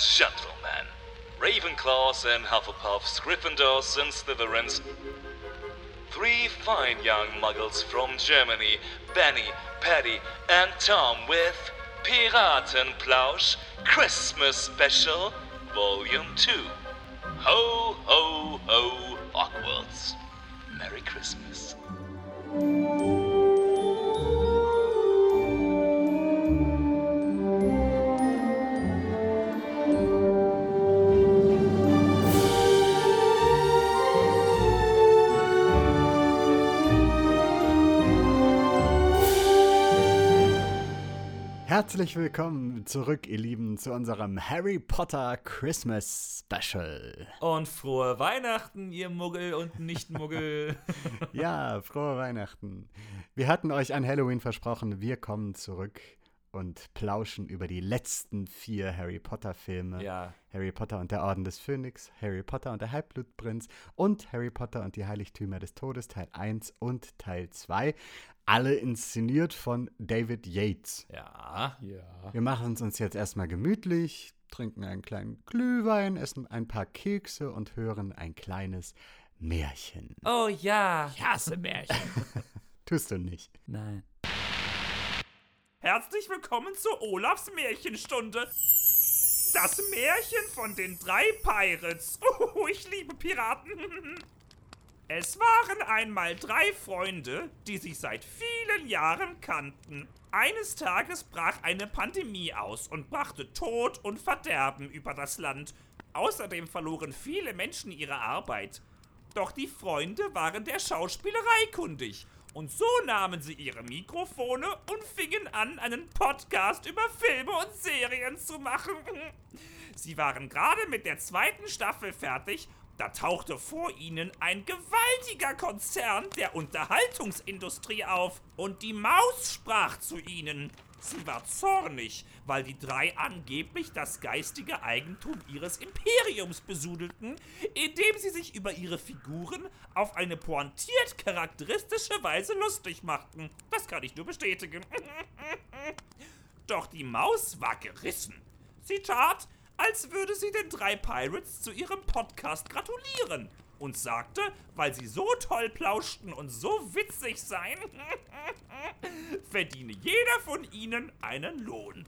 gentlemen, Ravenclaws and Hufflepuffs, Gryffindors and Slytherins, three fine young muggles from Germany, Benny, Paddy, and Tom with Piratenplausch Christmas Special Volume 2. Ho, ho, ho, Hogwarts. Merry Christmas. Herzlich willkommen zurück, ihr Lieben, zu unserem Harry Potter Christmas Special. Und frohe Weihnachten, ihr Muggel und Nicht-Muggel. ja, frohe Weihnachten. Wir hatten euch an Halloween versprochen, wir kommen zurück und plauschen über die letzten vier Harry Potter Filme. Ja. Harry Potter und der Orden des Phönix, Harry Potter und der Halbblutprinz und Harry Potter und die Heiligtümer des Todes Teil 1 und Teil 2 alle inszeniert von David Yates. Ja, ja. Wir machen es uns jetzt erstmal gemütlich, trinken einen kleinen Glühwein, essen ein paar Kekse und hören ein kleines Märchen. Oh ja. Ich hasse Märchen. Tust du nicht. Nein. Herzlich willkommen zu Olafs Märchenstunde. Das Märchen von den drei Pirates. Oh, ich liebe Piraten. Es waren einmal drei Freunde, die sich seit vielen Jahren kannten. Eines Tages brach eine Pandemie aus und brachte Tod und Verderben über das Land. Außerdem verloren viele Menschen ihre Arbeit. Doch die Freunde waren der Schauspielerei kundig. Und so nahmen sie ihre Mikrofone und fingen an, einen Podcast über Filme und Serien zu machen. Sie waren gerade mit der zweiten Staffel fertig da tauchte vor ihnen ein gewaltiger Konzern der Unterhaltungsindustrie auf und die Maus sprach zu ihnen. Sie war zornig, weil die drei angeblich das geistige Eigentum ihres Imperiums besudelten, indem sie sich über ihre Figuren auf eine pointiert charakteristische Weise lustig machten. Das kann ich nur bestätigen. Doch die Maus war gerissen. Sie tat, als würde sie den drei Pirates zu ihrem Podcast gratulieren und sagte, weil sie so toll plauschten und so witzig seien, verdiene jeder von ihnen einen Lohn.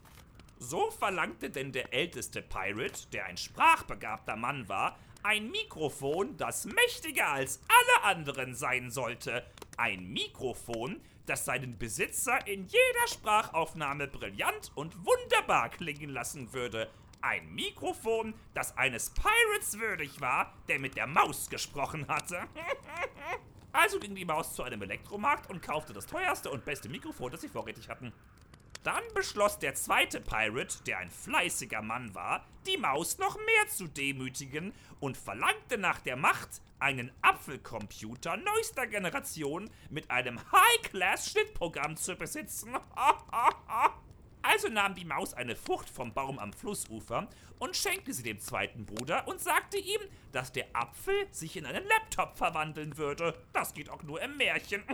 So verlangte denn der älteste Pirate, der ein sprachbegabter Mann war, ein Mikrofon, das mächtiger als alle anderen sein sollte. Ein Mikrofon, das seinen Besitzer in jeder Sprachaufnahme brillant und wunderbar klingen lassen würde, ein Mikrofon, das eines Pirates würdig war, der mit der Maus gesprochen hatte. Also ging die Maus zu einem Elektromarkt und kaufte das teuerste und beste Mikrofon, das sie vorrätig hatten. Dann beschloss der zweite Pirate, der ein fleißiger Mann war, die Maus noch mehr zu demütigen und verlangte nach der Macht, einen Apfelcomputer neuester Generation mit einem High-Class-Schnittprogramm zu besitzen. Also nahm die Maus eine Frucht vom Baum am Flussufer und schenkte sie dem zweiten Bruder und sagte ihm, dass der Apfel sich in einen Laptop verwandeln würde. Das geht auch nur im Märchen.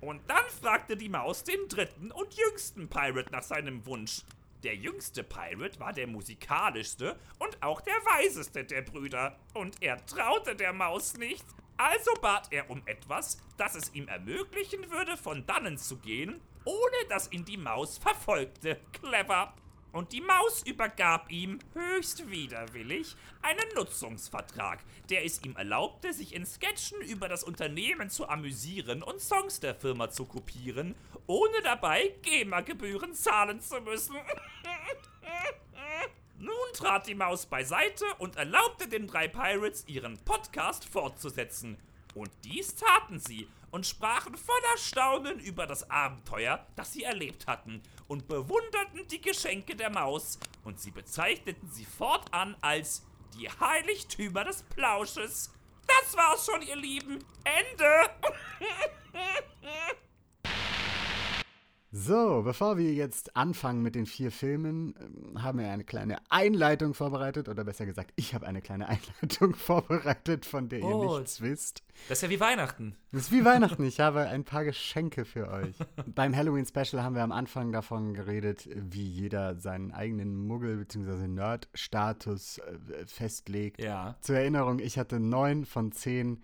Und dann fragte die Maus den dritten und jüngsten Pirate nach seinem Wunsch. Der jüngste Pirate war der musikalischste und auch der weiseste der Brüder. Und er traute der Maus nicht. Also bat er um etwas, das es ihm ermöglichen würde, von dannen zu gehen ohne dass ihn die Maus verfolgte. Clever. Und die Maus übergab ihm höchst widerwillig einen Nutzungsvertrag, der es ihm erlaubte, sich in Sketchen über das Unternehmen zu amüsieren und Songs der Firma zu kopieren, ohne dabei GEMA-Gebühren zahlen zu müssen. Nun trat die Maus beiseite und erlaubte den drei Pirates, ihren Podcast fortzusetzen. Und dies taten sie und sprachen voller Staunen über das Abenteuer, das sie erlebt hatten, und bewunderten die Geschenke der Maus, und sie bezeichneten sie fortan als die Heiligtümer des Plausches. Das war's schon, ihr Lieben. Ende. So, bevor wir jetzt anfangen mit den vier Filmen, ähm, haben wir eine kleine Einleitung vorbereitet. Oder besser gesagt, ich habe eine kleine Einleitung vorbereitet, von der ihr Oh. nichts wisst. Das ist ja wie Weihnachten. Das ist wie Weihnachten. Ich habe ein paar Geschenke für euch. Beim Halloween-Special haben wir am Anfang davon geredet, wie jeder seinen eigenen Muggel- bzw. Nerd-Status äh, festlegt. Ja. Zur Erinnerung, ich hatte neun von zehn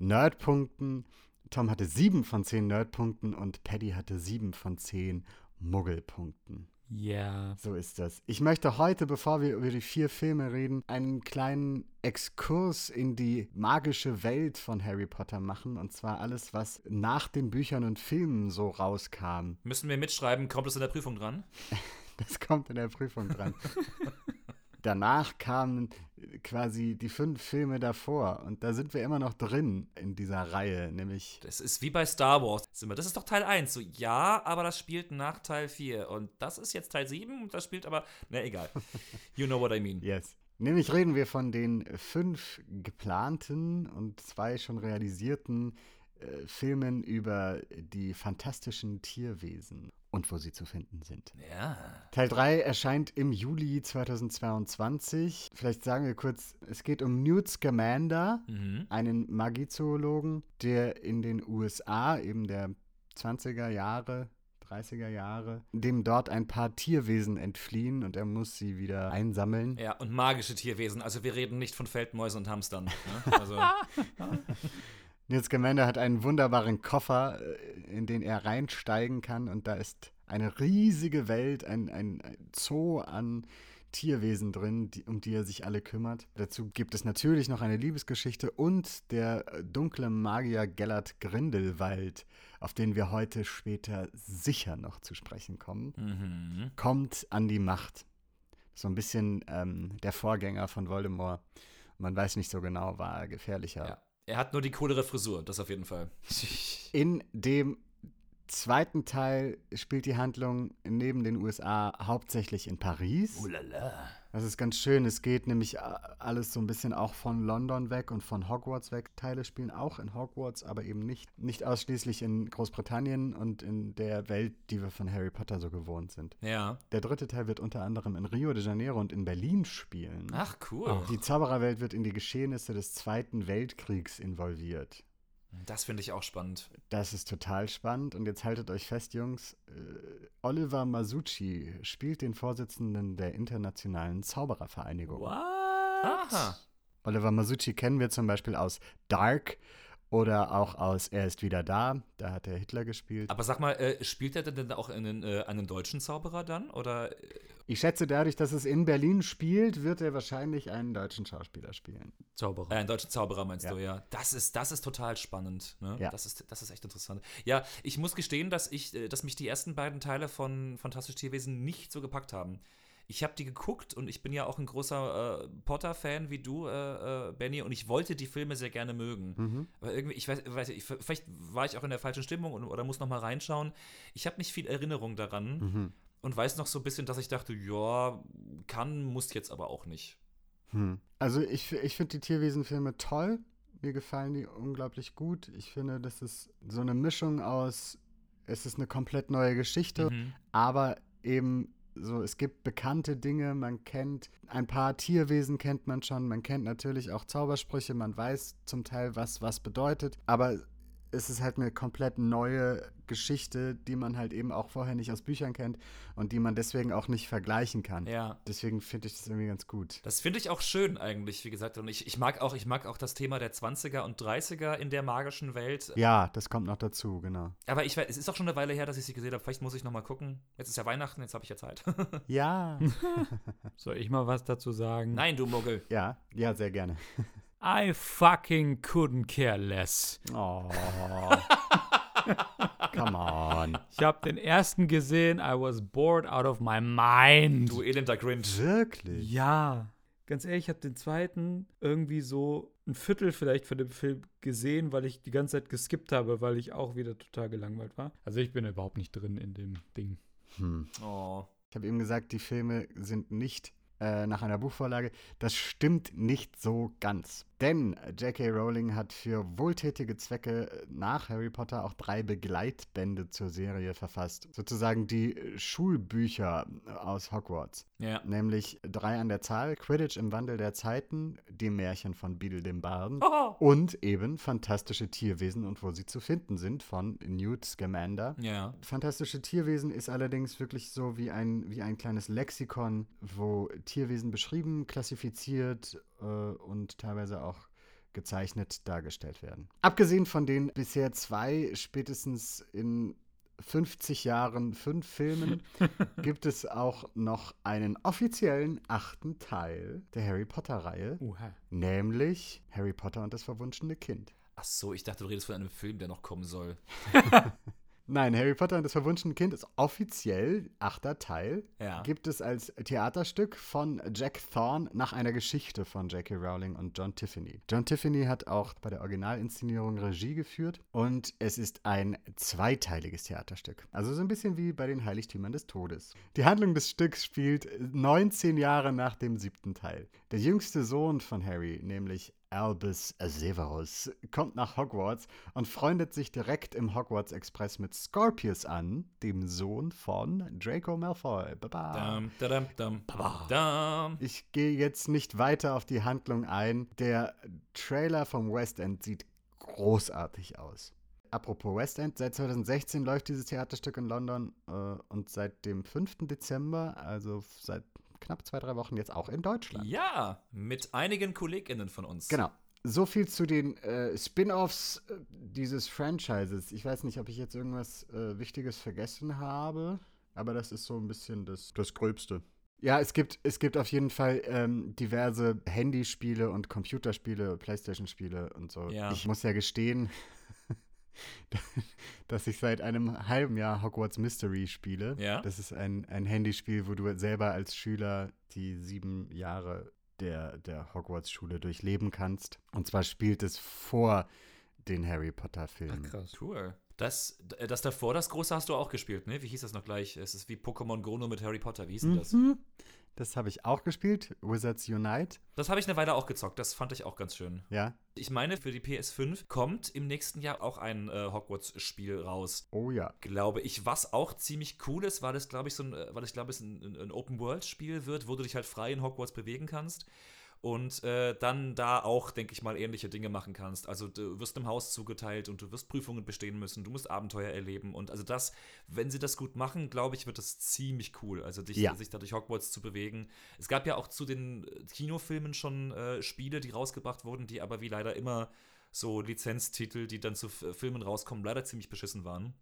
Nerdpunkten, Tom hatte sieben von zehn Nerdpunkten und Paddy hatte sieben von zehn Muggelpunkten. Ja. So ist das. Ich möchte heute, bevor wir über die vier Filme reden, einen kleinen Exkurs in die magische Welt von Harry Potter machen. Und zwar alles, was nach den Büchern und Filmen so rauskam. Müssen wir mitschreiben, kommt es in der Prüfung dran? Das kommt in der Prüfung dran. Danach kamen quasi die fünf Filme davor. Und da sind wir immer noch drin in dieser Reihe, nämlich Das ist wie bei Star Wars. Das ist doch Teil 1. So, ja, aber das spielt nach Teil 4. Und das ist jetzt Teil 7 und das spielt aber. Na, egal. You know what I mean. Yes. Nämlich reden wir von den fünf geplanten und zwei schon realisierten äh, Filmen über die fantastischen Tierwesen und wo sie zu finden sind. Ja. Teil 3 erscheint im Juli 2022. Vielleicht sagen wir kurz, es geht um Newt Scamander, Mhm. einen Magiezoologen, der in den USA, eben der 20er Jahre, 30er Jahre, dem dort ein paar Tierwesen entfliehen und er muss sie wieder einsammeln. Ja, und magische Tierwesen. Also, wir reden nicht von Feldmäusen und Hamstern. Ne? Also, Nils Scamander hat einen wunderbaren Koffer, äh, in den er reinsteigen kann und da ist eine riesige Welt, ein, ein, ein Zoo an Tierwesen drin, die, um die er sich alle kümmert. Dazu gibt es natürlich noch eine Liebesgeschichte und der äh, dunkle Magier Gellert Grindelwald, auf den wir heute später sicher noch zu sprechen kommen, mhm. kommt an die Macht. So ein bisschen ähm, der Vorgänger von Voldemort. Man weiß nicht so genau, war er gefährlicher. ja. Er hat nur die coolere Frisur, das auf jeden Fall. In dem zweiten Teil spielt die Handlung neben den USA hauptsächlich in Paris. Ulala. Das ist ganz schön. Es geht nämlich äh, alles so ein bisschen auch von London weg und von Hogwarts weg. Teile spielen auch in Hogwarts, aber eben nicht, nicht ausschließlich in Großbritannien und in der Welt, die wir von Harry Potter so gewohnt sind. Ja. Der dritte Teil wird unter anderem in Rio de Janeiro und in Berlin spielen. Ach, cool. Die Zaubererwelt wird in die Geschehnisse des Zweiten Weltkriegs involviert. Das finde ich auch spannend. Das ist total spannend. Und jetzt haltet euch fest, Jungs. Äh, Oliver Masucci spielt den Vorsitzenden der Internationalen Zauberervereinigung. What? Aha. Oliver Masucci kennen wir zum Beispiel aus Dark oder auch aus Er ist wieder da. Da hat er Hitler gespielt. Aber sag mal, äh, spielt er denn auch einen, äh, einen deutschen Zauberer dann? Oder. Ich schätze, dadurch, dass es in Berlin spielt, wird er wahrscheinlich einen deutschen Schauspieler spielen. Zauberer. Äh, einen deutschen Zauberer meinst Ja. du, ja. Das ist, das ist total spannend. Ne? Ja. Das, ist, das ist echt interessant. Ja, ich muss gestehen, dass, ich, äh, dass mich die ersten beiden Teile von Fantastisch Tierwesen nicht so gepackt haben. Ich habe die geguckt und ich bin ja auch ein großer äh, Potter-Fan wie du, äh, äh, Benny, und ich wollte die Filme sehr gerne mögen. Mhm. Aber irgendwie, ich weiß, weiß ich, vielleicht war ich auch in der falschen Stimmung und, oder muss noch mal reinschauen. Ich habe nicht viel Erinnerung daran Mhm. und weiß noch so ein bisschen, dass ich dachte, ja, kann, muss jetzt aber auch nicht. Hm. Also ich, ich finde die Tierwesenfilme toll. Mir gefallen die unglaublich gut. Ich finde, das ist so eine Mischung aus, es ist eine komplett neue Geschichte, Mhm. aber eben so, es gibt bekannte Dinge, man kennt, ein paar Tierwesen kennt man schon, man kennt natürlich auch Zaubersprüche, man weiß zum Teil, was was bedeutet, aber es ist halt eine komplett neue Geschichte, die man halt eben auch vorher nicht aus Büchern kennt und die man deswegen auch nicht vergleichen kann. Ja. Deswegen finde ich das irgendwie ganz gut. Das finde ich auch schön eigentlich, wie gesagt. Und ich, ich mag auch, ich mag auch das Thema der 20er und 30er in der magischen Welt. Ja, das kommt noch dazu, genau. Aber ich weiß, es ist auch schon eine Weile her, dass ich sie gesehen habe. Vielleicht muss ich noch mal gucken. Jetzt ist ja Weihnachten, jetzt habe ich ja Zeit. Ja. Soll ich mal was dazu sagen? Nein, du Muggel. ja, ja, sehr gerne. I fucking couldn't care less. Oh. Come on. Ich habe den ersten gesehen, I was bored out of my mind. Du elender Grinch. Wirklich? Ja. Ganz ehrlich, ich habe den zweiten irgendwie so ein Viertel vielleicht von dem Film gesehen, weil ich die ganze Zeit geskippt habe, weil ich auch wieder total gelangweilt war. Also ich bin überhaupt nicht drin in dem Ding. Hm. Oh. Ich habe eben gesagt, die Filme sind nicht äh, nach einer Buchvorlage. Das stimmt nicht so ganz. Denn J.K. Rowling hat für wohltätige Zwecke nach Harry Potter auch drei Begleitbände zur Serie verfasst. Sozusagen die Schulbücher aus Hogwarts. Ja. Nämlich drei an der Zahl: Quidditch im Wandel der Zeiten, die Märchen von Beedle dem Barden Oh. und eben Fantastische Tierwesen und wo sie zu finden sind von Newt Scamander. Ja. Fantastische Tierwesen ist allerdings wirklich so wie ein, wie ein kleines Lexikon, wo Tierwesen beschrieben, klassifiziert äh, und teilweise auch gezeichnet dargestellt werden. Abgesehen von den bisher zwei, spätestens in 50 Jahren fünf Filmen, gibt es auch noch einen offiziellen achten Teil der Harry Potter-Reihe, nämlich Harry Potter und das verwunschene Kind. Ach so, ich dachte, du redest von einem Film, der noch kommen soll. Nein, Harry Potter und das verwunschene Kind ist offiziell achter Teil. Ja. Gibt es als Theaterstück von Jack Thorne nach einer Geschichte von J.K. Rowling und John Tiffany. John Tiffany hat auch bei der Originalinszenierung Regie geführt und es ist ein zweiteiliges Theaterstück. Also so ein bisschen wie bei den Heiligtümern des Todes. Die Handlung des Stücks spielt 19 Jahre nach dem siebten Teil. Der jüngste Sohn von Harry, nämlich Albus Severus, kommt nach Hogwarts und freundet sich direkt im Hogwarts Express mit Scorpius an, dem Sohn von Draco Malfoy. Baba. Dam, dadam, dam, dam. Ich gehe jetzt nicht weiter auf die Handlung ein. Der Trailer vom West End sieht großartig aus. Apropos West End, seit 2016 läuft dieses Theaterstück in London äh, und seit dem 5. Dezember, also seit knapp zwei, drei Wochen jetzt auch in Deutschland. Ja, mit einigen KollegInnen von uns. Genau. So viel zu den äh, Spin-offs äh, dieses Franchises. Ich weiß nicht, ob ich jetzt irgendwas äh, Wichtiges vergessen habe, aber das ist so ein bisschen das, das Gröbste. Ja, es gibt, es gibt auf jeden Fall ähm, diverse Handyspiele und Computerspiele, Playstation-Spiele und so. Ja. Ich muss ja gestehen, dass ich seit einem halben Jahr Hogwarts Mystery spiele. Ja. Das ist ein, ein Handyspiel, wo du selber als Schüler die sieben Jahre der, der Hogwarts-Schule durchleben kannst. Und zwar spielt es vor den Harry Potter-Filmen. Krass. Cool. Das, das davor, das große hast du auch gespielt, ne? Wie hieß das noch gleich? Es ist wie Pokémon Go nur mit Harry Potter. Wie hieß denn das? Mhm. Das habe ich auch gespielt, Wizards Unite. Das habe ich eine Weile auch gezockt. Das fand ich auch ganz schön. Ja. Ich meine, für die PS5 kommt im nächsten Jahr auch ein äh, Hogwarts-Spiel raus. Oh ja. Glaube ich, was auch ziemlich cool ist, weil es, glaube ich, so ein, äh, weil ich glaube, es ein, ein, ein Open-World-Spiel wird, wo du dich halt frei in Hogwarts bewegen kannst. Und äh, dann da auch, denke ich mal, ähnliche Dinge machen kannst. Also du wirst im Haus zugeteilt und du wirst Prüfungen bestehen müssen, du musst Abenteuer erleben. Und also das, wenn sie das gut machen, glaube ich, wird das ziemlich cool. Also dich, Ja. sich da durch Hogwarts zu bewegen. Es gab ja auch zu den äh, Kinofilmen schon äh, Spiele, die rausgebracht wurden, die aber wie leider immer so Lizenztitel, die dann zu Filmen rauskommen, leider ziemlich beschissen waren.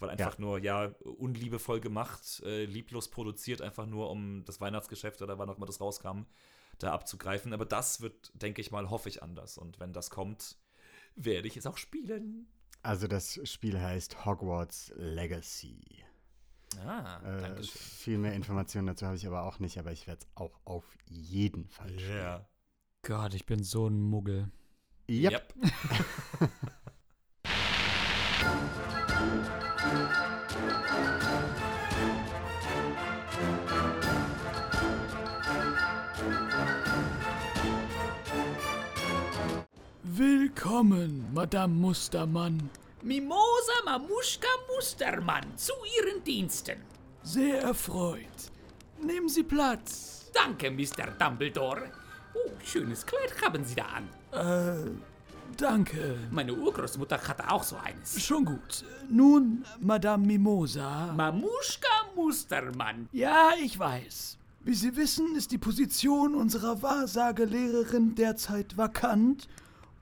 Weil einfach nur, ja, unliebevoll gemacht, äh, lieblos produziert, einfach nur um das Weihnachtsgeschäft oder wann auch immer das rauskam, da abzugreifen. Aber das wird, denke ich mal, hoffe ich anders. Und wenn das kommt, werde ich es auch spielen. Also das Spiel heißt Hogwarts Legacy. Ah, Äh, danke schön. viel mehr Informationen dazu habe ich aber auch nicht, aber ich werde es auch auf jeden Fall spielen. Ja. Gott, ich bin so ein Muggel. Yep. Willkommen, Madame Mustermann. Mimosa Mamuschka Mustermann zu Ihren Diensten. Sehr erfreut. Nehmen Sie Platz. Danke, Mr. Dumbledore. Oh, schönes Kleid haben Sie da an. Äh, danke. Meine Urgroßmutter hatte auch so eines. Schon gut. Nun, Madame Mimosa. Mamuschka Mustermann. ja, ich weiß. Wie Sie wissen, ist die Position unserer Wahrsagelehrerin derzeit vakant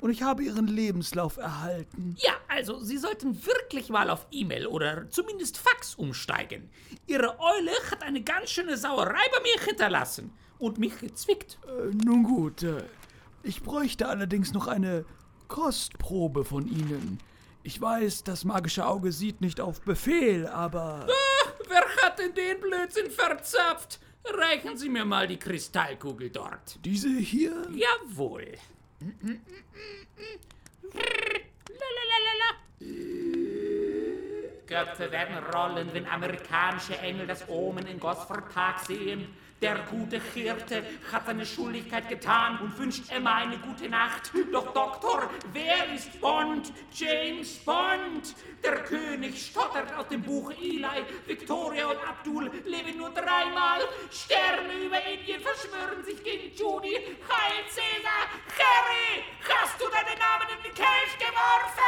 und ich habe Ihren Lebenslauf erhalten. Ja, also Sie sollten wirklich mal auf E-Mail oder zumindest Fax umsteigen. Ihre Eule hat eine ganz schöne Sauerei bei mir hinterlassen und mich gezwickt. Äh, nun gut, äh, ich bräuchte allerdings noch eine Kostprobe von Ihnen. Ich weiß, das magische Auge sieht nicht auf Befehl, aber... Wer hat denn den Blödsinn verzapft? Reichen Sie mir mal die Kristallkugel dort. Diese hier? Jawohl. Köpfe werden rollen, wenn amerikanische Engel das Omen in Gosford sehen. Der gute Hirte hat seine Schuldigkeit getan und wünscht Emma eine gute Nacht. Doch Doktor, wer ist Bond? James Bond! Der König stottert aus dem Buch Eli. Victoria und Abdul leben nur dreimal. Sterne über Indien verschwören sich gegen Judy. Heil Caesar! Harry! Hast du deinen Namen in den Kelch geworfen?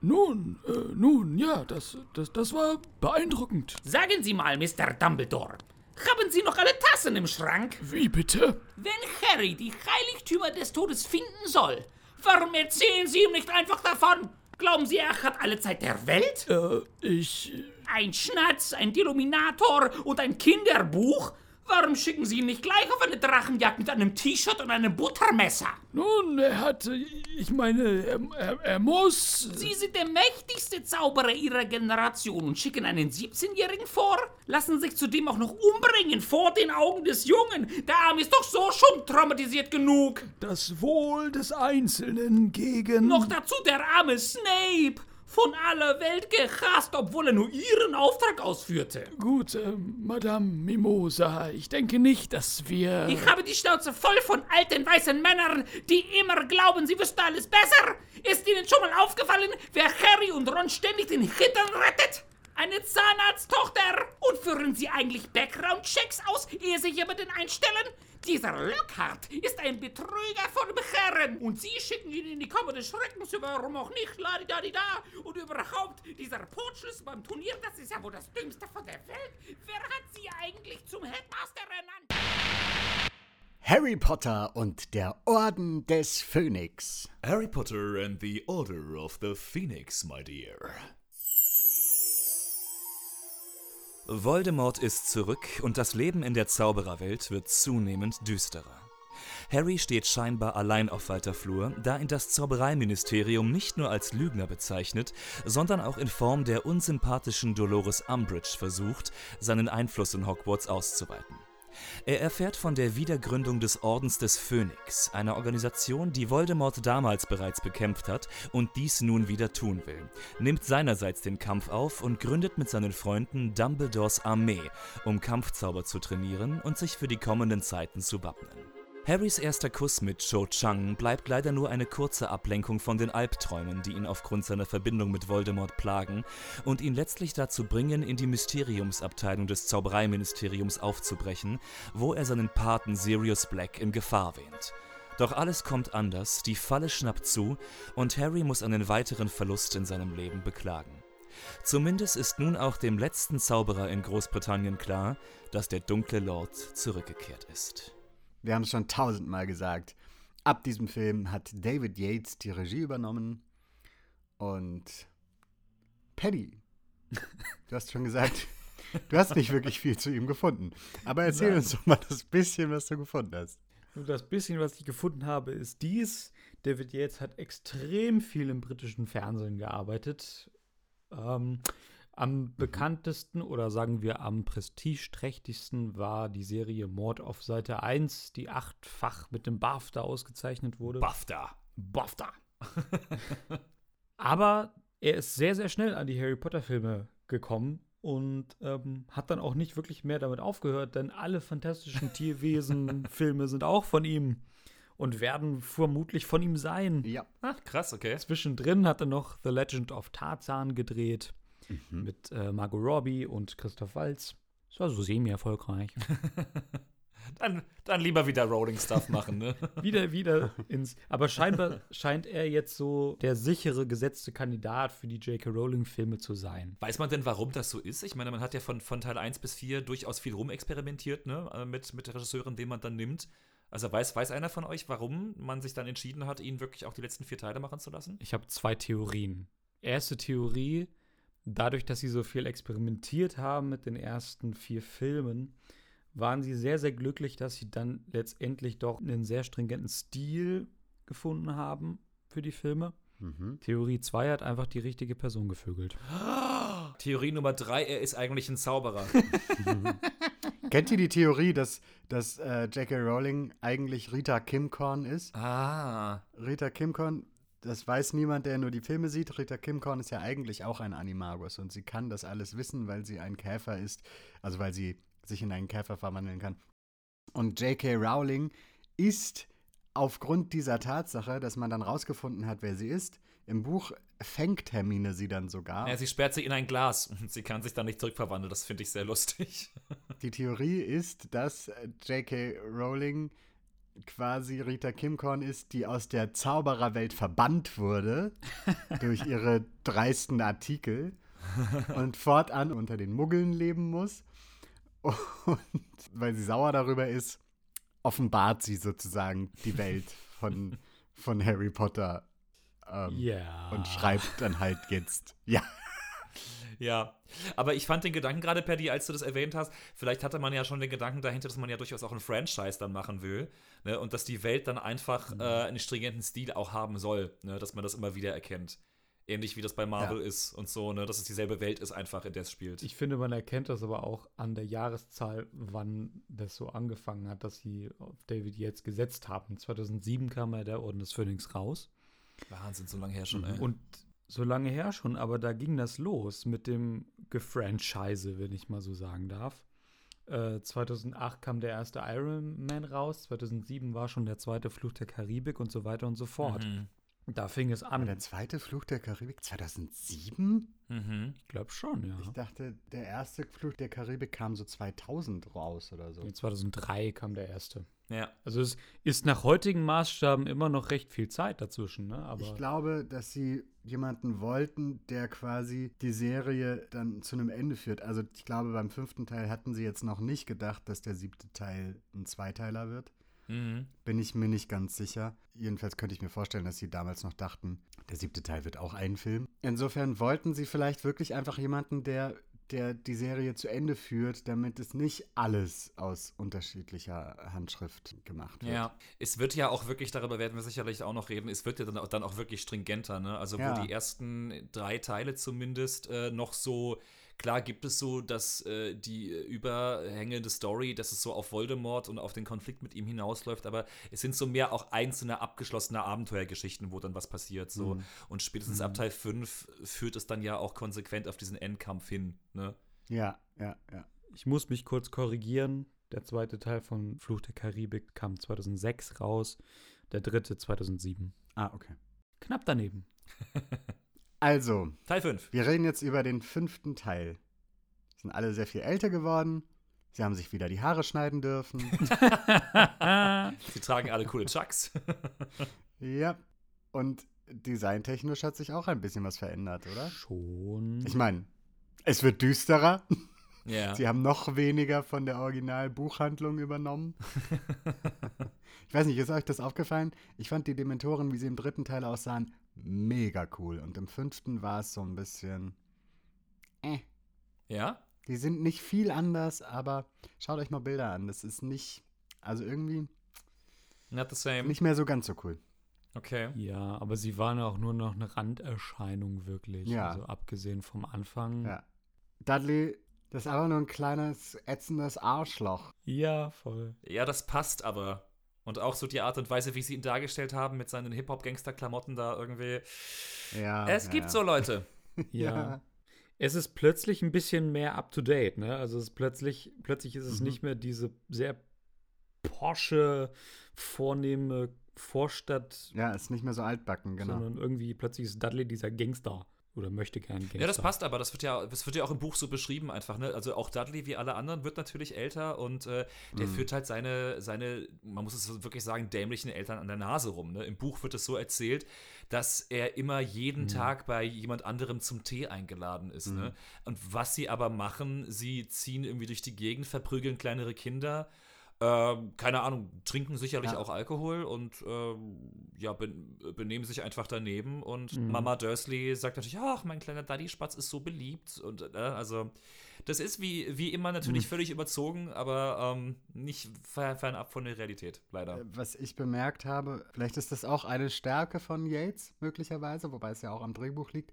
Nun, äh, nun, ja, das, das, das war beeindruckend. Sagen Sie mal, Mr. Dumbledore, haben Sie noch alle Tassen im Schrank? Wie bitte? Wenn Harry die Heiligtümer des Todes finden soll, warum erzählen Sie ihm nicht einfach davon? Glauben Sie, er hat alle Zeit der Welt? Äh, ich. Ein Schnatz, ein Deluminator und ein Kinderbuch? Warum schicken Sie ihn nicht gleich auf eine Drachenjagd mit einem T-Shirt und einem Buttermesser? Nun, er hat. Ich meine, er, er, er muss. Sie sind der mächtigste Zauberer Ihrer Generation und schicken einen 17-Jährigen vor? Lassen sich zudem auch noch umbringen vor den Augen des Jungen. Der Arm ist doch so schon traumatisiert genug. Das Wohl des Einzelnen gegen. Noch dazu der arme Snape. Von aller Welt gehasst, obwohl er nur ihren Auftrag ausführte. Gut, äh, Madame Mimosa, ich denke nicht, dass wir. Ich habe die Schnauze voll von alten weißen Männern, die immer glauben, sie wüssten alles besser. Ist Ihnen schon mal aufgefallen, wer Harry und Ron ständig den Hintern rettet? Eine Zahnarzttochter! Und führen Sie eigentlich Background-Checks aus, ehe Sie jemanden einstellen? Dieser Lockhart ist ein Betrüger von Herren und Sie schicken ihn in die Kammer des Schreckens, warum auch nicht, ladidadida. Und überhaupt, dieser Portschluss beim Turnier, das ist ja wohl das Dümmste von der Welt. Wer hat Sie eigentlich zum Headmaster ernannt? Harry Potter und der Orden des Phönix. Harry Potter and the Order of the Phoenix, my dear. Voldemort ist zurück und das Leben in der Zaubererwelt wird zunehmend düsterer. Harry steht scheinbar allein auf weiter Flur, da ihn das Zaubereiministerium nicht nur als Lügner bezeichnet, sondern auch in Form der unsympathischen Dolores Umbridge versucht, seinen Einfluss in Hogwarts auszuweiten. Er erfährt von der Wiedergründung des Ordens des Phönix, einer Organisation, die Voldemort damals bereits bekämpft hat und dies nun wieder tun will, nimmt seinerseits den Kampf auf und gründet mit seinen Freunden Dumbledores Armee, um Kampfzauber zu trainieren und sich für die kommenden Zeiten zu wappnen. Harrys erster Kuss mit Cho Chang bleibt leider nur eine kurze Ablenkung von den Albträumen, die ihn aufgrund seiner Verbindung mit Voldemort plagen und ihn letztlich dazu bringen, in die Mysteriumsabteilung des Zaubereiministeriums aufzubrechen, wo er seinen Paten Sirius Black in Gefahr wähnt. Doch alles kommt anders, die Falle schnappt zu und Harry muss einen weiteren Verlust in seinem Leben beklagen. Zumindest ist nun auch dem letzten Zauberer in Großbritannien klar, dass der dunkle Lord zurückgekehrt ist. Wir haben es schon tausendmal gesagt. Ab diesem Film hat David Yates die Regie übernommen und Paddy, du hast schon gesagt, du hast nicht wirklich viel zu ihm gefunden. Aber erzähl Nein. uns doch mal das bisschen, was du gefunden hast. Nur das bisschen, was ich gefunden habe, ist dies. David Yates hat extrem viel im britischen Fernsehen gearbeitet. Ähm, am bekanntesten oder sagen wir am prestigeträchtigsten war die Serie Mord auf Seite 1, die achtfach mit dem BAFTA ausgezeichnet wurde. BAFTA. BAFTA. Aber er ist sehr, sehr schnell an die Harry Potter-Filme gekommen und ähm, hat dann auch nicht wirklich mehr damit aufgehört, denn alle fantastischen Tierwesen-Filme sind auch von ihm und werden vermutlich von ihm sein. Ja. Ach, krass, okay. Zwischendrin hat er noch The Legend of Tarzan gedreht Mhm. mit äh, Margot Robbie und Christoph Waltz. Das war so semi-erfolgreich. Dann, dann lieber wieder Rolling Stuff machen, ne? wieder, wieder ins. Aber scheinbar scheint er jetzt so der sichere, gesetzte Kandidat für die J.K. Rowling-Filme zu sein. Weiß man denn, warum das so ist? Ich meine, man hat ja von, von Teil 1 bis 4 durchaus viel rumexperimentiert, ne? äh, Mit, mit Regisseuren, den man dann nimmt. Also weiß, weiß einer von euch, warum man sich dann entschieden hat, ihn wirklich auch die letzten vier Teile machen zu lassen? Ich habe zwei Theorien. Erste Theorie, dadurch, dass sie so viel experimentiert haben mit den ersten vier Filmen, waren sie sehr, sehr glücklich, dass sie dann letztendlich doch einen sehr stringenten Stil gefunden haben für die Filme. Mhm. Theorie 2 hat einfach die richtige Person gevögelt. Theorie Nummer 3, er ist eigentlich ein Zauberer. Kennt ihr die Theorie, dass, dass äh, J.K. Rowling eigentlich Rita Kimcorn ist? ah. Rita Kimcorn das weiß niemand, der nur die Filme sieht. Rita Kimcorn ist ja eigentlich auch ein Animagus und sie kann das alles wissen, weil sie ein Käfer ist, also weil sie sich in einen Käfer verwandeln kann. Und J.K. Rowling ist aufgrund dieser Tatsache, dass man dann rausgefunden hat, wer sie ist, im Buch fängt Hermine sie dann sogar. Ja, sie sperrt sie in ein Glas und sie kann sich dann nicht zurückverwandeln. Das finde ich sehr lustig. Die Theorie ist, dass J.K. Rowling quasi Rita Kimcorn ist, die aus der Zaubererwelt verbannt wurde durch ihre dreisten Artikel und fortan unter den Muggeln leben muss. Und weil sie sauer darüber ist, offenbart sie sozusagen die Welt von, von Harry Potter ähm, Ja. und schreibt dann halt jetzt, ja, Ja, aber ich fand den Gedanken gerade, Paddy, als du das erwähnt hast, vielleicht hatte man ja schon den Gedanken dahinter, dass man ja durchaus auch ein Franchise dann machen will. Ne? Und dass die Welt dann einfach Mhm. äh, einen stringenten Stil auch haben soll, ne? dass man das immer wieder erkennt. Ähnlich wie das bei Marvel Ja. ist und so, ne? dass es dieselbe Welt ist, einfach in der es spielt. Ich finde, man erkennt das aber auch an der Jahreszahl, wann das so angefangen hat, dass sie auf David Yates gesetzt haben. 2007 kam ja der Orden des Phönix raus. Wahnsinn, so lange her schon, ey. Und so lange her schon, aber da ging das los mit dem Gefranchise, wenn ich mal so sagen darf. Äh, 2008 kam der erste Iron Man raus, 2007 war schon der zweite Fluch der Karibik und so weiter und so fort. Mhm. Da fing es an. der zweite Fluch der Karibik 2007? Mhm. Ich glaube schon, ja. Ich dachte, der erste Fluch der Karibik kam so 2000 raus oder so. 2003 kam der erste. Ja. Also es ist nach heutigen Maßstaben immer noch recht viel Zeit dazwischen, ne? Aber Ich glaube, dass sie jemanden wollten, der quasi die Serie dann zu einem Ende führt. Also ich glaube, beim fünften Teil hatten sie jetzt noch nicht gedacht, dass der siebte Teil ein Zweiteiler wird. Mhm. Bin ich mir nicht ganz sicher. Jedenfalls könnte ich mir vorstellen, dass sie damals noch dachten, der siebte Teil wird auch ein Film. Insofern wollten sie vielleicht wirklich einfach jemanden, der, der die Serie zu Ende führt, damit es nicht alles aus unterschiedlicher Handschrift gemacht wird. Ja, es wird ja auch wirklich, darüber werden wir sicherlich auch noch reden, es wird ja dann auch, dann auch wirklich stringenter, ne? Also Ja. wo die ersten drei Teile zumindest äh, noch so, klar gibt es so, dass äh, die äh, überhängende Story, dass es so auf Voldemort und auf den Konflikt mit ihm hinausläuft, aber es sind so mehr auch einzelne abgeschlossene Abenteuergeschichten, wo dann was passiert, so. Mhm. Und spätestens ab Teil 5 führt es dann ja auch konsequent auf diesen Endkampf hin, ne? Ja, ja, ja. ich muss mich kurz korrigieren. Der zweite Teil von Fluch der Karibik kam 2006 raus, der dritte 2007. Ah, okay. Knapp daneben. Also, Teil 5. Wir reden jetzt über den fünften Teil. Sie sind alle sehr viel älter geworden. Sie haben sich wieder die Haare schneiden dürfen. Sie tragen alle coole Chucks. ja. Und designtechnisch hat sich auch ein bisschen was verändert, oder? Schon. Ich meine, es wird düsterer. ja. Sie haben noch weniger von der Originalbuchhandlung übernommen. ich weiß nicht, ist euch das aufgefallen? Ich fand die Dementoren, wie sie im dritten Teil aussahen, mega cool. Und im fünften war es so ein bisschen. Äh. Ja? Die sind nicht viel anders, aber schaut euch mal Bilder an. Das ist nicht, also irgendwie Not the same. nicht mehr so ganz so cool. Okay. ja, aber sie waren auch nur noch eine Randerscheinung, wirklich. Ja. Also abgesehen vom Anfang. Ja. Dudley, das ist einfach nur ein kleines, ätzendes Arschloch. Ja, voll. Ja, das passt aber. Und auch so die Art und Weise, wie sie ihn dargestellt haben mit seinen Hip-Hop-Gangster-Klamotten da irgendwie. Ja. es ja, gibt ja. so Leute. Ja. Ja. Es ist plötzlich ein bisschen mehr up to date, ne? Also es ist plötzlich, plötzlich ist es Mhm. nicht mehr diese sehr Porsche, vornehme Vorstadt, Ja, ist nicht mehr so altbacken, genau. sondern irgendwie plötzlich ist Dudley dieser Gangster oder möchte gern Gangster. Ja, das passt aber. Das wird ja, das wird ja auch im Buch so beschrieben einfach. Ne? Also auch Dudley, wie alle anderen, wird natürlich älter und äh, der Mhm. führt halt seine, seine, man muss es wirklich sagen, dämlichen Eltern an der Nase rum. Ne? Im Buch wird es so erzählt, dass er immer jeden Mhm. Tag bei jemand anderem zum Tee eingeladen ist. Ne? Und was sie aber machen, sie ziehen irgendwie durch die Gegend, verprügeln kleinere Kinder. Ähm, keine Ahnung, trinken sicherlich Ja. auch Alkohol und ähm, ja, ben, benehmen sich einfach daneben. Und Mhm. Mama Dursley sagt natürlich, ach, mein kleiner Daddy-Spatz ist so beliebt. Und äh, also, das ist wie, wie immer natürlich Mhm. völlig überzogen, aber ähm, nicht fer- fernab von der Realität, leider. Äh, Was ich bemerkt habe, vielleicht ist das auch eine Stärke von Yates, möglicherweise, wobei es ja auch am Drehbuch liegt.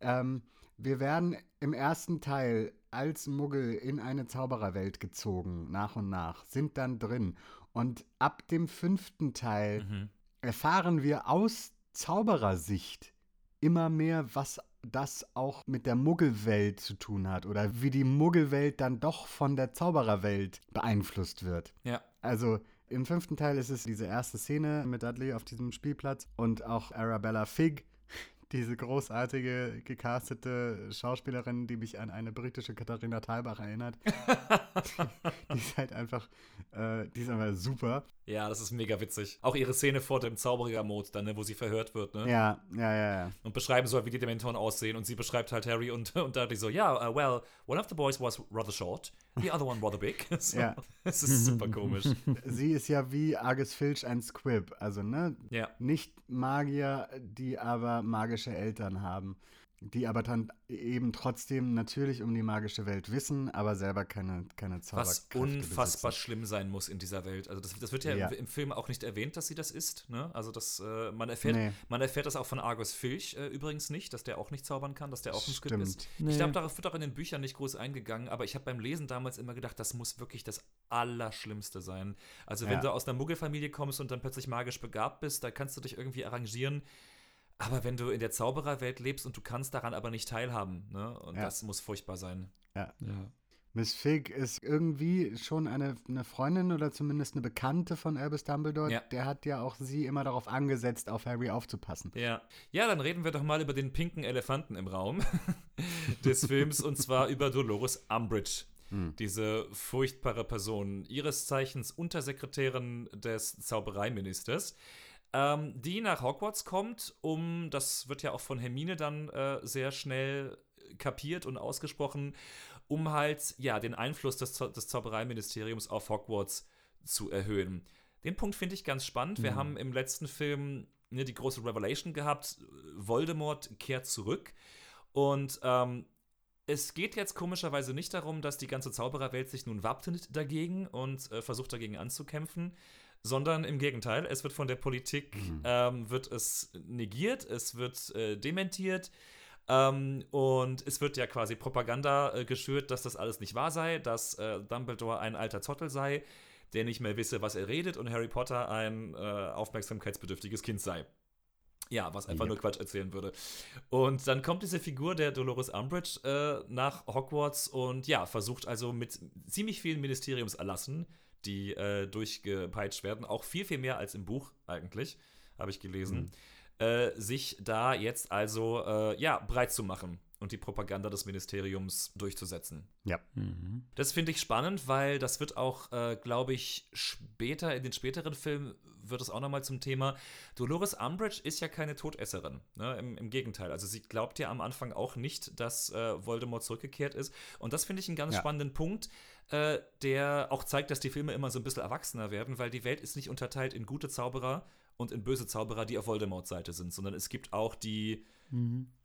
Ähm, wir werden im ersten Teil als Muggel in eine Zaubererwelt gezogen, nach und nach, sind dann drin. Und ab dem fünften Teil Mhm. erfahren wir aus Zauberersicht immer mehr, was das auch mit der Muggelwelt zu tun hat oder wie die Muggelwelt dann doch von der Zaubererwelt beeinflusst wird. Ja. Also im fünften Teil ist es diese erste Szene mit Dudley auf diesem Spielplatz und auch Arabella Fig, diese großartige gecastete Schauspielerin, die mich an eine britische Katharina Thalbach erinnert. die ist halt einfach, äh, die ist einfach super. Ja, das ist mega witzig. Auch ihre Szene vor dem Zauberer-Mode, dann, ne, wo sie verhört wird, ne? Ja, ja, ja, ja. Und beschreiben soll, wie die Dementoren aussehen. Und sie beschreibt halt Harry und, und Dudley so, ja, uh, well, one of the boys was rather short, the other one rather big. so, Ja. Es ist super komisch. Sie ist ja wie Argus Filch ein Squib, also ne, Ja. nicht Magier, die aber magische Eltern haben, die aber dann eben trotzdem natürlich um die magische Welt wissen, aber selber keine, keine Was Zauberkräfte unfassbar besitzen. schlimm sein muss in dieser Welt. Also das, das wird ja, Ja. Im, Film auch nicht erwähnt, dass sie das ist. Ne? Also das, äh, man, erfährt, Nee. man erfährt das auch von Argus Filch äh, übrigens nicht, dass der auch nicht zaubern kann, dass der auch ein Stimmt. ist. Nee. Ich glaube, darauf wird auch in den Büchern nicht groß eingegangen, aber ich habe beim Lesen damals immer gedacht, das muss wirklich das Allerschlimmste sein. Also wenn Ja. du aus einer Muggelfamilie kommst und dann plötzlich magisch begabt bist, da kannst du dich irgendwie arrangieren. Aber wenn du in der Zaubererwelt lebst und du kannst daran aber nicht teilhaben, ne? Und Ja. das muss furchtbar sein. Ja. Miss Fig ist irgendwie schon eine, eine Freundin oder zumindest eine Bekannte von Albus Dumbledore. Ja. Der hat ja auch sie immer darauf angesetzt, auf Harry aufzupassen. Ja. Ja, dann reden wir doch mal über den pinken Elefanten im Raum des Films und zwar über Dolores Umbridge. Diese furchtbare Person, ihres Zeichens Untersekretärin des Zaubereiministers, ähm, die nach Hogwarts kommt, um, das wird ja auch von Hermine dann äh, sehr schnell kapiert und ausgesprochen, um halt, ja, den Einfluss des, Zau des Zaubereiministeriums auf Hogwarts zu erhöhen. Den Punkt finde ich ganz spannend. Wir haben im letzten Film ne, die große Revelation gehabt, Voldemort kehrt zurück und ähm, es geht jetzt komischerweise nicht darum, dass die ganze Zaubererwelt sich nun wappnet dagegen und äh, versucht dagegen anzukämpfen, sondern im Gegenteil, es wird von der Politik, ähm, wird es negiert, es wird äh, dementiert ähm, und es wird ja quasi Propaganda äh, geschürt, dass das alles nicht wahr sei, dass äh, Dumbledore ein alter Zottel sei, der nicht mehr wisse, was er redet und Harry Potter ein äh, aufmerksamkeitsbedürftiges Kind sei. Ja, was einfach Yep. nur Quatsch erzählen würde. Und dann kommt diese Figur der Dolores Umbridge äh, nach Hogwarts und ja, versucht also mit ziemlich vielen Ministeriumserlassen, die äh, durchgepeitscht werden, auch viel, viel mehr als im Buch eigentlich, habe ich gelesen, äh, sich da jetzt also äh, ja, breit zu machen und die Propaganda des Ministeriums durchzusetzen. Ja. Das finde ich spannend, weil das wird auch, äh, glaube ich, später, in den späteren Filmen wird es auch nochmal zum Thema. Dolores Umbridge ist ja keine Todesserin. Ne? Im, Im Gegenteil. Also sie glaubt ja am Anfang auch nicht, dass äh, Voldemort zurückgekehrt ist. Und das finde ich einen ganz Ja. spannenden Punkt, äh, der auch zeigt, dass die Filme immer so ein bisschen erwachsener werden, weil die Welt ist nicht unterteilt in gute Zauberer und in böse Zauberer, die auf Voldemorts Seite sind, sondern es gibt auch die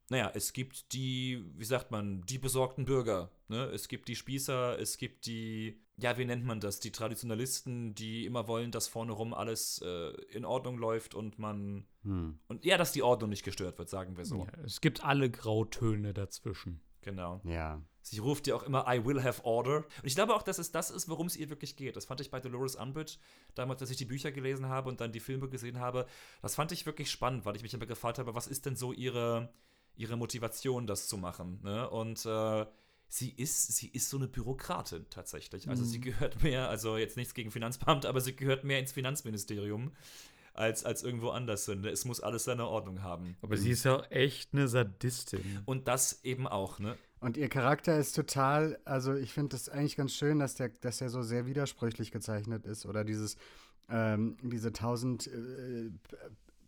naja, es gibt die, wie sagt man, die besorgten Bürger. Ne? Es gibt die Spießer, es gibt die, ja, wie nennt man das? Die Traditionalisten, die immer wollen, dass vorne rum alles äh, in Ordnung läuft und man. Hm. Und ja, dass die Ordnung nicht gestört wird, sagen wir so. Ja, es gibt alle Grautöne dazwischen. Genau. Ja. Sie ruft ja auch immer, I will have order. Und ich glaube auch, dass es das ist, worum es ihr wirklich geht. Das fand ich bei Dolores Umbridge, damals, als ich die Bücher gelesen habe und dann die Filme gesehen habe. Das fand ich wirklich spannend, weil ich mich immer gefragt habe, was ist denn so ihre, ihre Motivation, das zu machen? Ne? Und äh, sie ist, sie ist so eine Bürokratin tatsächlich. Also sie gehört mehr, also jetzt nichts gegen Finanzbeamte, aber sie gehört mehr ins Finanzministerium als, als irgendwo anders hin. Es muss alles seine Ordnung haben. Aber sie ist ja echt eine Sadistin. Und das eben auch, ne? Und ihr Charakter ist total, also ich finde es eigentlich ganz schön, dass der, dass der so sehr widersprüchlich gezeichnet ist. Oder dieses, ähm, diese tausend äh,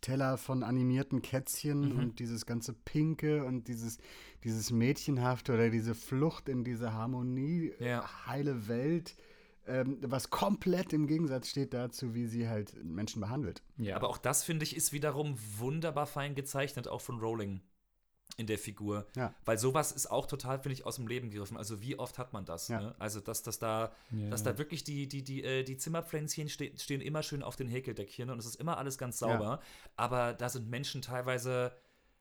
Teller von animierten Kätzchen Mhm. und dieses ganze Pinke und dieses, dieses Mädchenhafte oder diese Flucht in diese Harmonie, Ja. heile Welt, ähm, was komplett im Gegensatz steht dazu, wie sie halt Menschen behandelt. Ja. Aber auch das, finde ich, ist wiederum wunderbar fein gezeichnet, auch von Rowling in der Figur. Ja. Weil sowas ist auch total, finde ich, aus dem Leben gegriffen. Also wie oft hat man das? Ja. Ne? Also dass, dass da, Ja. dass da wirklich die, die, die, äh, die Zimmerpflänzchen ste stehen immer schön auf den Häkeldeckchen und es ist immer alles ganz sauber. Aber da sind Menschen teilweise,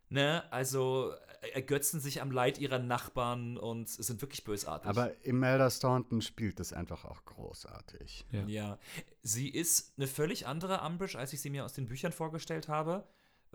ne, also äh, ergötzen sich am Leid ihrer Nachbarn und sind wirklich bösartig. Aber Imelda Staunton spielt das einfach auch großartig. Ja. Ja, sie ist eine völlig andere Umbridge, als ich sie mir aus den Büchern vorgestellt habe.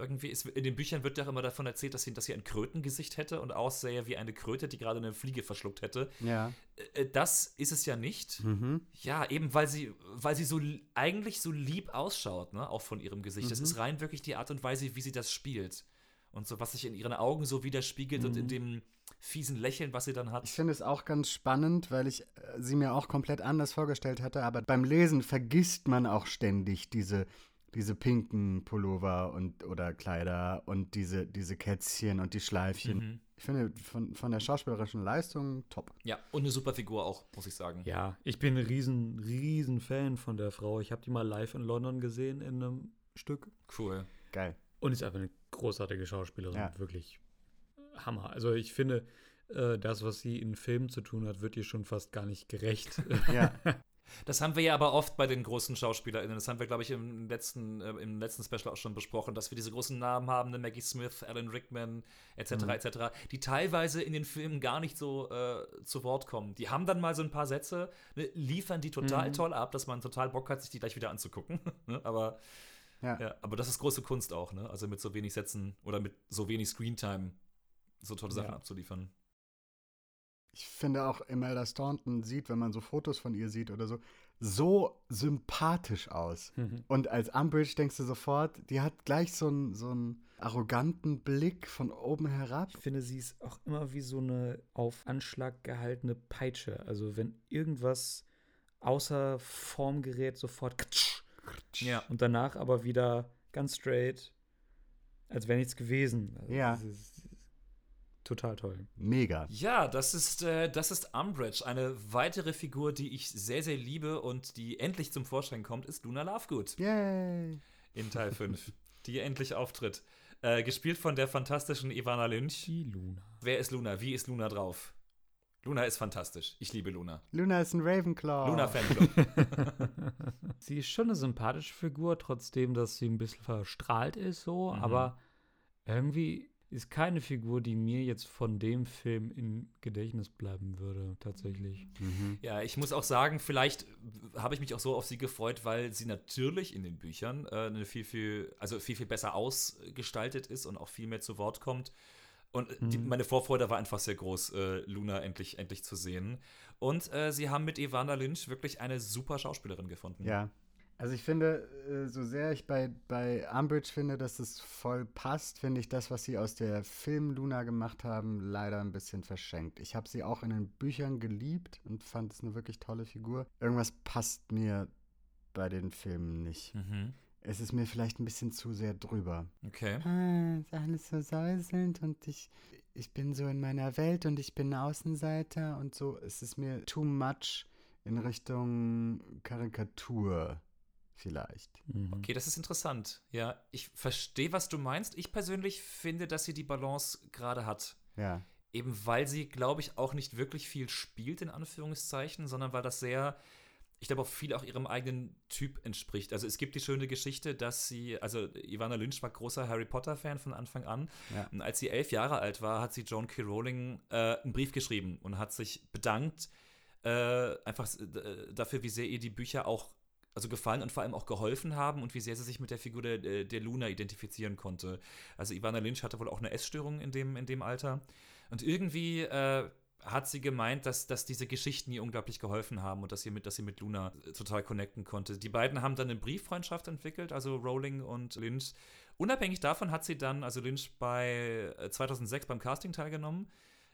Irgendwie ist, in den Büchern wird ja auch immer davon erzählt, dass sie, dass sie ein Krötengesicht hätte und aussähe wie eine Kröte, die gerade eine Fliege verschluckt hätte. Ja. Äh, Das ist es ja nicht. Mhm. Ja, eben weil sie, weil sie so li- eigentlich so lieb ausschaut, ne? Auch von ihrem Gesicht. Das ist rein wirklich die Art und Weise, wie sie das spielt. Und so, was sich in ihren Augen so widerspiegelt und in dem fiesen Lächeln, was sie dann hat. Ich finde es auch ganz spannend, weil ich äh, sie mir auch komplett anders vorgestellt hatte, aber beim Lesen vergisst man auch ständig diese, diese pinken Pullover und oder Kleider und diese, diese Kätzchen und die Schleifchen. Mhm. Ich finde von, von der schauspielerischen Leistung top. Ja, und eine super Figur auch, muss ich sagen. Ja, ich bin ein riesen, riesen Fan von der Frau. Ich habe die mal live in London gesehen in einem Stück. Cool. Geil. Und ist einfach eine großartige Schauspielerin. Ja. Wirklich Hammer. Also ich finde, äh, das, was sie in Filmen zu tun hat, wird ihr schon fast gar nicht gerecht. Ja. Das haben wir ja aber oft bei den großen SchauspielerInnen. Das haben wir, glaube ich, im letzten, äh, im letzten Special auch schon besprochen, dass wir diese großen Namen haben, ne? Maggie Smith, Alan Rickman, etc., etc., die teilweise in den Filmen gar nicht so äh, zu Wort kommen. Die haben dann mal so ein paar Sätze, ne, liefern die total toll ab, dass man total Bock hat, sich die gleich wieder anzugucken. ne? Aber Ja. ja, aber das ist große Kunst auch, ne? Also mit so wenig Sätzen oder mit so wenig Screentime so tolle Sachen Ja. abzuliefern. Ich finde auch, Imelda Staunton sieht, wenn man so Fotos von ihr sieht oder so, so sympathisch aus. Mhm. Und als Umbridge denkst du sofort, die hat gleich so einen, so einen arroganten Blick von oben herab. Ich finde, sie ist auch immer wie so eine auf Anschlag gehaltene Peitsche. Also wenn irgendwas außer Form gerät, sofort ktsch. Ja. und danach aber wieder ganz straight, als wäre nichts gewesen. Also Ja. ist total toll. Mega. Ja, das ist, äh, das ist Umbridge. Eine weitere Figur, die ich sehr, sehr liebe und die endlich zum Vorschein kommt, ist Luna Lovegood Yay. in Teil 5, die endlich auftritt. Äh, gespielt von der fantastischen Ivana Lynch. Die Luna. Wer ist Luna? Wie ist Luna drauf? Luna ist fantastisch. Ich liebe Luna. Luna ist ein Ravenclaw. Luna Fanclub. Sie ist schon eine sympathische Figur, trotzdem, dass sie ein bisschen verstrahlt ist, so, Mhm. aber irgendwie ist keine Figur, die mir jetzt von dem Film im Gedächtnis bleiben würde, tatsächlich. Mhm. Ja, ich muss auch sagen, vielleicht habe ich mich auch so auf sie gefreut, weil sie natürlich in den Büchern äh, eine viel, viel, also viel, viel besser ausgestaltet ist und auch viel mehr zu Wort kommt. Und die, Mhm. meine Vorfreude war einfach sehr groß, äh, Luna endlich, endlich zu sehen. Und äh, sie haben mit Ivana Lynch wirklich eine super Schauspielerin gefunden. Ja. Also ich finde, äh, so sehr ich bei, bei Umbridge finde, dass es voll passt, finde ich das, was sie aus der Film Luna gemacht haben, leider ein bisschen verschenkt. Ich habe sie auch in den Büchern geliebt und fand es eine wirklich tolle Figur. Irgendwas passt mir bei den Filmen nicht. Mhm. Es ist mir vielleicht ein bisschen zu sehr drüber. Okay. Ah, ist alles so säuselnd und ich, ich bin so in meiner Welt und ich bin Außenseiter und so. Es ist mir too much in Richtung Karikatur vielleicht. Mhm. Okay, das ist interessant. Ja, ich verstehe, was du meinst. Ich persönlich finde, dass sie die Balance gerade hat. Ja. Eben weil sie, glaube ich, auch nicht wirklich viel spielt, in Anführungszeichen, sondern weil das sehr, ich glaube, auch viel auch ihrem eigenen Typ entspricht. Also es gibt die schöne Geschichte, dass sie, also Ivana Lynch war großer Harry Potter-Fan von Anfang an. Ja. Und als sie elf Jahre alt war, hat sie Joan K. Rowling äh, einen Brief geschrieben und hat sich bedankt, äh, einfach äh, dafür, wie sehr ihr die Bücher auch also gefallen und vor allem auch geholfen haben und wie sehr sie sich mit der Figur der, äh, der Luna identifizieren konnte. Also Ivana Lynch hatte wohl auch eine Essstörung in dem, in dem Alter. Und irgendwie äh, hat sie gemeint, dass, dass diese Geschichten ihr unglaublich geholfen haben und dass sie mit, dass sie mit Luna äh, total connecten konnte. Die beiden haben dann eine Brieffreundschaft entwickelt, also Rowling und Lynch. Unabhängig davon hat sie dann, also Lynch bei äh, 2006 beim Casting teilgenommen.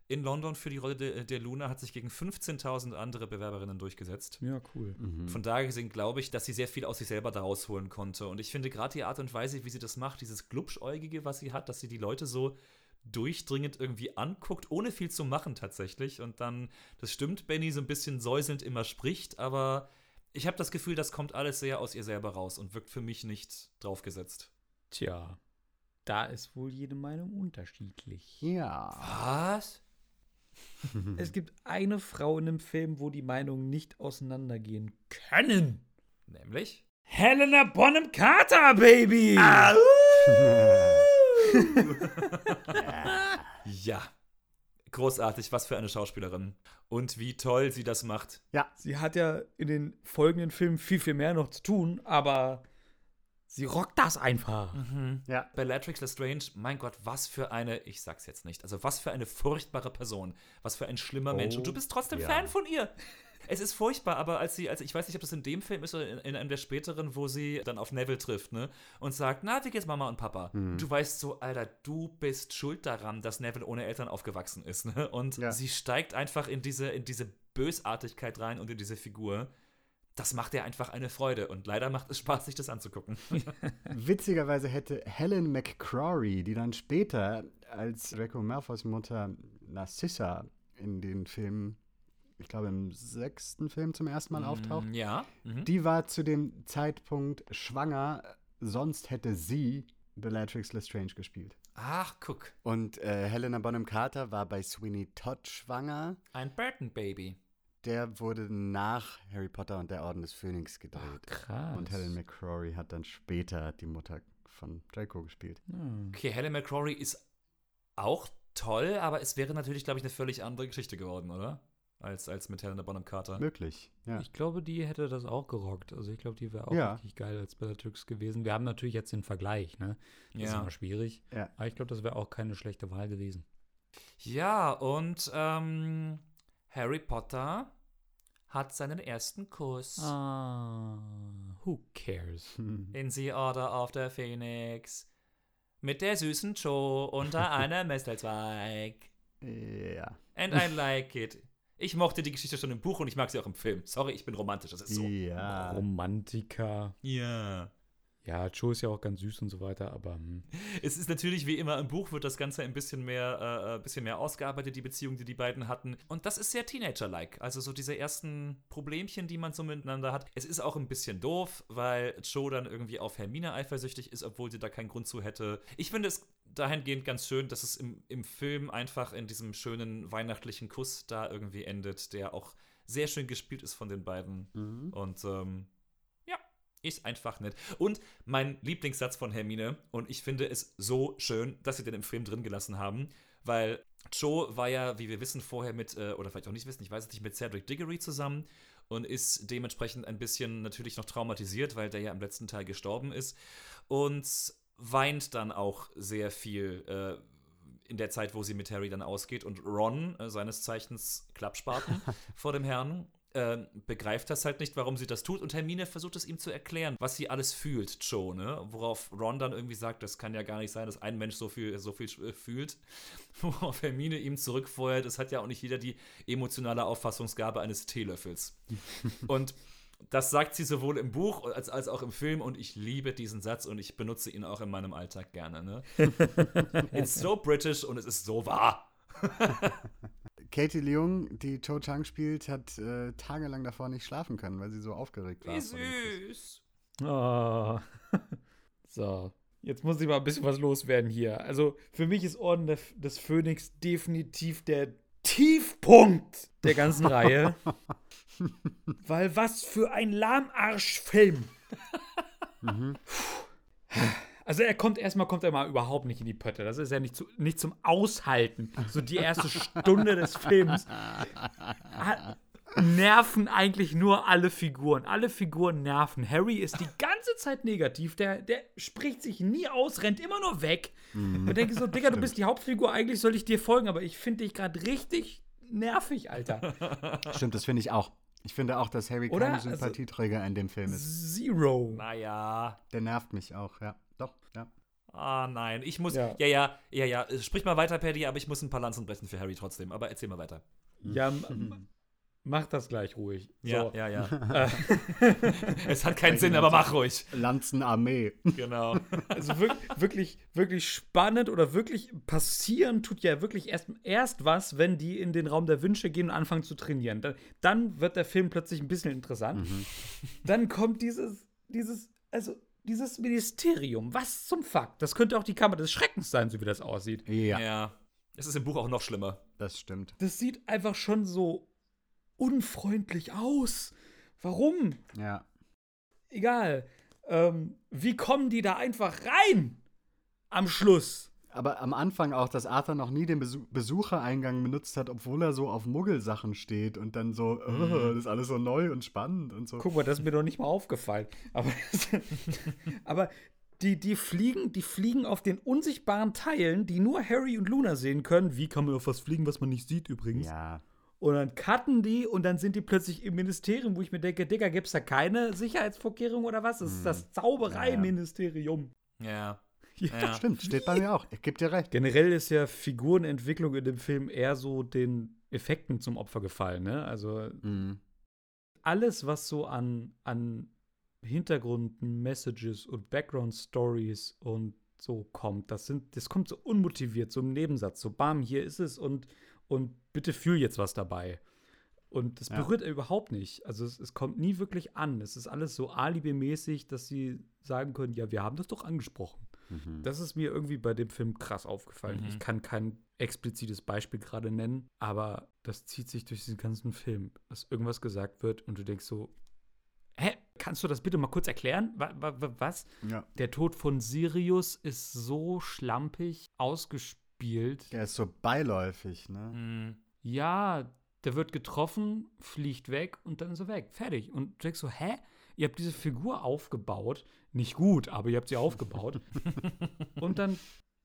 In London für die Rolle de, der Luna hat sich gegen 15.000 andere Bewerberinnen durchgesetzt. Ja, cool. Von daher gesehen glaube ich, dass sie sehr viel aus sich selber daraus holen konnte. Und ich finde gerade die Art und Weise, wie sie das macht, dieses Glubschäugige, was sie hat, dass sie die Leute so durchdringend irgendwie anguckt, ohne viel zu machen tatsächlich. Und dann, das stimmt, Benny so ein bisschen säuselnd immer spricht, aber ich habe das Gefühl, das kommt alles sehr aus ihr selber raus und wirkt für mich nicht draufgesetzt. Tja, da ist wohl jede Meinung unterschiedlich. Ja. Was? Es gibt eine Frau in dem Film, wo die Meinungen nicht auseinandergehen können. Nämlich? Helena Bonham Carter, Baby! Ja. Großartig, was für eine Schauspielerin. Und wie toll sie das macht. Sie hat ja in den folgenden Filmen viel, viel mehr noch zu tun, aber Sie rockt das einfach. Ja. Bellatrix Lestrange, mein Gott, was für eine, ich sag's jetzt nicht, also was für eine furchtbare Person, was für ein schlimmer Mensch. Und du bist trotzdem ja. Fan von ihr. Es ist furchtbar, aber als sie, also ich weiß nicht, ob das in dem Film ist oder in, in einem der späteren, wo sie dann auf Neville trifft, ne? Und sagt, na, wie geht's Mama und Papa? Du weißt so, Alter, du bist schuld daran, dass Neville ohne Eltern aufgewachsen ist, ne? Und Ja. sie steigt einfach in diese, in diese Bösartigkeit rein und in diese Figur. Das macht ihr einfach eine Freude und leider macht es Spaß, sich das anzugucken. Witzigerweise hätte Helen McCrory, die dann später als Draco Malfoys Mutter Narcissa in den Filmen, ich glaube im sechsten Film zum ersten Mal auftaucht, Ja. Mhm. die war zu dem Zeitpunkt schwanger, sonst hätte sie Bellatrix Lestrange gespielt. Ach, guck. Und äh, Helena Bonham Carter war bei Sweeney Todd schwanger. Ein Burton Baby. Der wurde nach Harry Potter und der Orden des Phönix gedreht. Krass. Und Helen McCrory hat dann später die Mutter von Draco gespielt. Okay, Helen McCrory ist auch toll, aber es wäre natürlich, glaube ich, eine völlig andere Geschichte geworden, oder? Als, als mit Helena Bonham Carter. Möglich, ja. Ich glaube, die hätte das auch gerockt. Also ich glaube, die wäre auch Ja. richtig geil als Bellatrix gewesen. Wir haben natürlich jetzt den Vergleich, ne? Das ist Ja. immer schwierig. Ja. Aber ich glaube, das wäre auch keine schlechte Wahl gewesen. Ja, und ähm, Harry Potter hat seinen ersten Kuss Ah, who cares? in The Order of the Phoenix mit der süßen Joe unter einem Mistelzweig. Ja. And I like it. Ich mochte die Geschichte schon im Buch und ich mag sie auch im Film. Sorry, ich bin romantisch, das ist so. Ja. Romantiker. Ja. Ja, Joe ist ja auch ganz süß und so weiter, aber hm. Es ist natürlich wie immer im Buch wird das Ganze ein bisschen mehr, äh, ein bisschen mehr ausgearbeitet, die Beziehung, die die beiden hatten. Und das ist sehr Teenager-like. Also so diese ersten Problemchen, die man so miteinander hat. Es ist auch ein bisschen doof, weil Joe dann irgendwie auf Hermine eifersüchtig ist, obwohl sie da keinen Grund zu hätte. Ich finde es dahingehend ganz schön, dass es im, im Film einfach in diesem schönen weihnachtlichen Kuss da irgendwie endet, der auch sehr schön gespielt ist von den beiden. Und ähm, ist einfach nett. Und mein Lieblingssatz von Hermine, und ich finde es so schön, dass sie den im Film drin gelassen haben, weil Joe war ja, wie wir wissen, vorher mit, äh, oder vielleicht auch nicht wissen, ich weiß es nicht, mit Cedric Diggory zusammen und ist dementsprechend ein bisschen natürlich noch traumatisiert, weil der ja im letzten Teil gestorben ist und weint dann auch sehr viel äh, in der Zeit, wo sie mit Harry dann ausgeht. Und Ron, äh, seines Zeichens Klappspaten vor dem Herrn, äh, begreift das halt nicht, warum sie das tut. Und Hermine versucht es ihm zu erklären, was sie alles fühlt, Joe, ne? Worauf Ron dann irgendwie sagt, das kann ja gar nicht sein, dass ein Mensch so viel, so viel äh, fühlt. Worauf Hermine ihm zurückfeuert, es hat ja auch nicht jeder die emotionale Auffassungsgabe eines Teelöffels. Und das sagt sie sowohl im Buch als, als auch im Film und ich liebe diesen Satz und ich benutze ihn auch in meinem Alltag gerne. Ne? It's so British und es ist so wahr. Katie Leung, die Cho Chang spielt, hat äh, tagelang davor nicht schlafen können, weil sie so aufgeregt war. Wie süß. Ah. so, jetzt muss ich mal ein bisschen was loswerden hier. Also, für mich ist Orden der, des Phönix definitiv der Tiefpunkt der ganzen Reihe. Weil was für ein Lahmarschfilm. Also er kommt erstmal kommt er mal überhaupt nicht in die Pötte. Das ist ja nicht, zu, nicht zum Aushalten. So die erste Stunde des Films nerven eigentlich nur alle Figuren. Alle Figuren nerven. Harry ist die ganze Zeit negativ. Der, der spricht sich nie aus, rennt immer nur weg. Mhm. Und denke so, Digga, du bist die Hauptfigur, eigentlich soll ich dir folgen, aber ich finde dich gerade richtig nervig, Alter. Stimmt, das finde ich auch. Ich finde auch, dass Harry Oder? kein Also- Sympathieträger in dem Film ist. Zero. Naja. Der nervt mich auch, ja. Doch, ja. Ah, nein. Ich muss. Ja. Ja, ja, ja, ja. ja. Sprich mal weiter, Paddy, aber ich muss ein paar Lanzen brechen für Harry trotzdem. Aber erzähl mal weiter. Ja, mach das gleich ruhig. Ja, So. ja, ja. es hat keinen Sinn, aber mach ruhig. Lanzenarmee. Genau. Also wirklich, wirklich, wirklich spannend oder wirklich passieren tut ja wirklich erst, erst was, wenn die in den Raum der Wünsche gehen und anfangen zu trainieren. Dann, dann wird der Film plötzlich ein bisschen interessant. Dann kommt dieses, dieses, also dieses Ministerium. Was zum Fuck? Das könnte auch die Kammer des Schreckens sein, so wie das aussieht. Ja, Ja. Es ist im Buch auch noch schlimmer. das stimmt. Das sieht einfach schon so unfreundlich aus. Warum? Ja. Egal. Ähm, wie kommen die da einfach rein? Am Schluss. Aber am Anfang auch, dass Arthur noch nie den Besu Besuchereingang benutzt hat, obwohl er so auf Muggelsachen steht und dann so, oh, das ist alles so neu und spannend und so. Guck mal, das ist mir doch nicht mal aufgefallen. Aber, aber die, die, fliegen, die fliegen auf den unsichtbaren Teilen, die nur Harry und Luna sehen können. Wie kann man auf was fliegen, was man nicht sieht übrigens? Ja. Und dann cutten die und dann sind die plötzlich im Ministerium, wo ich mir denke, Digga, gibt's da keine Sicherheitsvorkehrungen oder was? Das ist das Zaubereiministerium. Ja. Ja. Ja. Stimmt, steht bei mir auch. Ich geb dir recht. Generell ist ja Figurenentwicklung in dem Film eher so den Effekten zum Opfer gefallen, ne? Also Mhm. alles, was so an, an Hintergrund-Messages und Background-Stories und so kommt, das sind, das kommt so unmotiviert, so im Nebensatz, so bam, hier ist es und, und bitte fühl jetzt was dabei. Und das Ja. berührt er überhaupt nicht. Also es, es kommt nie wirklich an. Es ist alles so alibimäßig, dass sie sagen können, ja, wir haben das doch angesprochen. Mhm. Das ist mir irgendwie bei dem Film krass aufgefallen. Mhm. Ich kann kein explizites Beispiel gerade nennen, aber das zieht sich durch diesen ganzen Film, dass irgendwas gesagt wird und du denkst so, hä, kannst du das bitte mal kurz erklären? Wa wa wa was? Ja. Der Tod von Sirius ist so schlampig ausgespielt. Der ist so beiläufig, ne? Mhm. Ja, der wird getroffen, fliegt weg und dann ist er weg. Fertig. Und du denkst so, hä? Ihr habt diese Figur aufgebaut. Nicht gut, aber ihr habt sie aufgebaut. und dann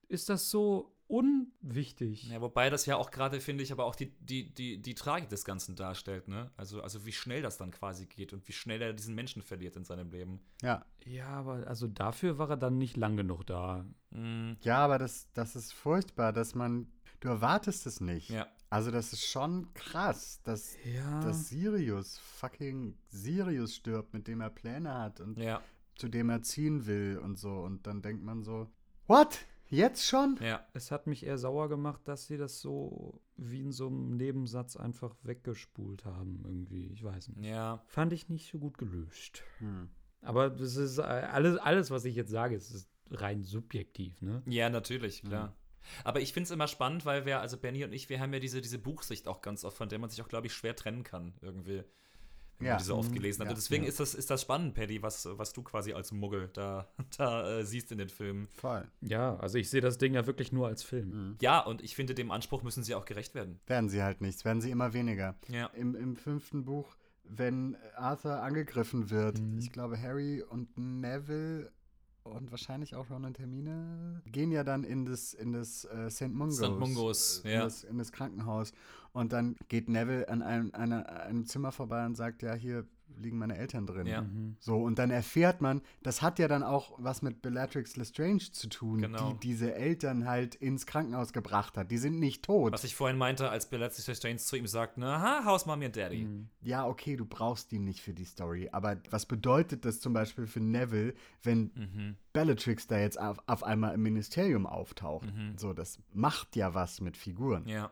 ist das so unwichtig. Ja, wobei das ja auch gerade, finde ich, aber auch die, die, die, die Tragik des Ganzen darstellt, ne? Also, also wie schnell das dann quasi geht und wie schnell er diesen Menschen verliert in seinem Leben. Ja. Ja, aber also dafür war er dann nicht lang genug da. Mhm. Ja, aber das, das ist furchtbar, dass man. Du erwartest es nicht. Ja. Also, das ist schon krass, dass, Ja. dass Sirius, fucking Sirius stirbt, mit dem er Pläne hat und Ja, zu dem er ziehen will und so. Und dann denkt man so, what? Jetzt schon? ja. es hat mich eher sauer gemacht, dass sie das so wie in so einem Nebensatz einfach weggespult haben, irgendwie. Ich weiß nicht. Ja. Fand ich nicht so gut gelöst. Hm. Aber das ist äh, alles, alles, was ich jetzt sage, ist, ist rein subjektiv, ne? Ja, natürlich, klar. Aber ich finde es immer spannend, weil wir, also Benny und ich, wir haben ja diese, diese Buchsicht auch ganz oft, von der man sich auch, glaube ich, schwer trennen kann, irgendwie. Wenn Ja. man die so oft Mhm. gelesen hat. Ja. Und deswegen Ja. ist, das, ist das spannend, Paddy, was, was du quasi als Muggel da, da äh, siehst in den Filmen. Voll. Ja, also ich sehe das Ding ja wirklich nur als Film. Mhm. Ja, und ich finde, dem Anspruch müssen sie auch gerecht werden. Werden sie halt nicht, werden sie immer weniger. Ja. Im, Im fünften Buch, wenn Arthur angegriffen wird, Mhm. ich glaube, Harry und Neville und wahrscheinlich auch Ron und Hermine gehen ja dann in das, in das äh, St. Mungos. St. Mungos, äh, ja. In das, in das Krankenhaus. Und dann geht Neville an einem, einer, einem Zimmer vorbei und sagt, ja, hier liegen meine Eltern drin. Ja. Mhm. So, und dann erfährt man, das hat ja dann auch was mit Bellatrix Lestrange zu tun, Genau. die diese Eltern halt ins Krankenhaus gebracht hat. Die sind nicht tot. Was ich vorhin meinte, als Bellatrix Lestrange zu ihm sagt, na, aha, Haus Mommy und Daddy. Mhm. Ja, okay, du brauchst die nicht für die Story. Aber was bedeutet das zum Beispiel für Neville, wenn Mhm. Bellatrix da jetzt auf, auf einmal im Ministerium auftaucht? Mhm. So, das macht ja was mit Figuren. Ja.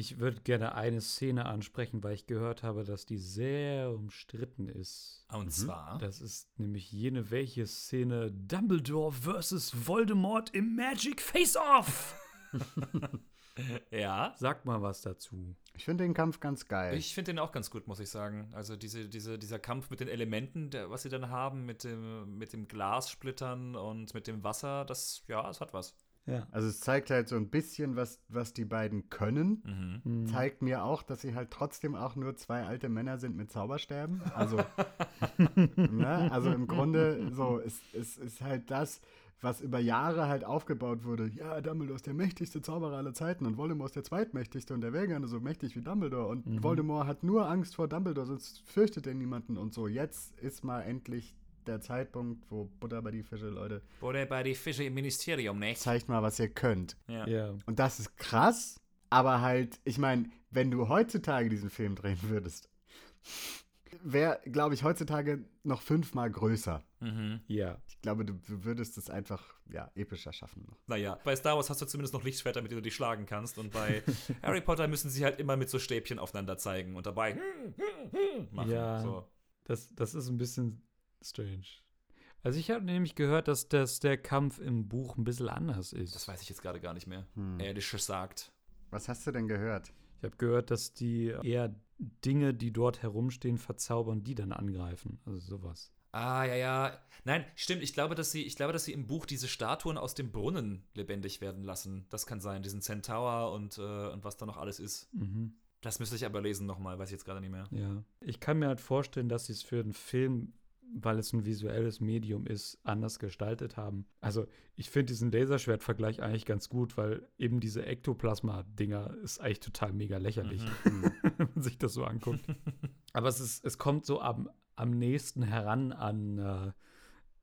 Mhm. Ich würde gerne eine Szene ansprechen, weil ich gehört habe, dass die sehr umstritten ist. Und zwar. Das ist nämlich jene welche Szene Dumbledore versus Voldemort im Magic Face-Off. Ja. Sag mal was dazu. Ich finde den Kampf ganz geil. Ich finde den auch ganz gut, muss ich sagen. Also diese, diese, dieser Kampf mit den Elementen, der, was sie dann haben, mit dem, mit dem Glassplittern und mit dem Wasser, das, ja, es hat was. Ja. also es zeigt halt so ein bisschen, was, was die beiden können. Mhm. Zeigt mir auch, dass sie halt trotzdem auch nur zwei alte Männer sind mit Zauberstäben. Also, ne? also im Grunde so, es, es ist halt das, was über Jahre halt aufgebaut wurde. Ja, Dumbledore ist der mächtigste Zauberer aller Zeiten und Voldemort ist der zweitmächtigste und der wäre gerne so mächtig wie Dumbledore. Und Mhm. Voldemort hat nur Angst vor Dumbledore, sonst fürchtet er niemanden und so. Jetzt ist mal endlich der Zeitpunkt, wo Butter bei die Fische, Leute, Oder bei die Fische im Ministerium, ne? zeigt mal, was ihr könnt. Ja. Ja. Und das ist krass, aber halt, ich meine, wenn du heutzutage diesen Film drehen würdest, wäre, glaube ich, heutzutage noch fünfmal größer. Mhm. Ja. Ich glaube, du, du würdest es einfach, ja, epischer schaffen noch. Naja, bei Star Wars hast du zumindest noch Lichtschwerter, mit denen du dich schlagen kannst. Und bei Harry Potter müssen sie halt immer mit so Stäbchen aufeinander zeigen und dabei machen. Ja. So. Das, das ist ein bisschen strange. Also ich habe nämlich gehört, dass, dass der Kampf im Buch ein bisschen anders ist. Das weiß ich jetzt gerade gar nicht mehr. Hm. Ehrlich gesagt. Was hast du denn gehört? Ich habe gehört, dass die eher Dinge, die dort herumstehen, verzaubern, die dann angreifen. Also sowas. Ah, ja, ja. Nein, stimmt. Ich glaube, dass sie, ich glaube, dass sie im Buch diese Statuen aus dem Brunnen lebendig werden lassen. Das kann sein, diesen Centaur und, äh, und was da noch alles ist. Mhm. Das müsste ich aber lesen nochmal, weiß ich jetzt gerade nicht mehr. Ja. Ich kann mir halt vorstellen, dass sie es für einen Film, weil es ein visuelles Medium ist, anders gestaltet haben. Also, ich finde diesen Laserschwert-Vergleich eigentlich ganz gut, weil eben diese Ektoplasma-Dinger ist eigentlich total mega lächerlich, Mhm. wenn man sich das so anguckt. Aber es, ist, es kommt so am, am nächsten heran an, äh,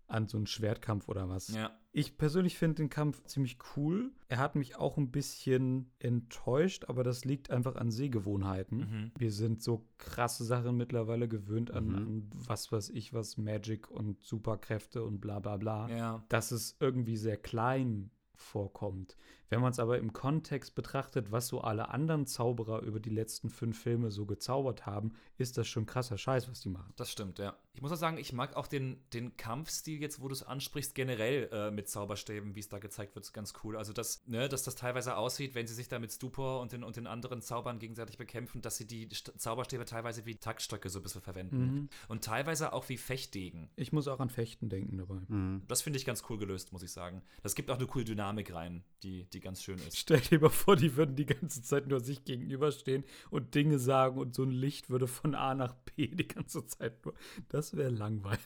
an so einen Schwertkampf oder was. Ja. Ich persönlich finde den Kampf ziemlich cool. Er hat mich auch ein bisschen enttäuscht, aber das liegt einfach an Sehgewohnheiten. Mhm. Wir sind so krasse Sachen mittlerweile gewöhnt an, Mhm. an was weiß ich was, Magic und Superkräfte und bla bla bla, Ja. dass es irgendwie sehr klein vorkommt. Wenn man es aber im Kontext betrachtet, was so alle anderen Zauberer über die letzten fünf Filme so gezaubert haben, ist das schon krasser Scheiß, was die machen. Das stimmt, ja. Ich muss auch sagen, ich mag auch den, den Kampfstil jetzt, wo du es ansprichst, generell äh, mit Zauberstäben, wie es da gezeigt wird, ist ganz cool. Also, dass, ne, dass das teilweise aussieht, wenn sie sich da mit Stupor und den, und den anderen Zaubern gegenseitig bekämpfen, dass sie die St Zauberstäbe teilweise wie Takststöcke so ein bisschen verwenden. Mhm. Und teilweise auch wie Fechtdegen. Ich muss auch an Fechten denken dabei. Mhm. Das finde ich ganz cool gelöst, muss ich sagen. Das gibt auch eine coole Dynamik rein, die, die ganz schön ist. Stell dir mal vor, die würden die ganze Zeit nur sich gegenüberstehen und Dinge sagen und so ein Licht würde von A nach B die ganze Zeit nur. Das wäre langweilig.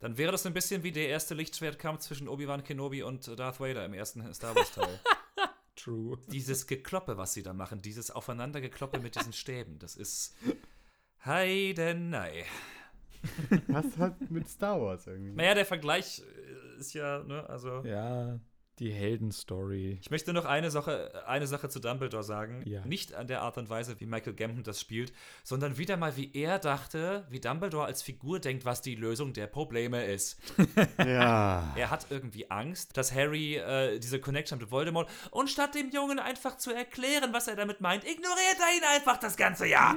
Dann wäre das ein bisschen wie der erste Lichtschwertkampf zwischen Obi-Wan Kenobi und Darth Vader im ersten Star Wars-Teil. True. dieses Gekloppe, was sie da machen, dieses Aufeinandergekloppe mit diesen Stäben, das ist Heidenei. Was hat mit Star Wars irgendwie? Naja, der Vergleich äh, ist ja, ne, also. Ja, die Heldenstory. Ich möchte noch eine Sache, eine Sache zu Dumbledore sagen. Ja. Nicht an der Art und Weise, wie Michael Gambon das spielt, sondern wieder mal, wie er dachte, wie Dumbledore als Figur denkt, was die Lösung der Probleme ist. Ja. Er hat irgendwie Angst, dass Harry äh, diese Connection mit Voldemort und statt dem Jungen einfach zu erklären, was er damit meint, ignoriert er ihn einfach das ganze Jahr.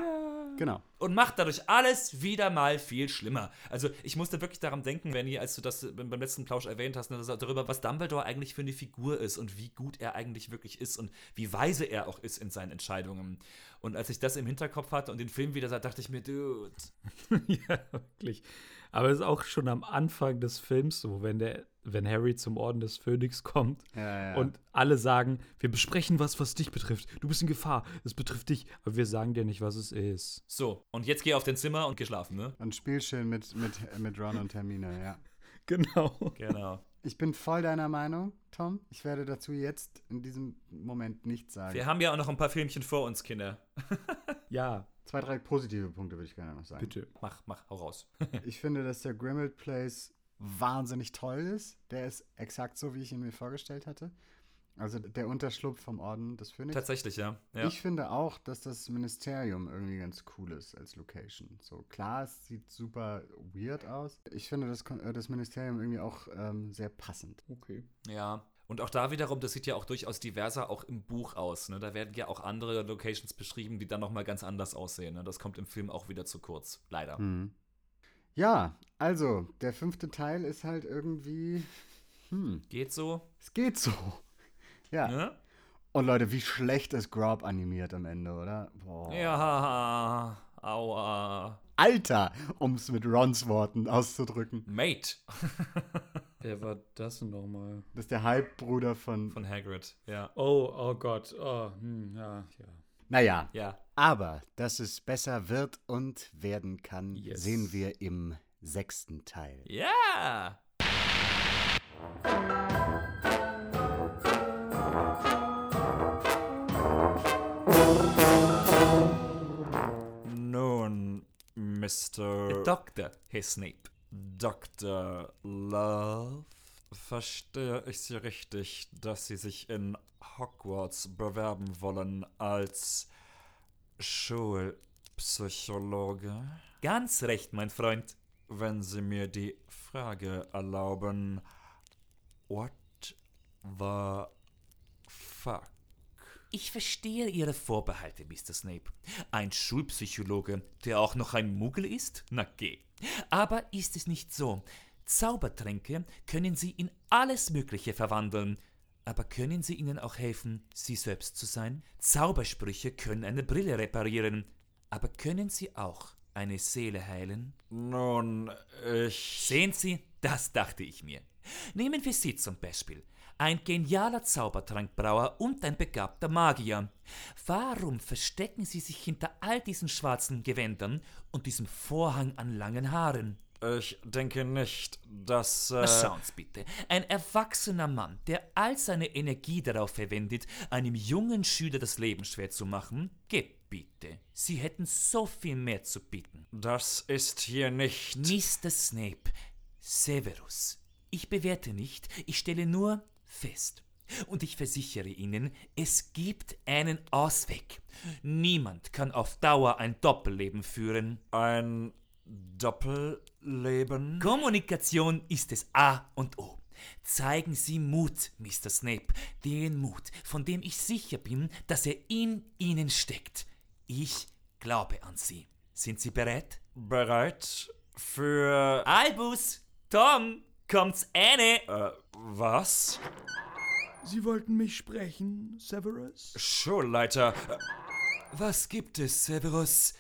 Genau. und macht dadurch alles wieder mal viel schlimmer. Also ich musste wirklich daran denken, Benny, als du das beim letzten Plausch erwähnt hast, ne, darüber, was Dumbledore eigentlich für eine Figur ist und wie gut er eigentlich wirklich ist und wie weise er auch ist in seinen Entscheidungen. Und als ich das im Hinterkopf hatte und den Film wieder sah, dachte ich mir, dude, ja, wirklich. Aber es ist auch schon am Anfang des Films so, wenn der, wenn Harry zum Orden des Phönix kommt Ja, ja. und alle sagen, wir besprechen was, was dich betrifft. Du bist in Gefahr, es betrifft dich, aber wir sagen dir nicht, was es ist. so, und jetzt geh auf dein Zimmer und geh schlafen, ne? Und spiel schön mit, mit, mit Ron und Hermine, ja. Genau. Genau. Ich bin voll deiner Meinung, Tom. Ich werde dazu jetzt in diesem Moment nichts sagen. Wir haben ja auch noch ein paar Filmchen vor uns, Kinder. Ja, Zwei, drei positive Punkte würde ich gerne noch sagen. bitte. Mach, mach, hau raus. Ich finde, dass der Grimald Place wahnsinnig toll ist. Der ist exakt so, wie ich ihn mir vorgestellt hatte. Also der Unterschlupf vom Orden des Phönix. Tatsächlich, ja. ja. Ich finde auch, dass das Ministerium irgendwie ganz cool ist als Location. So klar, es sieht super weird aus. Ich finde das, äh, das Ministerium irgendwie auch ähm, sehr passend. Okay. Ja. Und auch da wiederum, das sieht ja auch durchaus diverser auch im Buch aus. Ne? Da werden ja auch andere Locations beschrieben, die dann nochmal ganz anders aussehen. Ne? Das kommt im Film auch wieder zu kurz. Leider. Mhm. Ja, also der fünfte Teil ist halt irgendwie, hm, Geht so. es geht so. Ja. Ne? Und Leute, wie schlecht ist Grob animiert am Ende, oder? Boah. Ja. Aua. Alter, um es mit Rons Worten auszudrücken. Mate Wer war das denn nochmal? Das ist der Halbbruder von. von Hagrid. Ja. Oh, oh Gott. Oh, hm, ja, ja. Naja, Ja. aber dass es besser wird und werden kann, Yes. sehen wir im sechsten Teil. Ja. Nun, Mr. Dr. Herr Snape. Dr. Love. Verstehe ich Sie richtig, dass Sie sich in Hogwarts bewerben wollen als Schulpsychologe? Ganz recht, mein Freund. Wenn Sie mir die Frage erlauben, what the fuck? Ich verstehe Ihre Vorbehalte, Mr. Snape. Ein Schulpsychologe, der auch noch ein Muggel ist? Na geh. Aber ist es nicht so? Zaubertränke können Sie in alles Mögliche verwandeln. Aber können sie Ihnen auch helfen, Sie selbst zu sein? Zaubersprüche können eine Brille reparieren. Aber können sie auch eine Seele heilen? Nun, ich. Sehen Sie, das dachte ich mir. Nehmen wir Sie zum Beispiel. Ein genialer Zaubertrankbrauer und ein begabter Magier. Warum verstecken Sie sich hinter all diesen schwarzen Gewändern und diesem Vorhang an langen Haaren? Ich denke nicht, dass. Äh, Sie bitte. Ein erwachsener Mann, der all seine Energie darauf verwendet, einem jungen Schüler das Leben schwer zu machen, geht bitte. Sie hätten so viel mehr zu bieten. das ist hier nicht. Mr. Snape, Severus. Ich bewerte nicht, ich stelle nur fest. Und ich versichere Ihnen, es gibt einen Ausweg. Niemand kann auf Dauer ein Doppelleben führen. Ein Doppelleben? Kommunikation ist das A und O. Zeigen Sie Mut, Mr. Snape, den Mut, von dem ich sicher bin, dass er in Ihnen steckt. Ich glaube an Sie. Sind Sie bereit? Bereit für. Albus, Tom, kommt's eine. Äh, was? Sie wollten mich sprechen, Severus? Schulleiter. Was gibt es, Severus?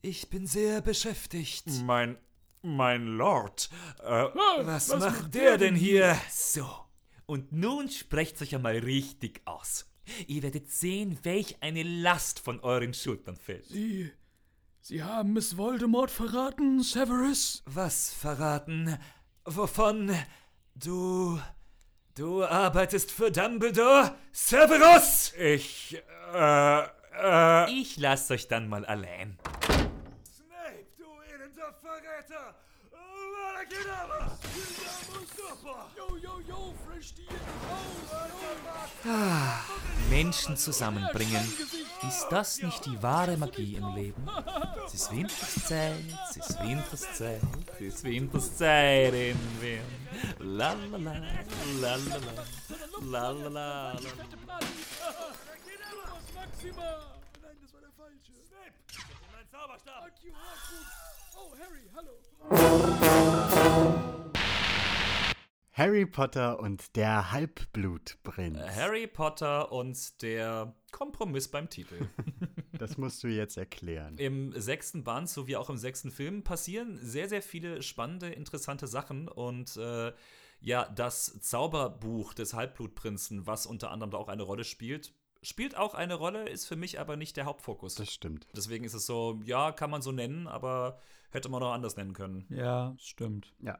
Ich bin sehr beschäftigt. Mein. Mein Lord. Äh, Was, macht der denn hier? So, und nun sprecht euch einmal richtig aus. Ihr werdet sehen, welch eine Last von euren Schultern fällt. Sie. Sie haben Miss Voldemort verraten, Severus? Was verraten? Wovon? Du. Du arbeitest für Dumbledore? Severus! ich. Äh. Äh. Ich lass euch dann mal allein. Snape, du elender Verräter! Yo, yo, yo, frisch die Menschen zusammenbringen. Ist das nicht die wahre Magie im Leben? Es ist Winterszeit, es ist Winterszeit, es ist Winterszeit in Wien. La la la, la la la, la la la. Maxima! Nein, das war der falsche. Snape! Mein Zauberstab! Oh, Harry, hallo. Harry Potter und der Halbblutprinz. Harry Potter und der Kompromiss beim Titel. Das musst du jetzt erklären. Im sechsten Band, so wie auch im sechsten Film, passieren sehr, sehr viele spannende, interessante Sachen. Und äh, ja, das Zauberbuch des Halbblutprinzen, was unter anderem da auch eine Rolle spielt, spielt auch eine Rolle, ist für mich aber nicht der Hauptfokus. Das stimmt. Deswegen ist es so, ja, kann man so nennen, aber hätte man auch anders nennen können. Ja, stimmt. Ja.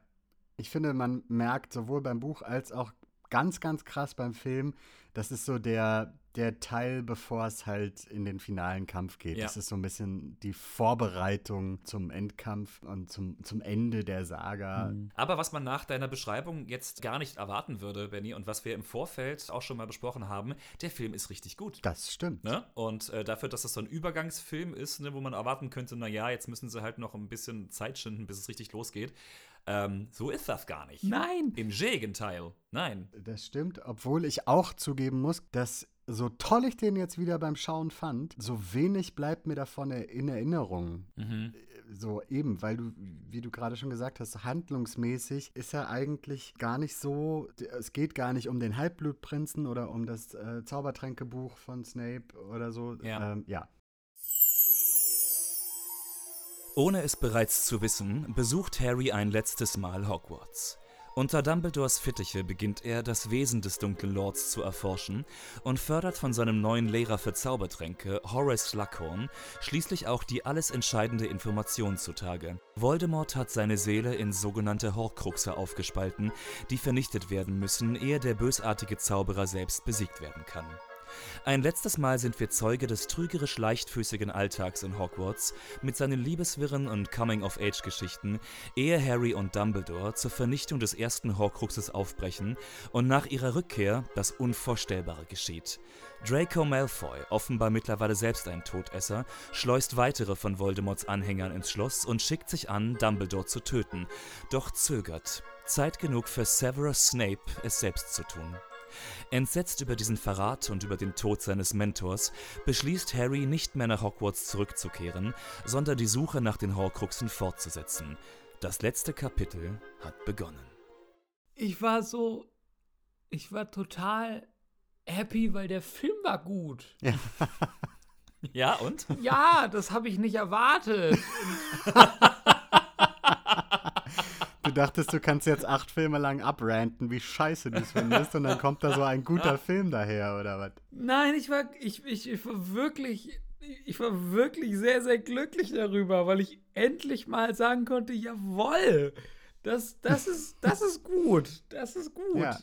Ich finde, man merkt sowohl beim Buch als auch ganz, ganz krass beim Film, das ist so der, der Teil, bevor es halt in den finalen Kampf geht. Ja. Das ist so ein bisschen die Vorbereitung zum Endkampf und zum, zum Ende der Saga. Mhm. Aber was man nach deiner Beschreibung jetzt gar nicht erwarten würde, Benny, und was wir im Vorfeld auch schon mal besprochen haben, der Film ist richtig gut. Das stimmt. Ne? Und äh, dafür, dass das so ein Übergangsfilm ist, ne, wo man erwarten könnte, naja, jetzt müssen sie halt noch ein bisschen Zeit schinden, bis es richtig losgeht. Ähm, so ist das gar nicht. Nein! Im Gegenteil. Nein. Das stimmt, obwohl ich auch zugeben muss, dass so toll ich den jetzt wieder beim Schauen fand, so wenig bleibt mir davon in Erinnerung. Mhm. So eben, weil du, wie du gerade schon gesagt hast, handlungsmäßig ist er eigentlich gar nicht so, es geht gar nicht um den Halbblutprinzen oder um das äh, Zaubertränkebuch von Snape oder so. Ja. Ähm, ja. Ohne es bereits zu wissen, besucht Harry ein letztes Mal Hogwarts. Unter Dumbledores Fittiche beginnt er, das Wesen des dunklen Lords zu erforschen und fördert von seinem neuen Lehrer für Zaubertränke, Horace Slughorn, schließlich auch die alles entscheidende Information zutage. Voldemort hat seine Seele in sogenannte Horcruxe aufgespalten, die vernichtet werden müssen, ehe der bösartige Zauberer selbst besiegt werden kann. Ein letztes Mal sind wir Zeuge des trügerisch leichtfüßigen Alltags in Hogwarts mit seinen Liebeswirren und Coming-of-Age-Geschichten, ehe Harry und Dumbledore zur Vernichtung des ersten Horcruxes aufbrechen und nach ihrer Rückkehr das Unvorstellbare geschieht. Draco Malfoy, offenbar mittlerweile selbst ein Todesser, schleust weitere von Voldemorts Anhängern ins Schloss und schickt sich an, Dumbledore zu töten, doch zögert. Zeit genug für Severus Snape, es selbst zu tun. Entsetzt über diesen Verrat und über den Tod seines Mentors, beschließt Harry nicht mehr nach Hogwarts zurückzukehren, sondern die Suche nach den Horcruxen fortzusetzen. Das letzte Kapitel hat begonnen. Ich war so. Ich war total happy, weil der Film war gut. Ja. Ja, und? Ja, das habe ich nicht erwartet. Du dachtest, du kannst jetzt acht Filme lang abranten, wie scheiße du es findest, und dann kommt da so ein guter Film daher, oder was? Nein, ich war, ich, ich, ich war wirklich, ich war wirklich sehr, sehr glücklich darüber, weil ich endlich mal sagen konnte, jawohl, das, das, ist, das ist gut, das ist gut. Ja.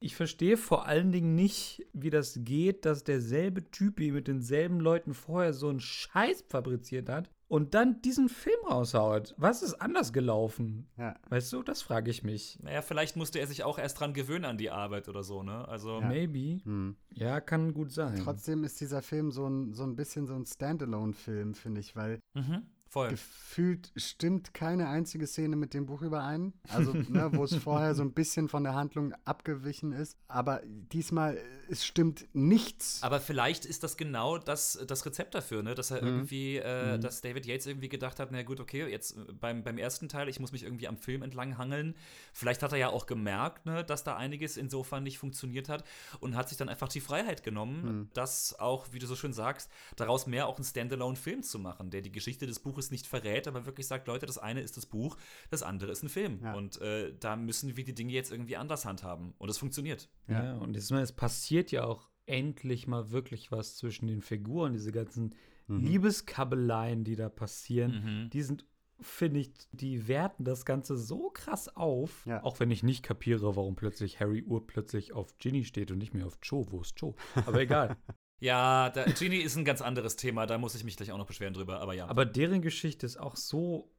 Ich verstehe vor allen Dingen nicht, wie das geht, dass derselbe Typi mit denselben Leuten vorher so einen Scheiß fabriziert hat und dann diesen Film raushaut. Was ist anders gelaufen? Ja. Weißt du, das frage ich mich. Naja, vielleicht musste er sich auch erst dran gewöhnen an die Arbeit oder so, ne? Also, Ja. Maybe. Hm. Ja, kann gut sein. Trotzdem ist dieser Film so ein, so ein bisschen so ein Standalone-Film, finde ich, weil mhm, voll. gefühlt stimmt keine einzige Szene mit dem Buch überein. Also, ne, wo es vorher so ein bisschen von der Handlung abgewichen ist. Aber diesmal, es stimmt nichts. Aber vielleicht ist das genau das, das Rezept dafür, ne? dass er Mhm. irgendwie, äh, dass David Yates irgendwie gedacht hat, na gut, okay, jetzt äh, beim, beim ersten Teil, ich muss mich irgendwie am Film entlang hangeln. Vielleicht hat er ja auch gemerkt, ne, dass da einiges insofern nicht funktioniert hat und hat sich dann einfach die Freiheit genommen, Mhm. das auch, wie du so schön sagst, daraus mehr auch einen Standalone-Film zu machen, der die Geschichte des Buches nicht verrät, aber wirklich sagt, Leute, das eine ist das Buch, das andere ist ein Film. Ja. Und äh, da müssen wir die Dinge jetzt irgendwie anders handhaben. Und es funktioniert. Ja, und es, es passiert ja auch endlich mal wirklich was zwischen den Figuren, diese ganzen Liebeskabeleien, die da passieren, Mhm. die sind, finde ich, die werten das Ganze so krass auf, Ja. auch wenn ich nicht kapiere, warum plötzlich Harry urplötzlich auf Ginny steht und nicht mehr auf Joe. Wo ist Joe? Aber egal. Ja, da, Genie ist ein ganz anderes Thema, da muss ich mich gleich auch noch beschweren drüber, aber ja. Aber deren Geschichte ist auch so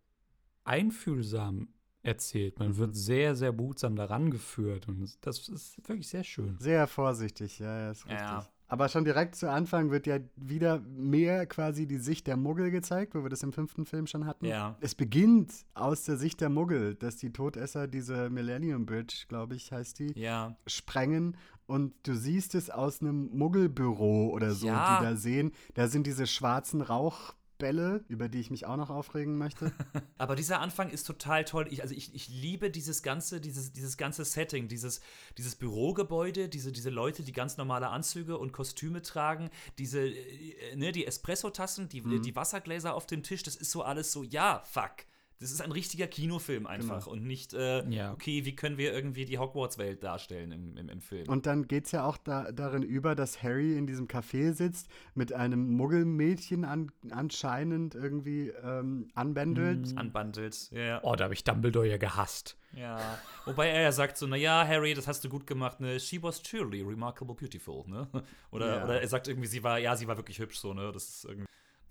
einfühlsam erzählt. Man wird sehr, sehr behutsam daran geführt und das ist wirklich sehr schön. Sehr vorsichtig, ja, ja, ist richtig. Ja. Aber schon direkt zu Anfang wird ja wieder mehr quasi die Sicht der Muggel gezeigt, wo wir das im fünften Film schon hatten. Ja. Es beginnt aus der Sicht der Muggel, dass die Todesser diese Millennium Bridge, glaube ich, heißt die, ja. sprengen und du siehst es aus einem Muggelbüro oder so, Ja. die da sehen. Da sind diese schwarzen Rauchbälle, über die ich mich auch noch aufregen möchte. Aber dieser Anfang ist total toll. Ich, also ich, ich liebe dieses ganze, dieses, dieses ganze Setting, dieses, dieses Bürogebäude, diese, diese Leute, die ganz normale Anzüge und Kostüme tragen, diese, äh, ne, die Espressotassen, die, die Wassergläser auf dem Tisch, das ist so alles so, ja, fuck. Das ist ein richtiger Kinofilm einfach und nicht, äh, Ja. okay, wie können wir irgendwie die Hogwarts-Welt darstellen im, im, im Film. Und dann geht es ja auch da, darin über, dass Harry in diesem Café sitzt, mit einem Muggelmädchen an, anscheinend irgendwie ähm, anbändelt. anbandelt. Ja, Oh, da habe ich Dumbledore ja gehasst. ja. Wobei er ja sagt so, naja, Harry, das hast du gut gemacht, ne? She was truly remarkable beautiful, ne? Oder, Ja. oder er sagt irgendwie, sie war, ja, sie war wirklich hübsch, so, ne? Das ist irgendwie.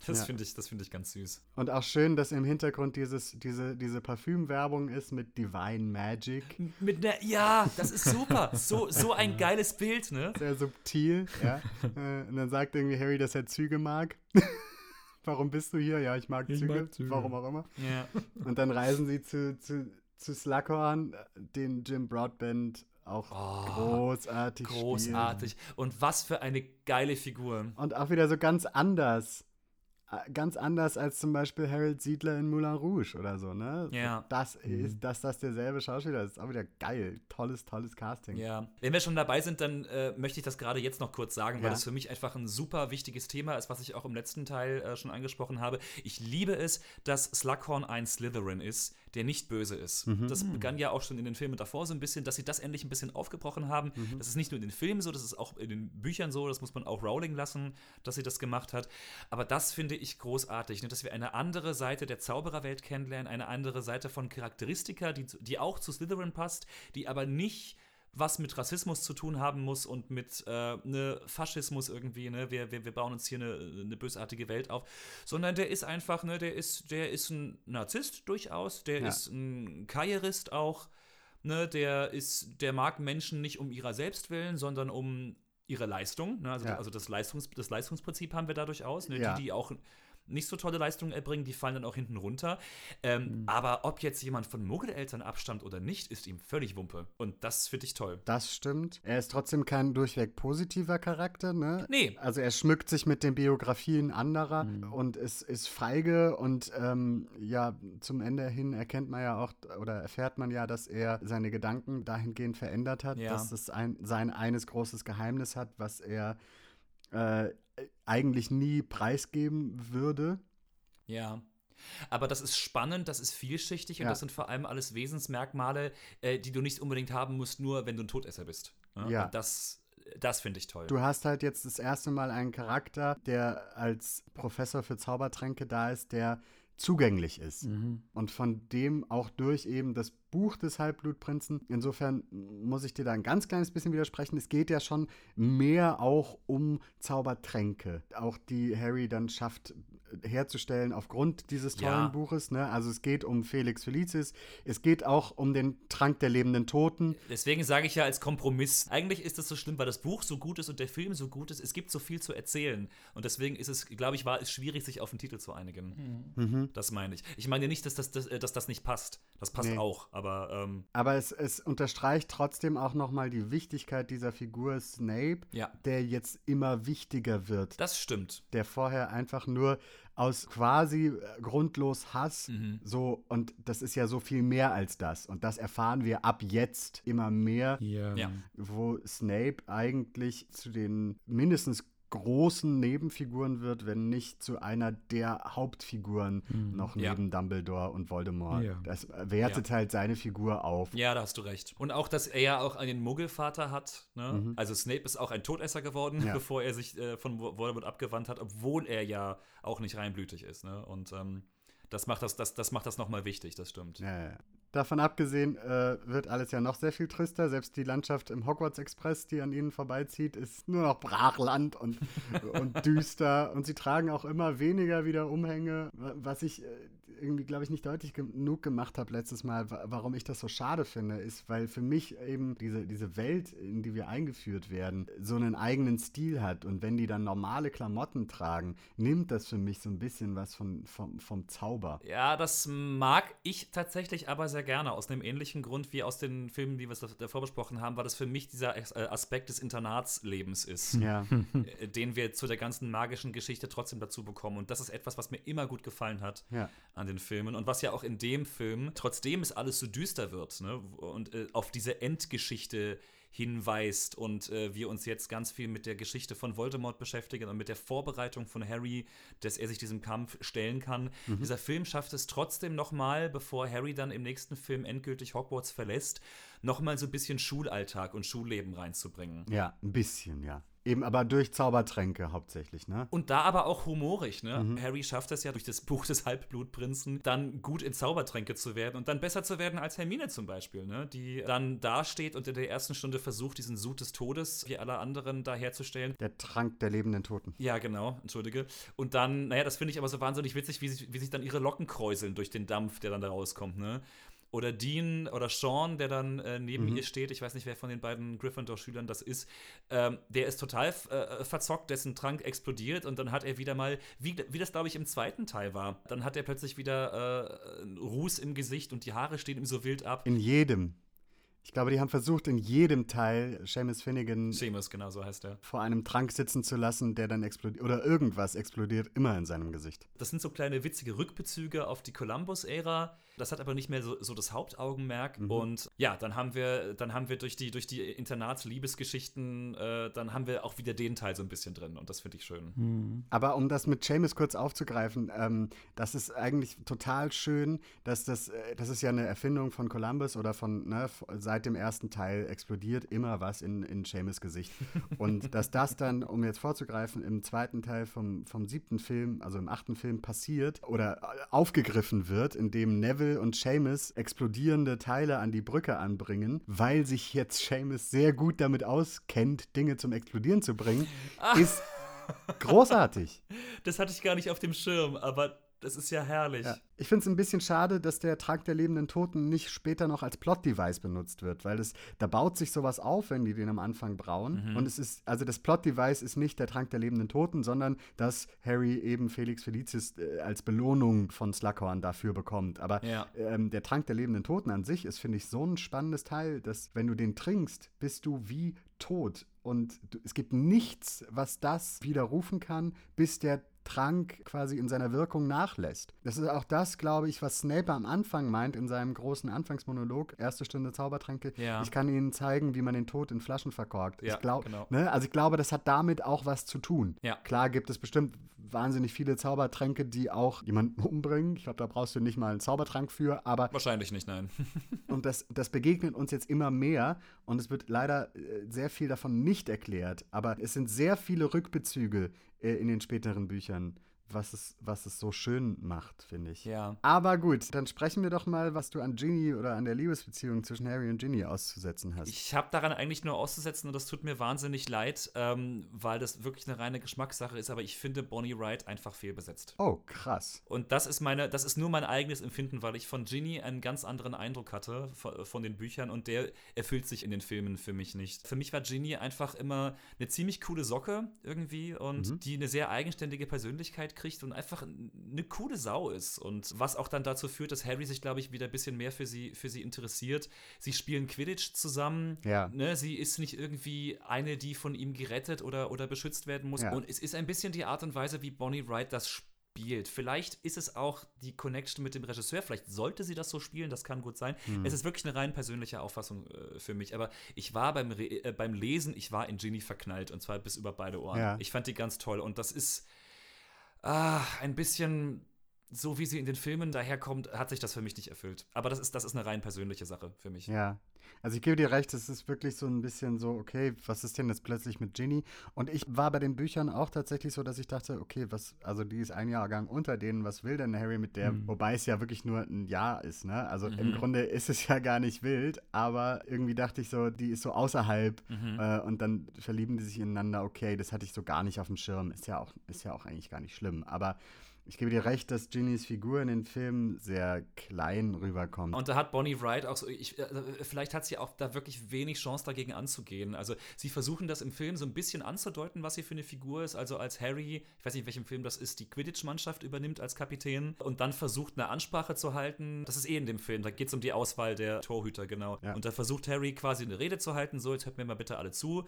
Das Ja. finde ich, das finde ich ganz süß. Und auch schön, dass im Hintergrund dieses, diese, diese Parfümwerbung ist mit Divine Magic. Mit einer, ja, das ist super. So, so ein geiles Bild, ne? Sehr subtil, ja. Äh, und dann sagt irgendwie Harry, dass er Züge mag. Warum bist du hier? Ja, ich mag, Ich Züge, mag Züge. Warum auch immer. Ja. Und dann reisen sie zu, zu, zu Slughorn, den Jim Broadbent auch großartig spielt. Großartig. Und was für eine geile Figur. Und auch wieder so ganz anders. Äh, Ganz anders als zum Beispiel Harold Siedler in Moulin Rouge oder so, ne? Ja. Das ist, dass das derselbe Schauspieler ist, ist auch wieder geil. Tolles, tolles Casting. Ja, wenn wir schon dabei sind, dann äh, möchte ich das gerade jetzt noch kurz sagen, weil Ja. das für mich einfach ein super wichtiges Thema ist, was ich auch im letzten Teil äh, schon angesprochen habe. Ich liebe es, dass Slughorn ein Slytherin ist, der nicht böse ist. Das begann ja auch schon in den Filmen davor so ein bisschen, dass sie das endlich ein bisschen aufgebrochen haben. Das ist nicht nur in den Filmen so, das ist auch in den Büchern so, das muss man auch Rowling lassen, dass sie das gemacht hat. Aber das finde ich großartig, ne? dass wir eine andere Seite der Zaubererwelt kennenlernen, eine andere Seite von Charakteristika, die, die auch zu Slytherin passt, die aber nicht was mit Rassismus zu tun haben muss und mit äh, ne Faschismus irgendwie, ne, wir, wir, wir bauen uns hier eine, eine bösartige Welt auf, sondern der ist einfach, ne, der ist, der ist ein Narzisst durchaus, der Ja. ist ein Karrierist auch, ne, der ist, der mag Menschen nicht um ihrer selbst willen, sondern um ihre Leistung, ne, also, Ja. also das, Leistungs, das Leistungsprinzip haben wir da durchaus, ne, Ja. die, die auch nicht so tolle Leistungen erbringen, die fallen dann auch hinten runter. Ähm, Aber ob jetzt jemand von Muggeleltern abstammt oder nicht, ist ihm völlig Wumpe. Und das finde ich toll. Das stimmt. Er ist trotzdem kein durchweg positiver Charakter, ne? Nee. Also er schmückt sich mit den Biografien anderer und ist, ist feige und ähm, ja, zum Ende hin erkennt man ja auch oder erfährt man ja, dass er seine Gedanken dahingehend verändert hat, Ja. dass es ein, sein eines großes Geheimnis hat, was er äh, eigentlich nie preisgeben würde. Ja. Aber das ist spannend, das ist vielschichtig und Ja. das sind vor allem alles Wesensmerkmale, äh, die du nicht unbedingt haben musst, nur wenn du ein Todesser bist. Ja. Und das, das finde ich toll. Du hast halt jetzt das erste Mal einen Charakter, der als Professor für Zaubertränke da ist, der zugänglich ist. Und von dem auch durch eben das Buch des Halbblutprinzen. Insofern muss ich dir da ein ganz kleines bisschen widersprechen. Es geht ja schon mehr auch um Zaubertränke. Auch die Harry dann schafft äh, herzustellen aufgrund dieses tollen Ja. Buches. Ne? Also es geht um Felix Felicis. Es geht auch um den Trank der lebenden Toten. Deswegen sage ich ja als Kompromiss, eigentlich ist das so schlimm, weil das Buch so gut ist und der Film so gut ist. Es gibt so viel zu erzählen. Und deswegen ist es, glaube ich, war es schwierig, sich auf den Titel zu einigen. Das meine ich. Ich meine nicht, dass das, dass, äh, dass das nicht passt. Das passt Nee. auch. Aber ähm, Aber es, es unterstreicht trotzdem auch nochmal die Wichtigkeit dieser Figur Snape, Ja. der jetzt immer wichtiger wird. das stimmt. Der vorher einfach nur aus quasi äh, grundlos Hass Mhm. so und das ist ja so viel mehr als das und das erfahren wir ab jetzt immer mehr. Ja. wo Snape eigentlich zu den mindestens großen Nebenfiguren wird, wenn nicht zu einer der Hauptfiguren noch Mhm. Ja. neben Dumbledore und Voldemort. Ja. Das wertet halt seine Figur auf. Ja, da hast du recht. Und auch, dass er ja auch einen Muggelvater hat. Ne? Mhm. Also Snape ist auch ein Todesser geworden, Ja. bevor er sich äh, von Vo- Voldemort abgewandt hat, obwohl er ja auch nicht reinblütig ist. Ne? Und ähm, das macht das, das, das macht das nochmal wichtig, das stimmt. Ja, ja. Davon abgesehen äh, wird alles ja noch sehr viel trüster. Selbst die Landschaft im Hogwarts Express, die an ihnen vorbeizieht, ist nur noch Brachland und, und düster. Und sie tragen auch immer weniger wieder Umhänge, wa- was ich äh, irgendwie, glaube ich, nicht deutlich genug gemacht habe letztes Mal, wa warum ich das so schade finde, ist, weil für mich eben diese, diese Welt, in die wir eingeführt werden, so einen eigenen Stil hat. Und wenn die dann normale Klamotten tragen, nimmt das für mich so ein bisschen was von, vom, vom Zauber. Ja, das mag ich tatsächlich aber sehr gerne. Aus einem ähnlichen Grund wie aus den Filmen, die wir davor besprochen haben, weil das für mich dieser äh, Aspekt des Internatslebens ist. Ja. äh, den wir zu der ganzen magischen Geschichte trotzdem dazu bekommen. Und das ist etwas, was mir immer gut gefallen hat Ja. An den Filmen. Und was ja auch in dem Film, trotzdem es alles so düster wird, ne? und äh, auf diese Endgeschichte hinweist und äh, wir uns jetzt ganz viel mit der Geschichte von Voldemort beschäftigen und mit der Vorbereitung von Harry, dass er sich diesem Kampf stellen kann. Dieser Film schafft es trotzdem nochmal, bevor Harry dann im nächsten Film endgültig Hogwarts verlässt, nochmal so ein bisschen Schulalltag und Schulleben reinzubringen. Ja, ein bisschen, ja. Eben aber durch Zaubertränke hauptsächlich, ne? Und da aber auch humorig, ne? Harry schafft es ja durch das Buch des Halbblutprinzen, dann gut in Zaubertränke zu werden und dann besser zu werden als Hermine zum Beispiel, ne? Die dann dasteht und in der ersten Stunde versucht, diesen Sud des Todes, wie alle anderen, da herzustellen. Der Trank der lebenden Toten. Ja, genau, entschuldige. Und dann, naja, das finde ich aber so wahnsinnig witzig, wie sich, wie sich dann ihre Locken kräuseln durch den Dampf, der dann da rauskommt, ne? Oder Dean oder Sean, der dann äh, neben ihr steht, ich weiß nicht, wer von den beiden Gryffindor-Schülern das ist, ähm, der ist total äh, verzockt, dessen Trank explodiert und dann hat er wieder mal, wie, wie das glaube ich im zweiten Teil war, dann hat er plötzlich wieder äh, Ruß im Gesicht und die Haare stehen ihm so wild ab. In jedem. Ich glaube, die haben versucht, in jedem Teil Seamus Finnegan Seamus, genau so heißt er. vor einem Trank sitzen zu lassen, der dann explodiert. Oder irgendwas explodiert immer in seinem Gesicht. Das sind so kleine witzige Rückbezüge auf die Columbus-Ära. Das hat aber nicht mehr so, so das Hauptaugenmerk. Und ja, dann haben wir, dann haben wir durch die, durch die Internats-Liebesgeschichten, äh, dann haben wir auch wieder den Teil so ein bisschen drin. Und das finde ich schön. Aber um das mit Seamus kurz aufzugreifen, ähm, das ist eigentlich total schön, dass das, äh, das ist ja eine Erfindung von Columbus oder von, ne, seit dem ersten Teil explodiert immer was in, in Seamus Gesicht. Und dass das dann, um jetzt vorzugreifen, im zweiten Teil vom, vom siebten Film, also im achten Film passiert oder äh, aufgegriffen wird, indem Neville und Seamus explodierende Teile an die Brücke anbringen, weil sich jetzt Seamus sehr gut damit auskennt, Dinge zum Explodieren zu bringen, ist großartig. Das hatte ich gar nicht auf dem Schirm, aber das ist ja herrlich. Ja. Ich finde es ein bisschen schade, dass der Trank der lebenden Toten nicht später noch als Plot-Device benutzt wird, weil das, da baut sich sowas auf, wenn die den am Anfang brauen. Und es ist, also das Plot-Device ist nicht der Trank der lebenden Toten, sondern dass Harry eben Felix Felicis äh, als Belohnung von Slughorn dafür bekommt. Aber Ja. ähm, der Trank der lebenden Toten an sich ist, finde ich, so ein spannendes Teil, dass wenn du den trinkst, bist du wie tot. Und du, es gibt nichts, was das widerrufen kann, bis der Trank quasi in seiner Wirkung nachlässt. Das ist auch das, glaube ich, was Snape am Anfang meint in seinem großen Anfangsmonolog, erste Stunde Zaubertränke. Ja. Ich kann Ihnen zeigen, wie man den Tod in Flaschen verkorkt. Ja, ich glaub, genau. ne? Also ich glaube, das hat damit auch was zu tun. Ja. Klar gibt es bestimmt wahnsinnig viele Zaubertränke, die auch jemanden umbringen. Ich glaube, da brauchst du nicht mal einen Zaubertrank für, aber Wahrscheinlich nicht, nein. und das, das begegnet uns jetzt immer mehr und es wird leider äh, sehr viel davon nicht erklärt. Aber es sind sehr viele Rückbezüge in den späteren Büchern, was es, was es so schön macht, finde ich. Ja. Aber gut, dann sprechen wir doch mal, was du an Ginny oder an der Liebesbeziehung zwischen Harry und Ginny auszusetzen hast. Ich habe daran eigentlich nur auszusetzen und das tut mir wahnsinnig leid, ähm, weil das wirklich eine reine Geschmackssache ist, aber ich finde Bonnie Wright einfach fehlbesetzt. oh, krass. Und das ist meine, das ist nur mein eigenes Empfinden, weil ich von Ginny einen ganz anderen Eindruck hatte von, von den Büchern und der erfüllt sich in den Filmen für mich nicht. Für mich war Ginny einfach immer eine ziemlich coole Socke irgendwie und die eine sehr eigenständige Persönlichkeit kriegt und einfach eine coole Sau ist. Und was auch dann dazu führt, dass Harry sich, glaube ich, wieder ein bisschen mehr für sie, für sie interessiert. Sie spielen Quidditch zusammen. Ja. Ne, sie ist nicht irgendwie eine, die von ihm gerettet oder, oder beschützt werden muss. Ja. Und es ist ein bisschen die Art und Weise, wie Bonnie Wright das spielt. Vielleicht ist es auch die Connection mit dem Regisseur. Vielleicht sollte sie das so spielen, das kann gut sein. Hm. Es ist wirklich eine rein persönliche Auffassung äh, für mich. Aber ich war beim, Re äh, beim Lesen, ich war in Ginny verknallt und zwar bis über beide Ohren. Ja. Ich fand die ganz toll und das ist ah, ein bisschen so, wie sie in den Filmen daherkommt, hat sich das für mich nicht erfüllt. Aber das ist, das ist eine rein persönliche Sache für mich. Ja. Also ich gebe dir recht, es ist wirklich so ein bisschen so, okay, was ist denn jetzt plötzlich mit Ginny? Und ich war bei den Büchern auch tatsächlich so, dass ich dachte, okay, was, also die ist ein Jahrgang unter denen, was will denn Harry mit der? Wobei es ja wirklich nur ein Jahr ist, ne? Also im Grunde ist es ja gar nicht wild, aber irgendwie dachte ich so, die ist so außerhalb äh, und dann verlieben die sich ineinander, okay, das hatte ich so gar nicht auf dem Schirm. Ist ja auch, ist ja auch eigentlich gar nicht schlimm. Aber ich gebe dir recht, dass Ginnys Figur in den Filmen sehr klein rüberkommt. Und da hat Bonnie Wright auch so, ich, äh, vielleicht hat sie auch da wirklich wenig Chance dagegen anzugehen. Also sie versuchen das im Film so ein bisschen anzudeuten, was sie für eine Figur ist. Also als Harry, ich weiß nicht, in welchem Film das ist, die Quidditch-Mannschaft übernimmt als Kapitän und dann versucht eine Ansprache zu halten. Das ist eh in dem Film, da geht es um die Auswahl der Torhüter, genau. Ja. Und da versucht Harry quasi eine Rede zu halten, so, jetzt hört mir mal bitte alle zu.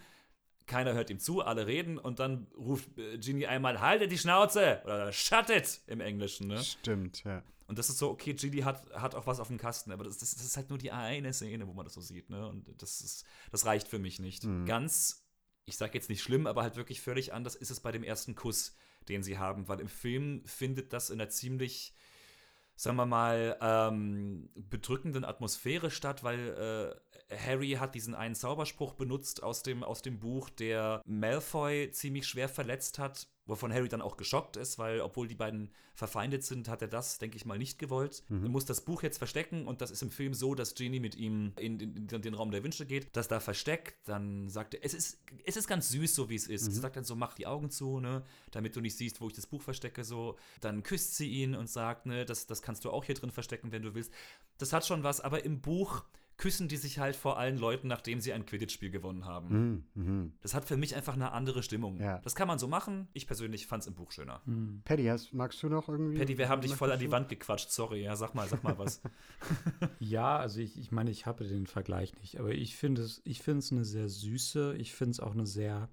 Keiner hört ihm zu, alle reden und dann ruft äh, Ginny einmal, haltet die Schnauze oder shut it im Englischen, ne? Stimmt, ja. Und das ist so, okay, Ginny hat, hat auch was auf dem Kasten, aber das, das, das ist halt nur die eine Szene, wo man das so sieht, ne? Und das ist, das reicht für mich nicht. Ganz, ich sag jetzt nicht schlimm, aber halt wirklich völlig anders ist es bei dem ersten Kuss, den sie haben, weil im Film findet das in einer ziemlich, sagen wir mal, ähm, bedrückenden Atmosphäre statt, weil äh, Harry hat diesen einen Zauberspruch benutzt aus dem, aus dem Buch, der Malfoy ziemlich schwer verletzt hat, wovon Harry dann auch geschockt ist, weil obwohl die beiden verfeindet sind, hat er das, denke ich mal, nicht gewollt. Er muss das Buch jetzt verstecken und das ist im Film so, dass Genie mit ihm in, in, in den Raum der Wünsche geht, das da versteckt, dann sagt er, es ist, es ist ganz süß, so wie es ist. Er sagt dann so, mach die Augen zu, ne, damit du nicht siehst, wo ich das Buch verstecke, so. Dann küsst sie ihn und sagt, ne, das, das kannst du auch hier drin verstecken, wenn du willst. Das hat schon was, aber im Buch küssen die sich halt vor allen Leuten, nachdem sie ein Quidditch-Spiel gewonnen haben. Mhm, mhm. Das hat für mich einfach eine andere Stimmung. Ja. Das kann man so machen. Ich persönlich fand es im Buch schöner. Paddy, hast, magst du noch irgendwie? Paddy, wir haben dich voll an die Wand gequatscht. Sorry, ja, sag mal, sag mal was. Ja, also ich, ich meine, ich habe den Vergleich nicht, aber ich finde es, ich finde es eine sehr süße, ich finde es auch eine sehr,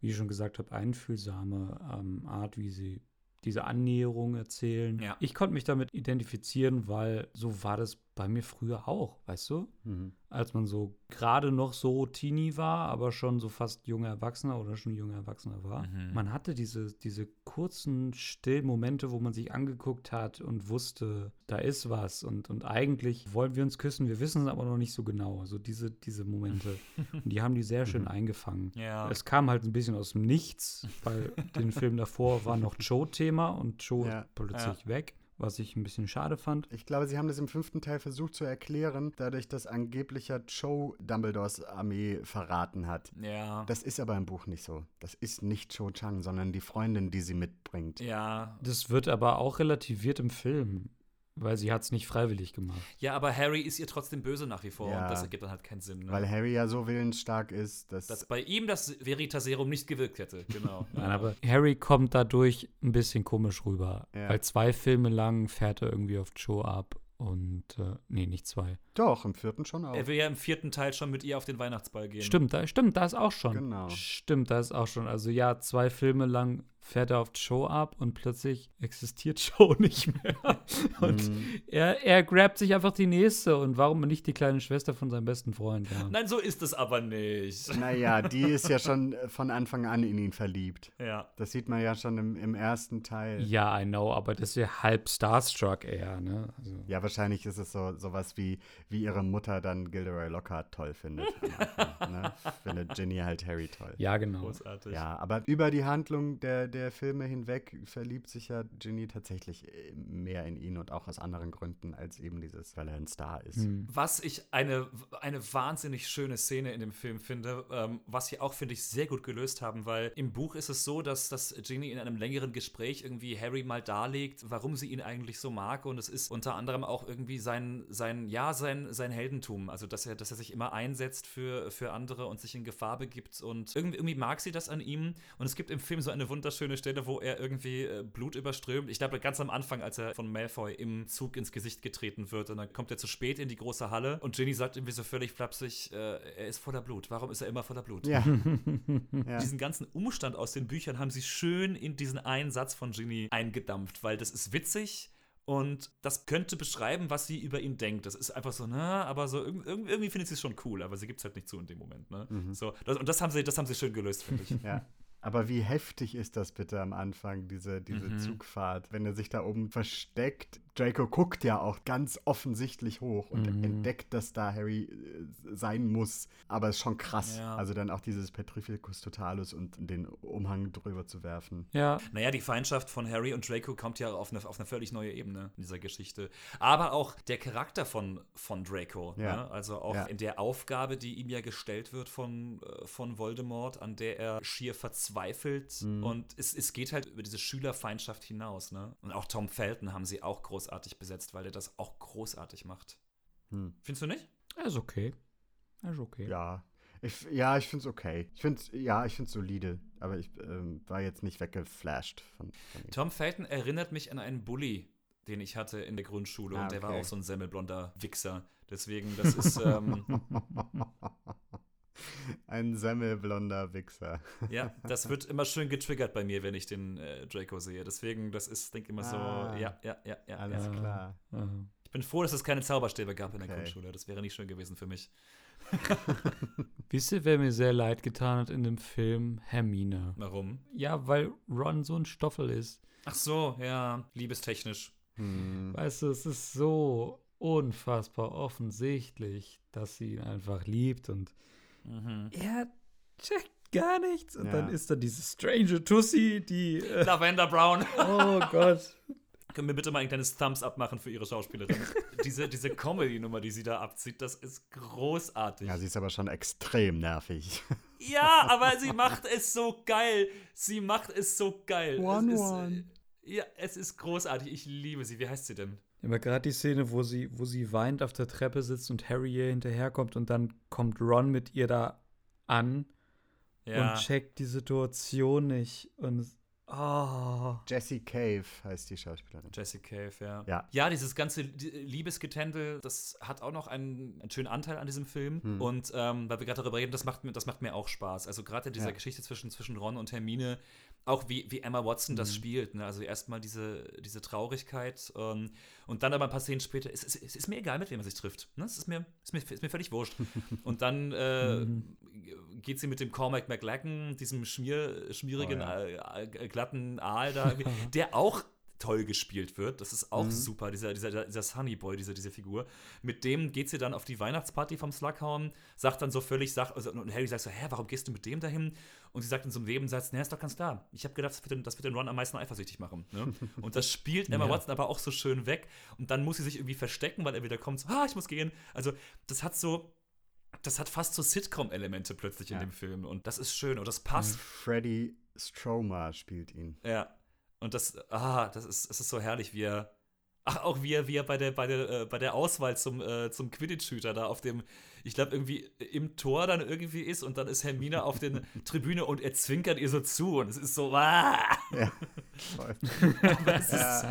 wie ich schon gesagt habe, einfühlsame ähm, Art, wie sie diese Annäherung erzählen. Ja. Ich konnte mich damit identifizieren, weil so war das bei mir früher auch, weißt du? Mhm. Als man so gerade noch so Teenie war, aber schon so fast junger Erwachsener oder schon junger Erwachsener war. Mhm. Man hatte diese, diese kurzen, stillen Momente, wo man sich angeguckt hat und wusste, da ist was. Und, und eigentlich wollen wir uns küssen, wir wissen es aber noch nicht so genau. So diese, diese Momente. und die haben die sehr schön eingefangen. Ja. Es kam halt ein bisschen aus dem Nichts, weil den Film davor war noch Joe-Thema und Joe Ja. ist plötzlich weg, was ich ein bisschen schade fand. Ich glaube, sie haben das im fünften Teil versucht zu erklären, dadurch, dass angeblicher Joe Dumbledores Armee verraten hat. Ja. Das ist aber im Buch nicht so. Das ist nicht Cho Chang, sondern die Freundin, die sie mitbringt. ja. Das wird aber auch relativiert im Film, weil sie hat es nicht freiwillig gemacht. Ja, aber Harry ist ihr trotzdem böse nach wie vor Ja. und das ergibt dann halt keinen Sinn. Ne? Weil Harry ja so willensstark ist, dass. dass bei ihm das Veritaserum nicht gewirkt hätte. Genau. Nein, aber Harry kommt dadurch ein bisschen komisch rüber. Ja. Weil zwei Filme lang fährt er irgendwie auf Joe ab. Und, äh, nee, nicht zwei. Doch, im vierten schon auch. Er will ja im vierten Teil schon mit ihr auf den Weihnachtsball gehen. Stimmt, da, stimmt, da ist auch schon. Genau. Stimmt, da ist auch schon. Also ja, zwei Filme lang fährt er auf Joe ab und plötzlich existiert Joe nicht mehr. Und Mhm. er, er grabt sich einfach die nächste und warum nicht die kleine Schwester von seinem besten Freund? Ja. Nein, so ist es aber nicht. Naja, die ist ja schon äh, von Anfang an in ihn verliebt. Ja. Das sieht man ja schon im, im ersten Teil. Ja, I know, aber das ist ja halb Starstruck eher, ne? Also, Ja, wahrscheinlich ist es so sowas wie, wie ihre Mutter dann Gilderoy Lockhart toll findet. Anfang, ne? Findet Ginny halt Harry toll. ja, genau. Großartig. Ja, aber über die Handlung der, der Filme hinweg verliebt sich ja Ginny tatsächlich äh, mehr in ihn und auch aus anderen Gründen als eben dieses, weil er ein Star ist. Hm. Was ich eine, eine wahnsinnig schöne Szene in dem Film finde, ähm, was sie auch, finde ich, sehr gut gelöst haben, weil im Buch ist es so, dass, dass Ginny in einem längeren Gespräch irgendwie Harry mal darlegt, warum sie ihn eigentlich so mag und es ist unter anderem auch irgendwie sein, sein ja, sein, sein Heldentum, also dass er, dass er sich immer einsetzt für, für andere und sich in Gefahr begibt und irgendwie, irgendwie mag sie das an ihm und es gibt im Film so eine wunderschöne Stelle, wo er irgendwie äh, Blut überströmt. Ich glaube, ganz am Anfang, als er von Malfoy im Zug ins Gesicht getreten wird und dann kommt er zu spät in die große Halle und Ginny sagt irgendwie so völlig flapsig, äh, er ist voller Blut. Warum ist er immer voller Blut? Ja. ja. Diesen ganzen Umstand aus den Büchern haben sie schön in diesen einen Satz von Ginny eingedampft, weil das ist witzig und das könnte beschreiben, was sie über ihn denkt. Das ist einfach so, na, aber so irg- irg- irgendwie findet sie es schon cool, aber sie gibt es halt nicht zu in dem Moment. Ne? So, das, und das haben sie, das haben sie schön gelöst, finde ich. Ja. Aber wie heftig ist das bitte am Anfang, diese, diese Mhm. Zugfahrt, wenn er sich da oben versteckt? Draco guckt ja auch ganz offensichtlich hoch und Mhm. entdeckt, dass da Harry äh, sein muss. Aber ist schon krass. Ja. Also dann auch dieses Petrificus Totalus und den Umhang drüber zu werfen. Ja, Naja, die Feindschaft von Harry und Draco kommt ja auf eine, auf eine völlig neue Ebene in dieser Geschichte. Aber auch der Charakter von, von Draco. Ja. Ne? Also auch Ja. in der Aufgabe, die ihm ja gestellt wird von, äh, von Voldemort, an der er schier verzweifelt. Mhm. Und es, es geht halt über diese Schülerfeindschaft hinaus. Ne? Und auch Tom Felton haben sie auch großartig besetzt, weil er das auch großartig macht. Hm. Findest du nicht? er ist okay. Er ist okay. Ja. Ich, ja, ich finde es okay. Ich finde ja, ich finde es solide. Aber ich ähm, war jetzt nicht weggeflasht von, von. Tom Felton erinnert mich an einen Bully, den ich hatte in der Grundschule. Ah, und der war okay. auch so ein semmelblonder Wichser. Deswegen, das ist. Ähm, Ein semmelblonder Wichser. Ja, das wird immer schön getriggert bei mir, wenn ich den äh, Draco sehe. Deswegen, das ist, denke immer so, Ah. ja, ja, ja, ja. Alles ja. klar. Aha. Ich bin froh, dass es keine Zauberstäbe gab in der Okay. Grundschule. Das wäre nicht schön gewesen für mich. Wisst ihr, wer mir sehr leid getan hat in dem Film? Hermine. Warum? Ja, weil Ron so ein Stoffel ist. Ach so, ja, liebestechnisch. Hm. Weißt du, es ist so unfassbar offensichtlich, dass sie ihn einfach liebt und Mhm. er checkt gar nichts. Und Ja. dann ist da diese strange Tussi, die. Äh, Lavender Brown. oh Gott. Können wir bitte mal ein kleines Thumbs up machen für ihre Schauspielerin? diese diese Comedy-Nummer, die sie da abzieht, das ist großartig. Ja, sie ist aber schon extrem nervig. Ja, aber sie macht es so geil. Sie macht es so geil. One, es ist, one. Äh, ja, es ist großartig. Ich liebe sie. Wie heißt sie denn? Aber gerade die Szene, wo sie, wo sie weint auf der Treppe sitzt und Harry ihr hinterherkommt und dann kommt Ron mit ihr da an Ja. und checkt die Situation nicht. Und oh. Jessie Cave heißt die Schauspielerin. Jesse Cave, ja. Ja. Ja, dieses ganze Liebesgetändel, das hat auch noch einen, einen schönen Anteil an diesem Film. Hm. Und ähm, weil wir gerade darüber reden, das macht, mir- das macht mir auch Spaß. Also gerade in dieser Ja. Geschichte zwischen, zwischen Ron und Hermine, auch wie, wie Emma Watson das Mhm. spielt. Ne? Also erstmal diese, diese Traurigkeit ähm, und dann aber ein paar Szenen später, es, es, es ist mir egal, mit wem man sich trifft. Ne? Es ist mir, ist, mir, ist mir völlig wurscht. und dann äh, Mhm. geht sie mit dem Cormac McLachlan, diesem schmier, schmierigen, Oh ja. äh, äh, glatten Aal da, der auch toll gespielt wird. Das ist auch Mhm. super, dieser, dieser, dieser Sunny Boy, diese, diese Figur. Mit dem geht sie dann auf die Weihnachtsparty vom Slughorn, sagt dann so völlig, sagt, also, und Harry sagt so, hä, warum gehst du mit dem dahin? Und sie sagt in so einem Nebensatz, naja, ist doch ganz klar. Ich habe gedacht, das wird, den, das wird den Ron am meisten eifersüchtig machen. Ne? Und das spielt Emma Ja. Watson aber auch so schön weg. Und dann muss sie sich irgendwie verstecken, weil er wieder kommt, so, ah, ich muss gehen. Also, das hat so, das hat fast so Sitcom-Elemente plötzlich in Ja. dem Film. Und das ist schön und das passt. Freddy Stroma spielt ihn. Ja. Und das, ah, das ist, es ist so herrlich, wie er Ach, auch wie er, wie er bei der, bei der, äh, bei der Auswahl zum, äh, zum Quidditch-Shooter da auf dem, ich glaube, irgendwie im Tor dann irgendwie ist und dann ist Hermine auf der Tribüne und er zwinkert ihr so zu und es ist so, ah! Ja, aber, es ist,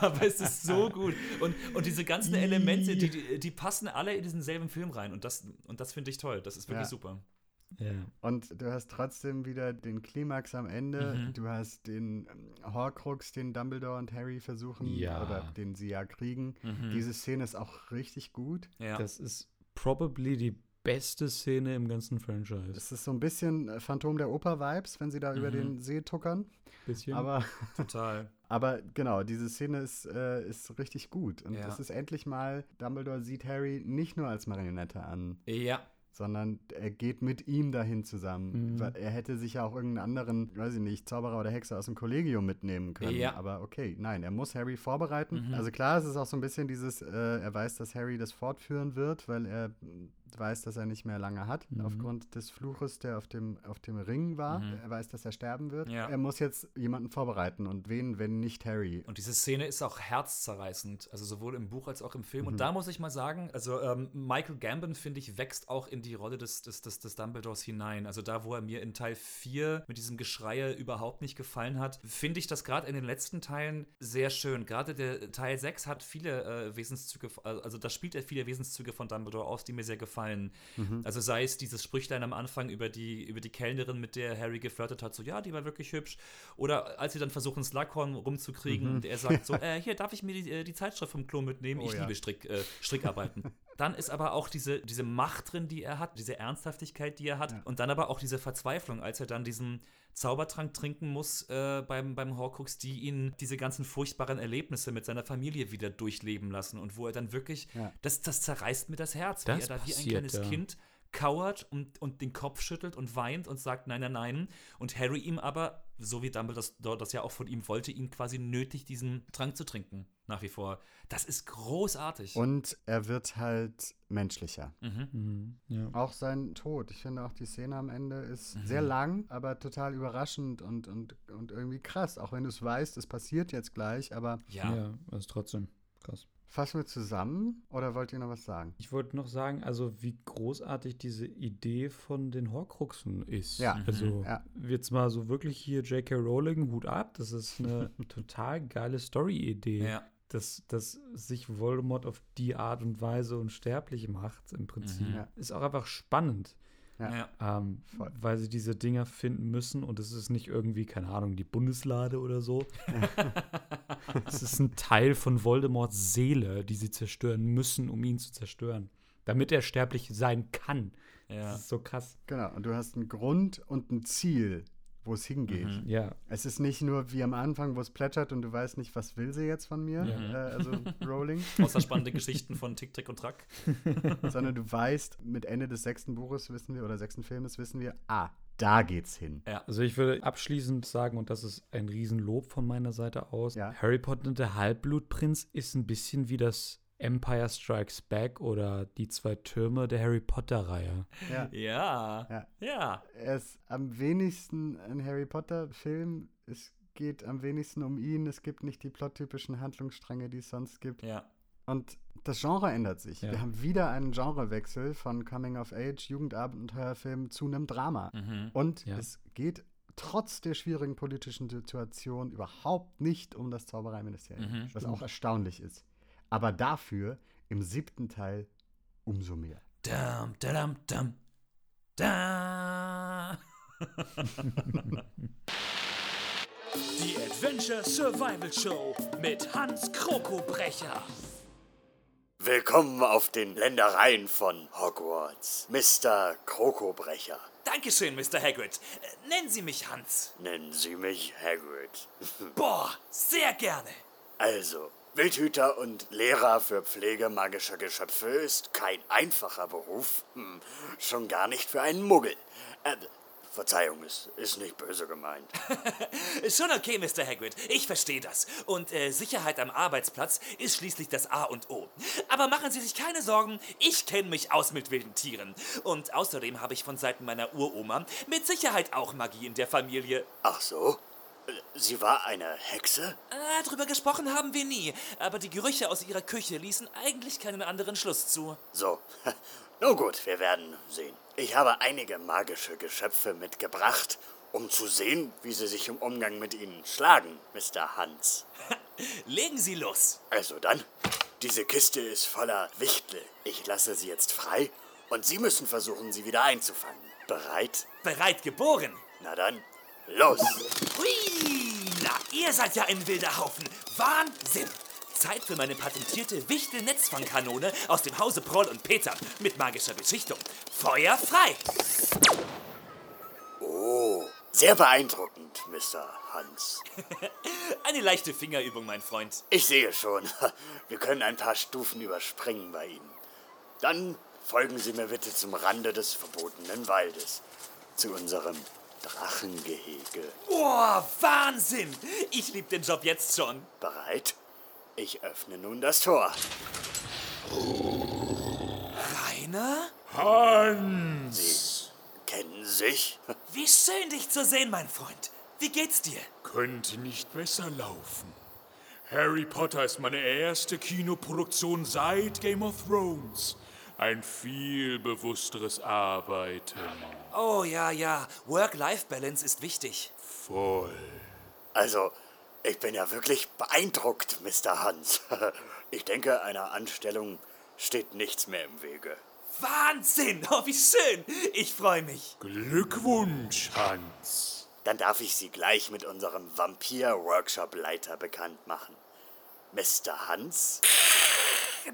aber es ist so gut. Und, und diese ganzen Elemente, die, die, die passen alle in diesen selben Film rein und das, und das finde ich toll. Das ist wirklich Ja. super. Ja. Und du hast trotzdem wieder den Klimax am Ende. Mhm. Du hast den ähm, Horcrux, den Dumbledore und Harry versuchen, Ja. oder den sie ja kriegen. Mhm. Diese Szene ist auch richtig gut. Ja. Das ist probably die beste Szene im ganzen Franchise. Es ist so ein bisschen äh, Phantom der Oper-Vibes, wenn sie da über Mhm. den See tuckern. bisschen. Aber, total. aber genau, diese Szene ist, äh, ist richtig gut. Und Ja. das ist endlich mal, Dumbledore sieht Harry nicht nur als Marionette an, Ja. Sondern er geht mit ihm dahin zusammen. Mhm. Er hätte sich ja auch irgendeinen anderen, weiß ich nicht, Zauberer oder Hexe aus dem Kollegium mitnehmen können. Ja. Aber okay, nein, er muss Harry vorbereiten. Mhm. Also klar, es ist auch so ein bisschen dieses, äh, er weiß, dass Harry das fortführen wird, weil er weiß, dass er nicht mehr lange hat, Mhm. aufgrund des Fluches, der auf dem, auf dem Ring war. Mhm. Er weiß, dass er sterben wird. Ja. Er muss jetzt jemanden vorbereiten. Und wen, wenn nicht Harry? Und diese Szene ist auch herzzerreißend, also sowohl im Buch als auch im Film. Mhm. Und da muss ich mal sagen, also ähm, Michael Gambon, finde ich, wächst auch in die Rolle des, des, des, des Dumbledores hinein. Also da, wo er mir in Teil 4 mit diesem Geschreie überhaupt nicht gefallen hat, finde ich das gerade in den letzten Teilen sehr schön. Gerade der Teil 6 hat viele äh, Wesenszüge, also da spielt er viele Wesenszüge von Dumbledore aus, die mir sehr gefallen. Also sei es dieses Sprüchlein am Anfang über die, über die Kellnerin, mit der Harry geflirtet hat, so ja, die war wirklich hübsch. Oder als sie dann versuchen, Slughorn rumzukriegen und er sagt so, äh, hier, darf ich mir die, äh, die Zeitschrift vom Klo mitnehmen? Oh ich ja. liebe Strick, äh, Strickarbeiten. dann ist aber auch diese, diese Macht drin, die er hat, diese Ernsthaftigkeit, die er hat Ja. und dann aber auch diese Verzweiflung, als er dann diesen Zaubertrank trinken muss äh, beim, beim Horcrux, die ihn diese ganzen furchtbaren Erlebnisse mit seiner Familie wieder durchleben lassen und wo er dann wirklich, Ja. das, das zerreißt mir das Herz, Das wie er da wie ein kleines. Kind kauert und, und den Kopf schüttelt und weint und sagt nein, nein, nein. Und Harry ihm aber, so wie Dumbledore das ja auch von ihm wollte, ihn quasi nötigt, diesen Trank zu trinken. Nach wie vor. Das ist großartig. Und er wird halt menschlicher. mhm. Mhm. Ja. Auch sein Tod. Ich finde auch die Szene am Ende ist Mhm. sehr lang, aber total überraschend und, und, und irgendwie krass. Auch wenn du es weißt, es passiert jetzt gleich, aber Ja. ja, ist trotzdem krass. Fassen wir zusammen oder wollt ihr noch was sagen? Ich wollte noch sagen, also wie großartig diese Idee von den Horcruxen ist. Ja. Also Ja. jetzt mal so wirklich hier J.K. Rowling, Hut ab, das ist eine total geile Story-Idee. Ja. Dass, dass sich Voldemort auf die Art und Weise unsterblich macht, im Prinzip, Mhm. Ist auch einfach spannend. Ja. Ähm, Voll. weil sie diese Dinger finden müssen und es ist nicht irgendwie, keine Ahnung, die Bundeslade oder so. es ist ein Teil von Voldemorts Seele, die sie zerstören müssen, um ihn zu zerstören. Damit er sterblich sein kann. Ja. Das ist so krass. Genau, und du hast einen Grund und ein Ziel, wo es hingeht. Mhm. Ja, Es ist nicht nur wie am Anfang, wo es plätschert und du weißt nicht, was will sie jetzt von mir, Ja. äh, also Rowling, Außer spannende Geschichten von Tick, Trick und Track. sondern du weißt, mit Ende des sechsten Buches wissen wir, oder sechsten Filmes wissen wir, ah, da geht's hin. also ich würde abschließend sagen, und das ist ein Riesenlob von meiner Seite aus, Ja. Harry Potter und der Halbblutprinz ist ein bisschen wie das Empire Strikes Back oder die zwei Türme der Harry Potter-Reihe. Ja. Ja. Ja. Ja. Er ist am wenigsten ein Harry Potter-Film. Es geht am wenigsten um ihn. Es gibt nicht die plottypischen Handlungsstränge, die es sonst gibt. Ja. Und das Genre ändert sich. Ja. Wir haben wieder einen Genrewechsel von Coming of Age, Jugendabenteuerfilm zu einem Drama. Mhm. Und Ja. es geht trotz der schwierigen politischen Situation überhaupt nicht um das Zaubereiministerium, Mhm. was auch erstaunlich ist. Aber dafür im siebten Teil umso mehr. Dum, dadum, dum. Da. Die Adventure Survival Show mit Hans Krokobrecher. Willkommen auf den Ländereien von Hogwarts, Mr. Krokobrecher. Dankeschön, Mr. Hagrid. Nennen Sie mich Hans. Nennen Sie mich Hagrid. Boah, sehr gerne. Also, Wildhüter und Lehrer für Pflege magischer Geschöpfe ist kein einfacher Beruf. Hm, schon gar nicht für einen Muggel. Äh, Verzeihung, es ist nicht böse gemeint. Schon okay, Mr. Hagrid. Ich verstehe das. Und äh, Sicherheit am Arbeitsplatz ist schließlich das A und O. Aber machen Sie sich keine Sorgen, ich kenne mich aus mit wilden Tieren. Und außerdem habe ich von Seiten meiner Uroma mit Sicherheit auch Magie in der Familie. Ach so? Sie war eine Hexe? Ah, drüber gesprochen haben wir nie, aber die Gerüche aus ihrer Küche ließen eigentlich keinen anderen Schluss zu. So. Nun gut, wir werden sehen. Ich habe einige magische Geschöpfe mitgebracht, um zu sehen, wie Sie sich im Umgang mit ihnen schlagen, Mr. Hans. Legen Sie los. Also dann, diese Kiste ist voller Wichtel. Ich lasse sie jetzt frei und Sie müssen versuchen, sie wieder einzufangen. Bereit? Bereit geboren. Na dann, los! Hui, na, ihr seid ja ein wilder Haufen. Wahnsinn. Zeit für meine patentierte Wichtel-Netzfangkanone aus dem Hause Proll und Peter mit magischer Beschichtung. Feuer frei. Oh, sehr beeindruckend, Mr. Hans. Eine leichte Fingerübung, mein Freund. Ich sehe schon. Wir können ein paar Stufen überspringen bei Ihnen. Dann folgen Sie mir bitte zum Rande des verbotenen Waldes. Zu unserem Drachengehege. Boah, Wahnsinn. Ich lieb den Job jetzt schon. Bereit? Ich öffne nun das Tor. Rainer? Sie kennen sich? Wie schön, dich zu sehen, mein Freund. Wie geht's dir? Könnte nicht besser laufen. Harry Potter ist meine erste Kinoproduktion seit Game of Thrones. Ein viel bewussteres Arbeiten. Oh ja, ja. Work-Life-Balance ist wichtig. Voll. Also, ich bin ja wirklich beeindruckt, Mr. Hans. Ich denke, einer Anstellung steht nichts mehr im Wege. Wahnsinn. Oh, wie schön. Ich freue mich. Glückwunsch, Hans. Dann darf ich Sie gleich mit unserem Vampir-Workshop-Leiter bekannt machen. Mr. Hans?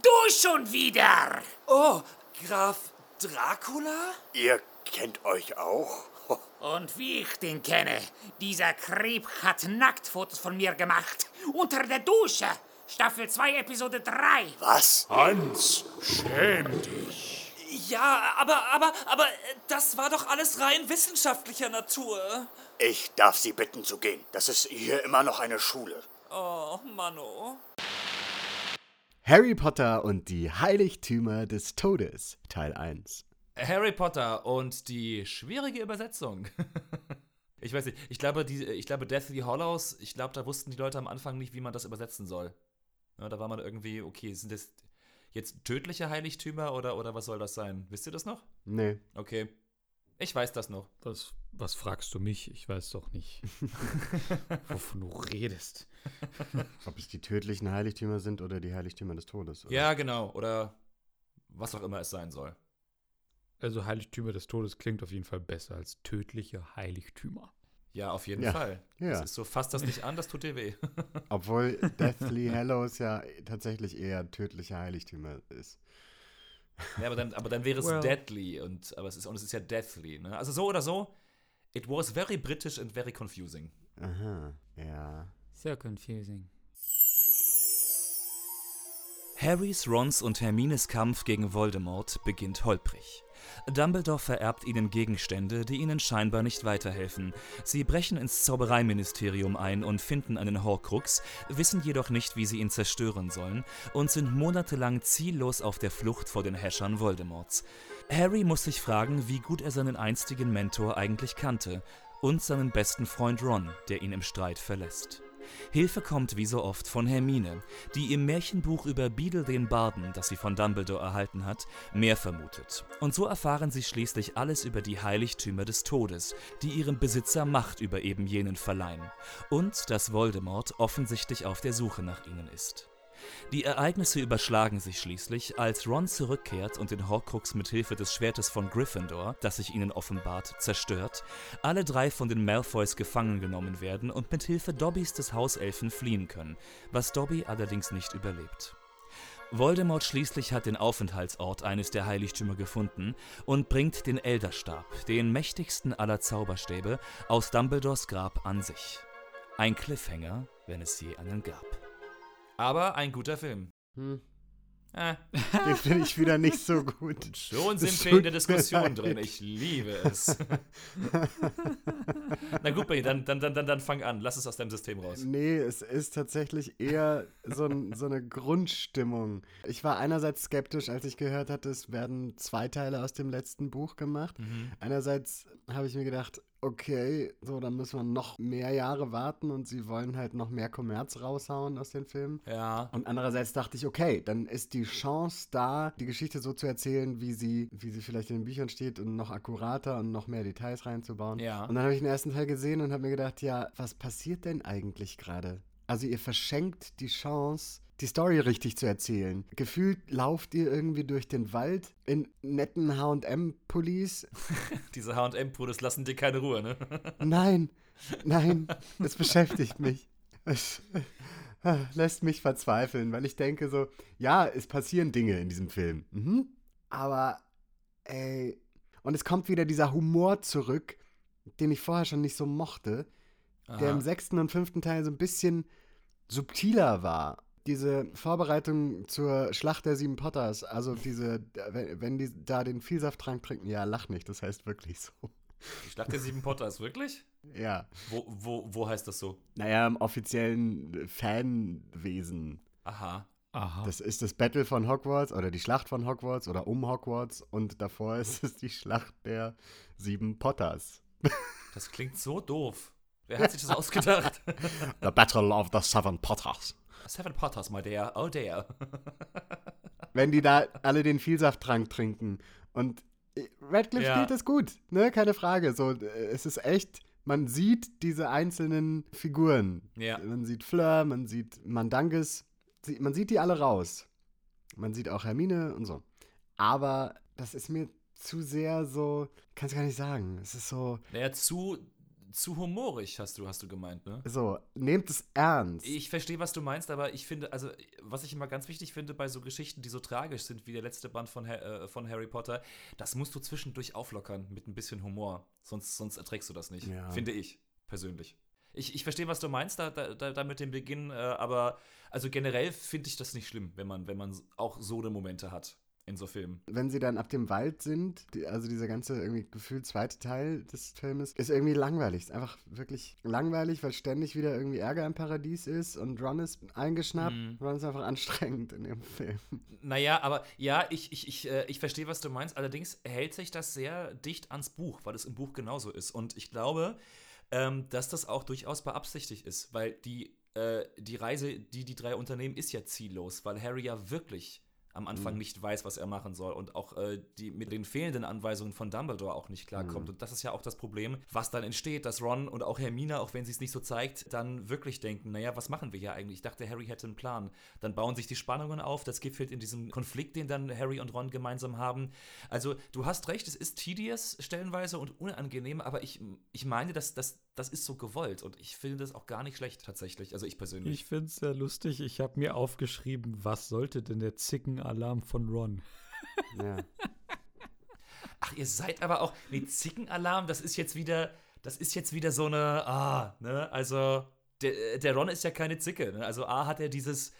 Du schon wieder! Oh, Graf Dracula? Ihr kennt euch auch? Und wie ich den kenne, dieser Krieg hat Nacktfotos von mir gemacht. Unter der Dusche. Staffel 2, Episode 3. Was? Hans, schäm dich. Ja, aber, aber, aber äh, das war doch alles rein wissenschaftlicher Natur. Ich darf Sie bitten zu gehen. Das ist hier immer noch eine Schule. Oh, Mano. Harry Potter und die Heiligtümer des Todes, Teil 1. Harry Potter und die schwierige Übersetzung. ich weiß nicht, ich glaube, die, ich glaube Deathly Hollows, ich glaube, da wussten die Leute am Anfang nicht, wie man das übersetzen soll. Ja, da war man irgendwie, okay, sind das jetzt tödliche Heiligtümer oder, oder was soll das sein? Wisst ihr das noch? Nee. Okay. Ich weiß das noch. Was, was fragst du mich? Ich weiß doch nicht, wovon du redest. Ob es die tödlichen Heiligtümer sind oder die Heiligtümer des Todes. Oder? Ja, genau. Oder was auch immer es sein soll. Also Heiligtümer des Todes klingt auf jeden Fall besser als tödliche Heiligtümer. Ja, auf jeden Ja. Fall. Ja. Das ist so, fasst das nicht an, das tut dir weh. Obwohl Deathly Hallows ja tatsächlich eher tödliche Heiligtümer ist. Ja, aber dann, aber dann wäre es Well. deadly und aber es ist und es ist ja deathly, ne? Also so oder so, it was very British and very confusing. Aha, ja. Sehr confusing. Harrys, Rons und Hermines Kampf gegen Voldemort beginnt holprig. Dumbledore vererbt ihnen Gegenstände, die ihnen scheinbar nicht weiterhelfen. Sie brechen ins Zaubereiministerium ein und finden einen Horcrux, wissen jedoch nicht, wie sie ihn zerstören sollen und sind monatelang ziellos auf der Flucht vor den Häschern Voldemorts. Harry muss sich fragen, wie gut er seinen einstigen Mentor eigentlich kannte und seinen besten Freund Ron, der ihn im Streit verlässt. Hilfe kommt wie so oft von Hermine, die im Märchenbuch über Beedle den Barden, das sie von Dumbledore erhalten hat, mehr vermutet. Und so erfahren sie schließlich alles über die Heiligtümer des Todes, die ihrem Besitzer Macht über eben jenen verleihen. Und dass Voldemort offensichtlich auf der Suche nach ihnen ist. Die Ereignisse überschlagen sich schließlich, als Ron zurückkehrt und den Horcrux mit Hilfe des Schwertes von Gryffindor, das sich ihnen offenbart, zerstört, alle drei von den Malfoys gefangen genommen werden und mit Hilfe Dobbys des Hauselfen fliehen können, was Dobby allerdings nicht überlebt. Voldemort schließlich hat den Aufenthaltsort eines der Heiligtümer gefunden und bringt den Elderstab, den mächtigsten aller Zauberstäbe, aus Dumbledores Grab an sich. Ein Cliffhanger, wenn es je einen gab. Aber ein guter Film. Hm. Äh, Den finde ich wieder nicht so gut. schon Das sind wir in der Diskussion drin. Ich liebe es. Na gut, Benny, dann, dann, dann, dann, fang an. Lass es aus deinem System raus. Nee, es ist tatsächlich eher so, ein, so eine Grundstimmung. Ich war einerseits skeptisch, als ich gehört hatte, es werden zwei Teile aus dem letzten Buch gemacht. Einerseits habe ich mir gedacht, okay, so, dann müssen wir noch mehr Jahre warten und sie wollen halt noch mehr Kommerz raushauen aus den Filmen. Ja. Und andererseits dachte ich, okay, dann ist die Chance da, die Geschichte so zu erzählen, wie sie, wie sie vielleicht in den Büchern steht und noch akkurater und noch mehr Details reinzubauen. Ja. Und dann habe ich den ersten Teil gesehen und habe mir gedacht, ja, was passiert denn eigentlich gerade? Also ihr verschenkt die Chance, die Story richtig zu erzählen. Gefühlt lauft ihr irgendwie durch den Wald in netten H&M-Pullis. Diese H&M-Pudels lassen dir keine Ruhe, ne? Nein, nein, es beschäftigt mich. Es lässt mich verzweifeln, weil ich denke so, ja, es passieren Dinge in diesem Film. Mhm. Aber, ey, und es kommt wieder dieser Humor zurück, den ich vorher schon nicht so mochte, der im sechsten und fünften Teil so ein bisschen subtiler war. Diese Vorbereitung zur Schlacht der sieben Potters, also diese, wenn, wenn die da den Vielsafttrank trinken, ja, lach nicht, das heißt wirklich so. Die Schlacht der sieben Potters, wirklich? Ja. Wo, wo, wo heißt das so? Naja, im offiziellen Fanwesen. Aha. Aha. Das ist das Battle von Hogwarts oder die Schlacht von Hogwarts oder um Hogwarts und davor ist es die Schlacht der sieben Potters. Das klingt so doof. Wer hat sich das ausgedacht? The Battle of the Seven Potters. Seven Potters, my dear. Oh dear. Wenn die da alle den Vielsafttrank trinken und äh, Radcliffe Ja. spielt das gut, ne, keine Frage. So, äh, es ist echt, man sieht diese einzelnen Figuren. Ja. Man sieht Fleur, man sieht Mandanges, man sieht die alle raus. Man sieht auch Hermine und so. Aber das ist mir zu sehr so, kann es gar nicht sagen. Es ist so, Naja, zu, zu humorig, hast du, hast du gemeint, ne? so, nehmt es ernst. Ich verstehe, was du meinst, aber ich finde, also, was ich immer ganz wichtig finde bei so Geschichten, die so tragisch sind wie der letzte Band von, äh, von Harry Potter, das musst du zwischendurch auflockern mit ein bisschen Humor. Sonst, sonst erträgst du das nicht. Ja. Finde ich, persönlich. Ich, ich verstehe, was du meinst, da, da, da, da mit dem Beginn, äh, aber also generell finde ich das nicht schlimm, wenn man, wenn man auch so eine Momente hat in so Filmen. wenn sie dann ab dem Wald sind, die, also dieser ganze irgendwie gefühlt zweite Teil des Filmes, ist irgendwie langweilig. Ist einfach wirklich langweilig, weil ständig wieder irgendwie Ärger im Paradies ist und Ron ist eingeschnappt. Mhm. Ron ist einfach anstrengend in dem Film. Naja, aber ja, ich, ich, ich, äh, ich verstehe, was du meinst. Allerdings hält sich das sehr dicht ans Buch, weil es im Buch genauso ist. Und ich glaube, ähm, dass das auch durchaus beabsichtigt ist, weil die, äh, die Reise, die die drei unternehmen, ist ja ziellos, weil Harry ja wirklich am Anfang nicht weiß, was er machen soll und auch äh, die mit den fehlenden Anweisungen von Dumbledore auch nicht klarkommt. Und das ist ja auch das Problem, was dann entsteht, dass Ron und auch Hermine, auch wenn sie es nicht so zeigt, dann wirklich denken, naja, was machen wir hier eigentlich? Ich dachte, Harry hätte einen Plan. Dann bauen sich die Spannungen auf, das gipfelt in diesem Konflikt, den dann Harry und Ron gemeinsam haben. Also, du hast recht, es ist tedious stellenweise und unangenehm, aber ich, ich meine, dass das, das ist so gewollt und ich finde das auch gar nicht schlecht tatsächlich, also ich persönlich. Ich finde es sehr lustig. Ich habe mir aufgeschrieben, was sollte denn der Zickenalarm von Ron? Ja. Ach, ihr seid aber auch. Nee, Zickenalarm, das ist jetzt wieder. Das ist jetzt wieder so eine. Ah, ne? Also, der, der Ron ist ja keine Zicke. Ne? Also, A, hat er dieses.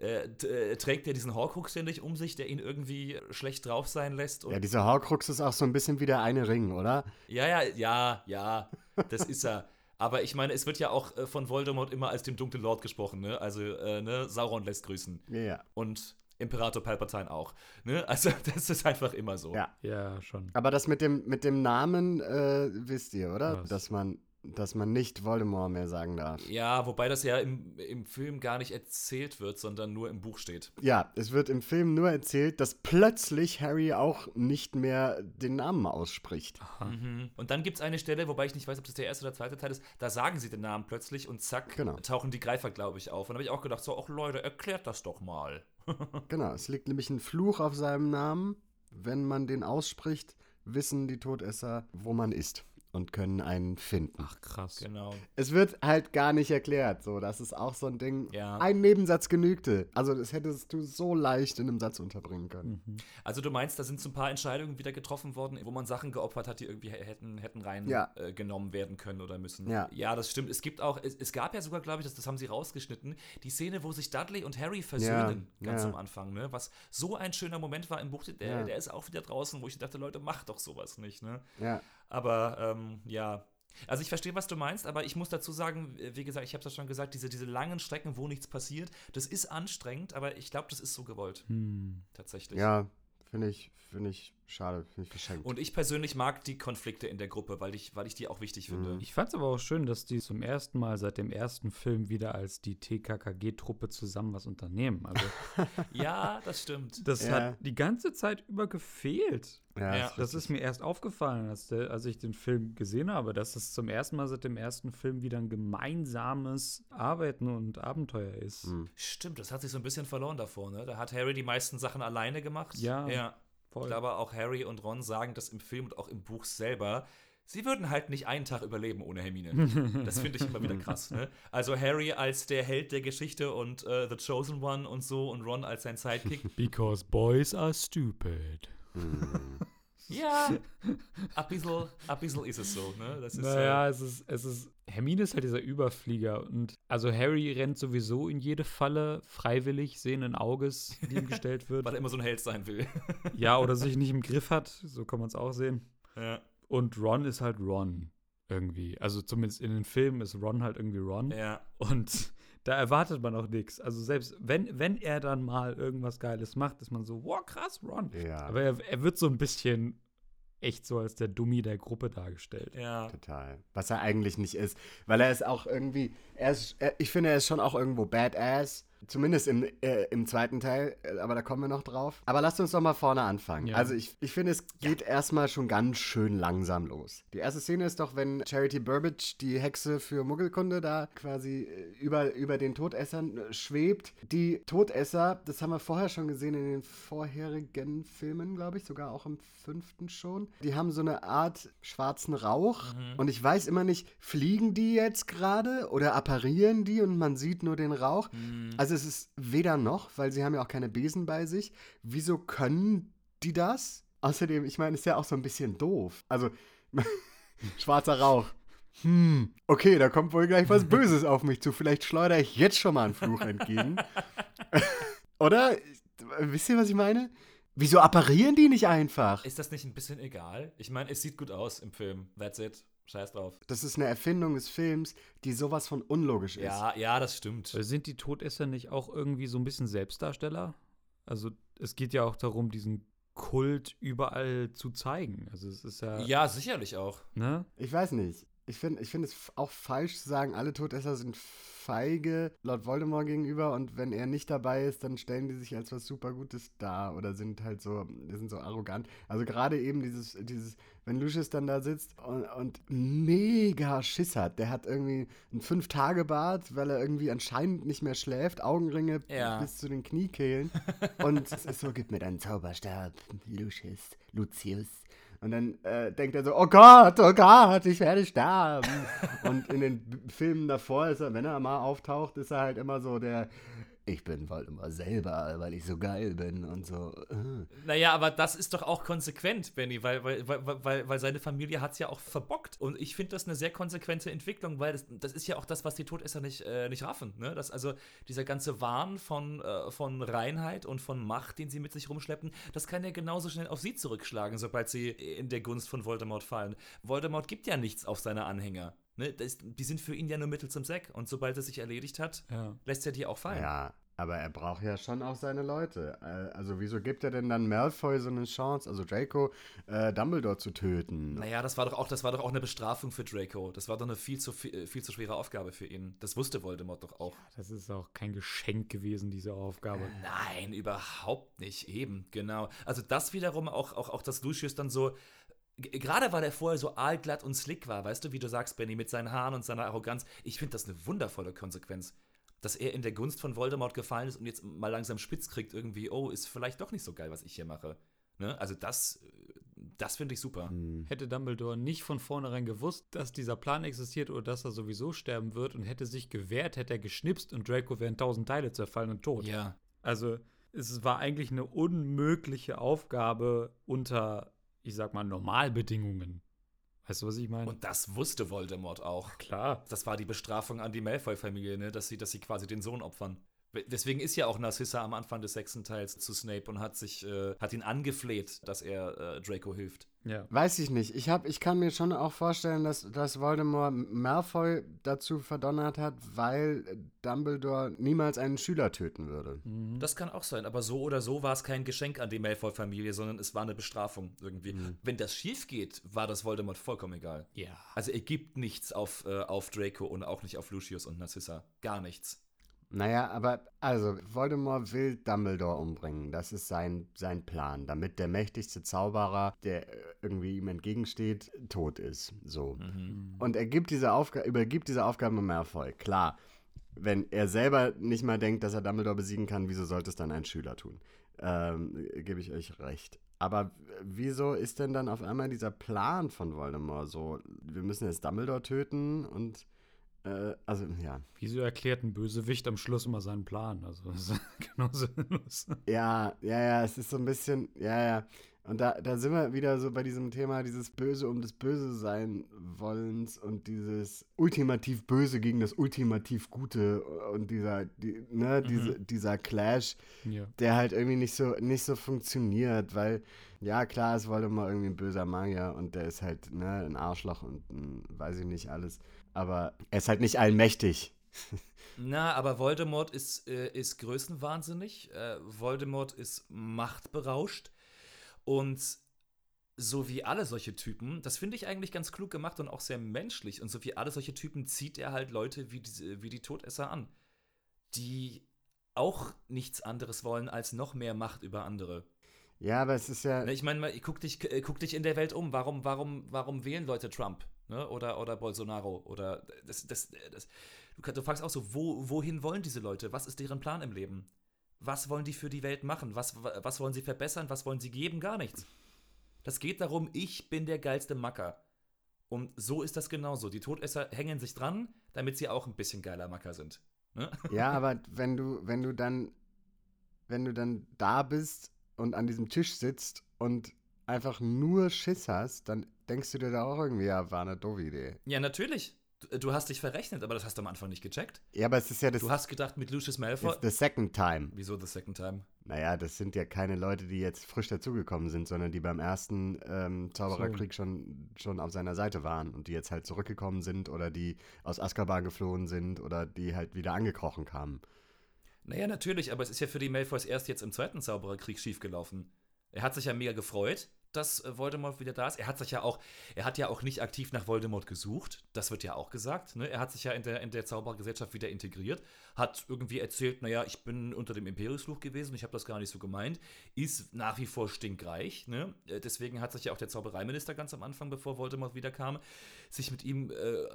Äh, äh, trägt er diesen Horcrux ständig um sich, der ihn irgendwie schlecht drauf sein lässt. Und ja, dieser Horcrux ist auch so ein bisschen wie der eine Ring, oder? ja, ja, ja, ja, das ist er. Aber ich meine, es wird ja auch äh, von Voldemort immer als dem dunklen Lord gesprochen, ne? Also, äh, ne, Sauron lässt grüßen. Ja, ja. Und Imperator Palpatine auch. Ne? Also, das ist einfach immer so. Ja. Ja, schon. Aber das mit dem, mit dem Namen äh, wisst ihr, oder? Was? Dass man, dass man nicht Voldemort mehr sagen darf. Ja, wobei das ja im, im Film gar nicht erzählt wird, sondern nur im Buch steht. Ja, es wird im Film nur erzählt, dass plötzlich Harry auch nicht mehr den Namen ausspricht. Mhm. Und dann gibt es eine Stelle, wobei ich nicht weiß, ob das der erste oder zweite Teil ist, da sagen sie den Namen plötzlich und zack, Genau. tauchen die Greifer, glaube ich, auf. Und da habe ich auch gedacht, so, ach Leute, erklärt das doch mal. Genau, es liegt nämlich ein Fluch auf seinem Namen. Wenn man den ausspricht, wissen die Todesser, wo man ist und können einen finden. Ach, krass. Genau. Es wird halt gar nicht erklärt. So, das ist auch so ein Ding. Ja. Ein Nebensatz genügte. Also, das hättest du so leicht in einem Satz unterbringen können. Also du meinst, da sind so ein paar Entscheidungen wieder getroffen worden, wo man Sachen geopfert hat, die irgendwie hätten, hätten rein Ja. äh, genommen werden können oder müssen. Ja. ja, das stimmt. Es gibt auch, es, es gab ja sogar, glaube ich, das, das haben sie rausgeschnitten, die Szene, wo sich Dudley und Harry versöhnen, Ja, ganz ja. am Anfang, ne? Was so ein schöner Moment war im Buch, der, Ja. der ist auch wieder draußen, wo ich dachte, Leute, macht doch sowas nicht, ne? Ja. Aber ähm, ja. Also ich verstehe, was du meinst, aber ich muss dazu sagen, wie gesagt, ich habe das schon gesagt, diese, diese langen Strecken, wo nichts passiert, das ist anstrengend, aber ich glaube, das ist so gewollt. Hm. Tatsächlich. Ja, Finde ich, finde ich schade, finde ich verschenkt. Und ich persönlich mag die Konflikte in der Gruppe, weil ich, weil ich die auch wichtig finde. Ich fand es aber auch schön, dass die zum ersten Mal seit dem ersten Film wieder als die TKKG-Truppe zusammen was unternehmen. Also Ja, das stimmt. das Ja. hat die ganze Zeit über gefehlt. ja, Ja. Das ist mir erst aufgefallen, als, der, als ich den Film gesehen habe, dass es zum ersten Mal seit dem ersten Film wieder ein gemeinsames Arbeiten und Abenteuer ist. Mhm. Stimmt, das hat sich so ein bisschen verloren davor, ne? Da hat Harry die meisten Sachen alleine gemacht. Ja, ja. Voll. Ich glaube, auch Harry und Ron sagen das im Film und auch im Buch selber. Sie würden halt nicht einen Tag überleben ohne Hermine. Das finde ich immer wieder krass. Ne? Also Harry als der Held der Geschichte und äh, The Chosen One und so und Ron als sein Sidekick. Because boys are stupid. Ja, ein bisschen, ein bisschen ist es so. Ne? Das ist, Naja, äh, es ist, es ist, Hermine ist halt dieser Überflieger und also Harry rennt sowieso in jede Falle freiwillig, sehenden Auges, die ihm gestellt wird. weil er immer so ein Held sein will. ja, oder sich nicht im Griff hat, so kann man es auch sehen. ja. Und Ron ist halt Ron irgendwie. Also zumindest in den Filmen ist Ron halt irgendwie Ron. ja. Und da erwartet man auch nichts. Also selbst wenn, wenn er dann mal irgendwas Geiles macht, ist man so, wow, krass, Ron. Ja, Aber er, er wird so ein bisschen echt so als der Dummy der Gruppe dargestellt. Ja. total. Was er eigentlich nicht ist. Weil er ist auch irgendwie, er ist, er, ich finde, er ist schon auch irgendwo badass. Zumindest im, äh, im zweiten Teil, äh, aber da kommen wir noch drauf. Aber lasst uns doch mal vorne anfangen. Ja. Also ich, ich finde, es geht erstmal schon ganz schön langsam los. Die erste Szene ist doch, wenn Charity Burbage, die Hexe für Muggelkunde, da quasi äh, über, über den Todessern äh, schwebt. Die Todesser, das haben wir vorher schon gesehen in den vorherigen Filmen, glaube ich, sogar auch im fünften schon. Die haben so eine Art schwarzen Rauch. Und ich weiß immer nicht, fliegen die jetzt gerade oder apparieren die und man sieht nur den Rauch? Also es ist weder noch, weil sie haben ja auch keine Besen bei sich. Wieso können die das? Außerdem, ich meine, ist ja auch so ein bisschen doof. Also, schwarzer Rauch. Hm, okay, da kommt wohl gleich was Böses auf mich zu. Vielleicht schleudere ich jetzt schon mal einen Fluch entgegen. Oder? Wisst ihr, was ich meine? Wieso apparieren die nicht einfach? Ist das nicht ein bisschen egal? Ich meine, es sieht gut aus im Film. That's it. Scheiß drauf. Das ist eine Erfindung des Films, die sowas von unlogisch ist. Ja, ja, das stimmt. Sind die Todesser nicht auch irgendwie so ein bisschen Selbstdarsteller? Also es geht ja auch darum, diesen Kult überall zu zeigen. Also es ist ja, Ja, sicherlich auch. ne? Ich weiß nicht. Ich finde ich find es auch falsch zu sagen, alle Todesser sind feige Lord Voldemort gegenüber und wenn er nicht dabei ist, dann stellen die sich als was super Gutes dar oder sind halt so, die sind so arrogant. Also gerade eben dieses, dieses, wenn Lucius dann da sitzt und, und mega Schiss hat, der hat irgendwie einen Fünf-Tage-Bart, weil er irgendwie anscheinend nicht mehr schläft, Augenringe Ja. bis zu den Kniekehlen und es ist so, gib mir deinen Zauberstab, Lucius, Lucius. Und dann äh, denkt er so, oh Gott, oh Gott, ich werde sterben. und in den Filmen davor ist er, wenn er mal auftaucht, ist er halt immer so der, ich bin Voldemort selber, weil ich so geil bin und so. äh. Naja, aber das ist doch auch konsequent, Benny, weil, weil, weil, weil, weil seine Familie hat es ja auch verbockt. Und ich finde das eine sehr konsequente Entwicklung, weil das, das ist ja auch das, was die Todesser nicht, äh, nicht raffen. Ne? Das, also dieser ganze Wahn von, äh, von Reinheit und von Macht, den sie mit sich rumschleppen, das kann ja genauso schnell auf sie zurückschlagen, sobald sie in der Gunst von Voldemort fallen. Voldemort gibt ja nichts auf seine Anhänger. Ne? Das, die sind für ihn ja nur Mittel zum Zweck. Und sobald er sich erledigt hat, Ja. lässt er die auch fallen. Ja, aber er braucht ja schon auch seine Leute. Äh, Also wieso gibt er denn dann Malfoy so eine Chance, also Draco, äh, Dumbledore zu töten? Naja, das war doch auch, das war doch auch eine Bestrafung für Draco. Das war doch eine viel zu, viel, viel zu schwere Aufgabe für ihn. Das wusste Voldemort doch auch. Das ist auch kein Geschenk gewesen, diese Aufgabe. Nein, überhaupt nicht. Eben, genau. Also das wiederum auch, auch, auch dass Lucius dann so. Gerade weil er vorher so aalglatt und slick war, weißt du, wie du sagst, Benny, mit seinen Haaren und seiner Arroganz. Ich finde das eine wundervolle Konsequenz. Dass er in der Gunst von Voldemort gefallen ist und jetzt mal langsam spitz kriegt, irgendwie, oh, ist vielleicht doch nicht so geil, was ich hier mache. Ne? Also das, das finde ich super. Hätte Dumbledore nicht von vornherein gewusst, dass dieser Plan existiert oder dass er sowieso sterben wird und hätte sich gewehrt, hätte er geschnipst und Draco wäre in tausend Teile zerfallen und tot. Ja. Also es war eigentlich eine unmögliche Aufgabe unter, ich sag mal, Normalbedingungen. Weißt du, was ich meine? Und das wusste Voldemort auch. klar. Das war die Bestrafung an die Malfoy-Familie, ne? dass, sie, dass sie quasi den Sohn opfern. We- Deswegen ist ja auch Narcissa am Anfang des sechsten Teils zu Snape und hat sich, äh, hat ihn angefleht, dass er äh, Draco hilft. Ja. Weiß ich nicht. Ich, hab, ich kann mir schon auch vorstellen, dass, dass Voldemort Malfoy dazu verdonnert hat, weil Dumbledore niemals einen Schüler töten würde. Das kann auch sein, aber so oder so war es kein Geschenk an die Malfoy-Familie, sondern es war eine Bestrafung irgendwie. Wenn das schief geht, war das Voldemort vollkommen egal. Ja. Also er gibt nichts auf, äh, auf Draco und auch nicht auf Lucius und Narcissa. Gar nichts. Naja, aber also Voldemort will Dumbledore umbringen. Das ist sein, sein Plan, damit der mächtigste Zauberer, der äh, irgendwie ihm entgegensteht, tot ist. So. Und er gibt diese Aufga übergibt diese Aufgabe an Malfoy. Klar, wenn er selber nicht mal denkt, dass er Dumbledore besiegen kann, wieso sollte es dann ein Schüler tun? Ähm, Gebe ich euch recht. Aber wieso ist denn dann auf einmal dieser Plan von Voldemort so, wir müssen jetzt Dumbledore töten und äh, also ja. Wieso erklärt ein Bösewicht am Schluss immer seinen Plan? Also, das ist genau sinnlos. Ja, ja, ja, es ist so ein bisschen, ja, ja. Und da, da sind wir wieder so bei diesem Thema, dieses Böse um des Böse sein Wollens und dieses ultimativ Böse gegen das ultimativ Gute und dieser, die, ne, diese, dieser Clash, Ja. der halt irgendwie nicht so, nicht so funktioniert, weil, ja, klar, es Voldemort irgendwie ein böser Magier und der ist halt, ne, ein Arschloch und ein, weiß ich nicht alles. Aber er ist halt nicht allmächtig. Na, aber Voldemort ist, äh, ist größenwahnsinnig. Äh, Voldemort ist machtberauscht. Und so wie alle solche Typen, das finde ich eigentlich ganz klug gemacht und auch sehr menschlich. Und so wie alle solche Typen zieht er halt Leute wie die, wie die Todesser an, die auch nichts anderes wollen als noch mehr Macht über andere. Ja, aber es ist ja. Ne, Ich meine, mal, guck dich, äh, guck dich in der Welt um. Warum, warum, warum wählen Leute Trump? Ne? Oder, oder Bolsonaro? Oder das, das, das, du, du fragst auch so, wo, wohin wollen diese Leute? Was ist deren Plan im Leben? Was wollen die für die Welt machen? Was, was wollen sie verbessern? Was wollen sie geben? Gar nichts. Das geht darum, ich bin der geilste Macker. Und so ist das genauso. Die Todesser hängen sich dran, damit sie auch ein bisschen geiler Macker sind. Ne? Ja, aber wenn du, wenn du dann, wenn du dann da bist und an diesem Tisch sitzt und einfach nur Schiss hast, dann denkst du dir da auch irgendwie, ja, war eine doofe Idee. Ja, natürlich. Du, du hast dich verrechnet, aber das hast du am Anfang nicht gecheckt. Ja, aber es ist ja das Du hast gedacht, mit Lucius Malfoy. the second time. Wieso the second time? Naja, das sind ja keine Leute, die jetzt frisch dazugekommen sind, sondern die beim ersten ähm, Zaubererkrieg schon, schon auf seiner Seite waren und die jetzt halt zurückgekommen sind oder die aus Azkaban geflohen sind oder die halt wieder angekrochen kamen. Naja, natürlich, aber es ist ja für die Malfoys erst jetzt im zweiten Zaubererkrieg schiefgelaufen. Er hat sich ja mega gefreut, dass äh, Voldemort wieder da ist. Er hat sich ja auch, er hat ja auch nicht aktiv nach Voldemort gesucht. Das wird ja auch gesagt. Ne? Er hat sich ja in der, in der Zauberergesellschaft wieder integriert, hat irgendwie erzählt, naja, ich bin unter dem Imperiusfluch gewesen, ich habe das gar nicht so gemeint, ist nach wie vor stinkreich. Ne? Äh, Deswegen hat sich ja auch der Zaubereiminister ganz am Anfang, bevor Voldemort wiederkam, sich mit ihm äh,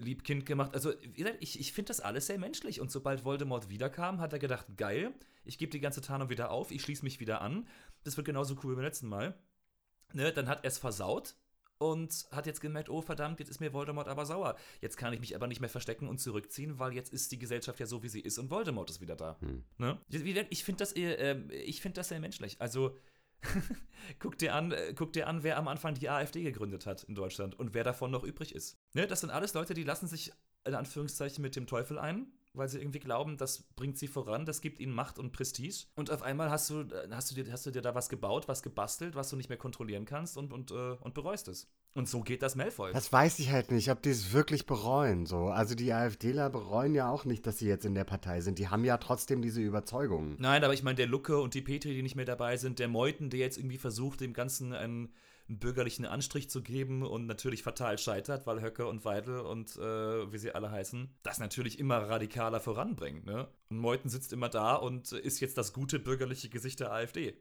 Liebkind gemacht. Also, ich, ich finde das alles sehr menschlich. Und sobald Voldemort wiederkam, hat er gedacht, geil, ich gebe die ganze Tarnung wieder auf, ich schließe mich wieder an. Das wird genauso cool wie beim letzten Mal. Ne, dann hat er es versaut und hat jetzt gemerkt, oh verdammt, jetzt ist mir Voldemort aber sauer. Jetzt kann ich mich aber nicht mehr verstecken und zurückziehen, weil jetzt ist die Gesellschaft ja so, wie sie ist und Voldemort ist wieder da. Ne? Wie gesagt, Ich finde das, eher, ähm, ich find das sehr menschlich. Also, guck, dir an, äh, guck dir an, wer am Anfang die AfD gegründet hat in Deutschland und wer davon noch übrig ist. Ne? Das sind alles Leute, die lassen sich in Anführungszeichen mit dem Teufel ein, weil sie irgendwie glauben, das bringt sie voran, das gibt ihnen Macht und Prestige. Und auf einmal hast du, hast du, dir, hast du dir da was gebaut, was gebastelt, was du nicht mehr kontrollieren kannst und, und, äh, und bereust es. Und so geht das Malfoy. Das weiß ich halt nicht, ob die es wirklich bereuen. So. Also die AfDler bereuen ja auch nicht, dass sie jetzt in der Partei sind. Die haben ja trotzdem diese Überzeugung. Nein, aber ich meine, der Lucke und die Petri, die nicht mehr dabei sind, der Meuthen, der jetzt irgendwie versucht, dem Ganzen einen, einen bürgerlichen Anstrich zu geben und natürlich fatal scheitert, weil Höcke und Weidel und äh, wie sie alle heißen, das natürlich immer radikaler voranbringt. Ne? Und Meuthen sitzt immer da und ist jetzt das gute bürgerliche Gesicht der AfD.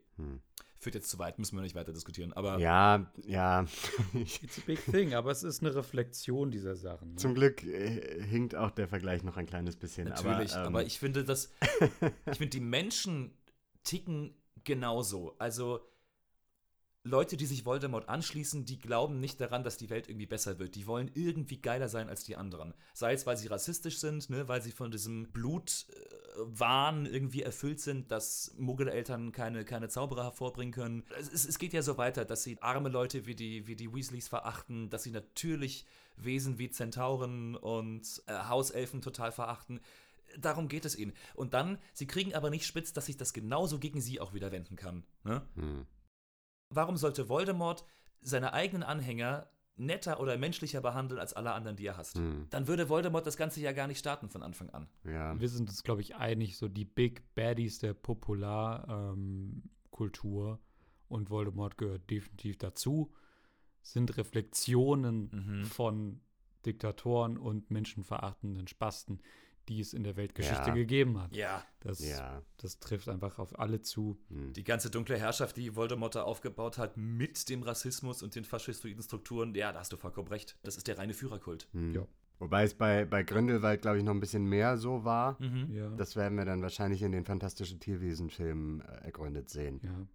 Führt jetzt zu weit, müssen wir nicht weiter diskutieren. Aber Ja, ja. It's a big thing, aber es ist eine Reflexion dieser Sachen. Ne? Zum Glück äh, hinkt auch der Vergleich noch ein kleines bisschen. Natürlich, aber, aber, ähm, ich finde, dass ich finde, die Menschen ticken genauso. Also Leute, die sich Voldemort anschließen, die glauben nicht daran, dass die Welt irgendwie besser wird. Die wollen irgendwie geiler sein als die anderen. Sei es, weil sie rassistisch sind, ne, weil sie von diesem Blutwahn irgendwie erfüllt sind, dass Muggeleltern keine, keine Zauberer hervorbringen können. Es, es, es geht ja so weiter, dass sie arme Leute wie die, wie die Weasleys verachten, dass sie natürlich Wesen wie Zentauren und äh, Hauselfen total verachten Darum geht es ihnen. Und dann, sie kriegen aber nicht spitz, dass sich das genauso gegen sie auch wieder wenden kann. Ne? Hm. Warum sollte Voldemort seine eigenen Anhänger netter oder menschlicher behandeln als alle anderen, die er hasst? Hm. Dann würde Voldemort das Ganze ja gar nicht starten von Anfang an. Ja. Wir sind uns, glaube ich, einig, so die Big Baddies der Popularkultur und Voldemort gehört definitiv dazu, sind Reflexionen Mhm. von Diktatoren und menschenverachtenden Spasten, die es in der Weltgeschichte Ja. gegeben hat. Ja, Das, Ja. das trifft einfach auf alle zu. Hm. die ganze dunkle Herrschaft, die Voldemort da aufgebaut hat, mit dem Rassismus und den faschistoiden Strukturen, ja, da hast du vollkommen recht. Das ist der reine Führerkult. Hm. Ja. Wobei es bei, bei Grindelwald, glaube ich, noch ein bisschen mehr so war. Mhm. Ja. Das werden wir dann wahrscheinlich in den Fantastischen Tierwesen-Filmen äh, ergründet sehen. ja.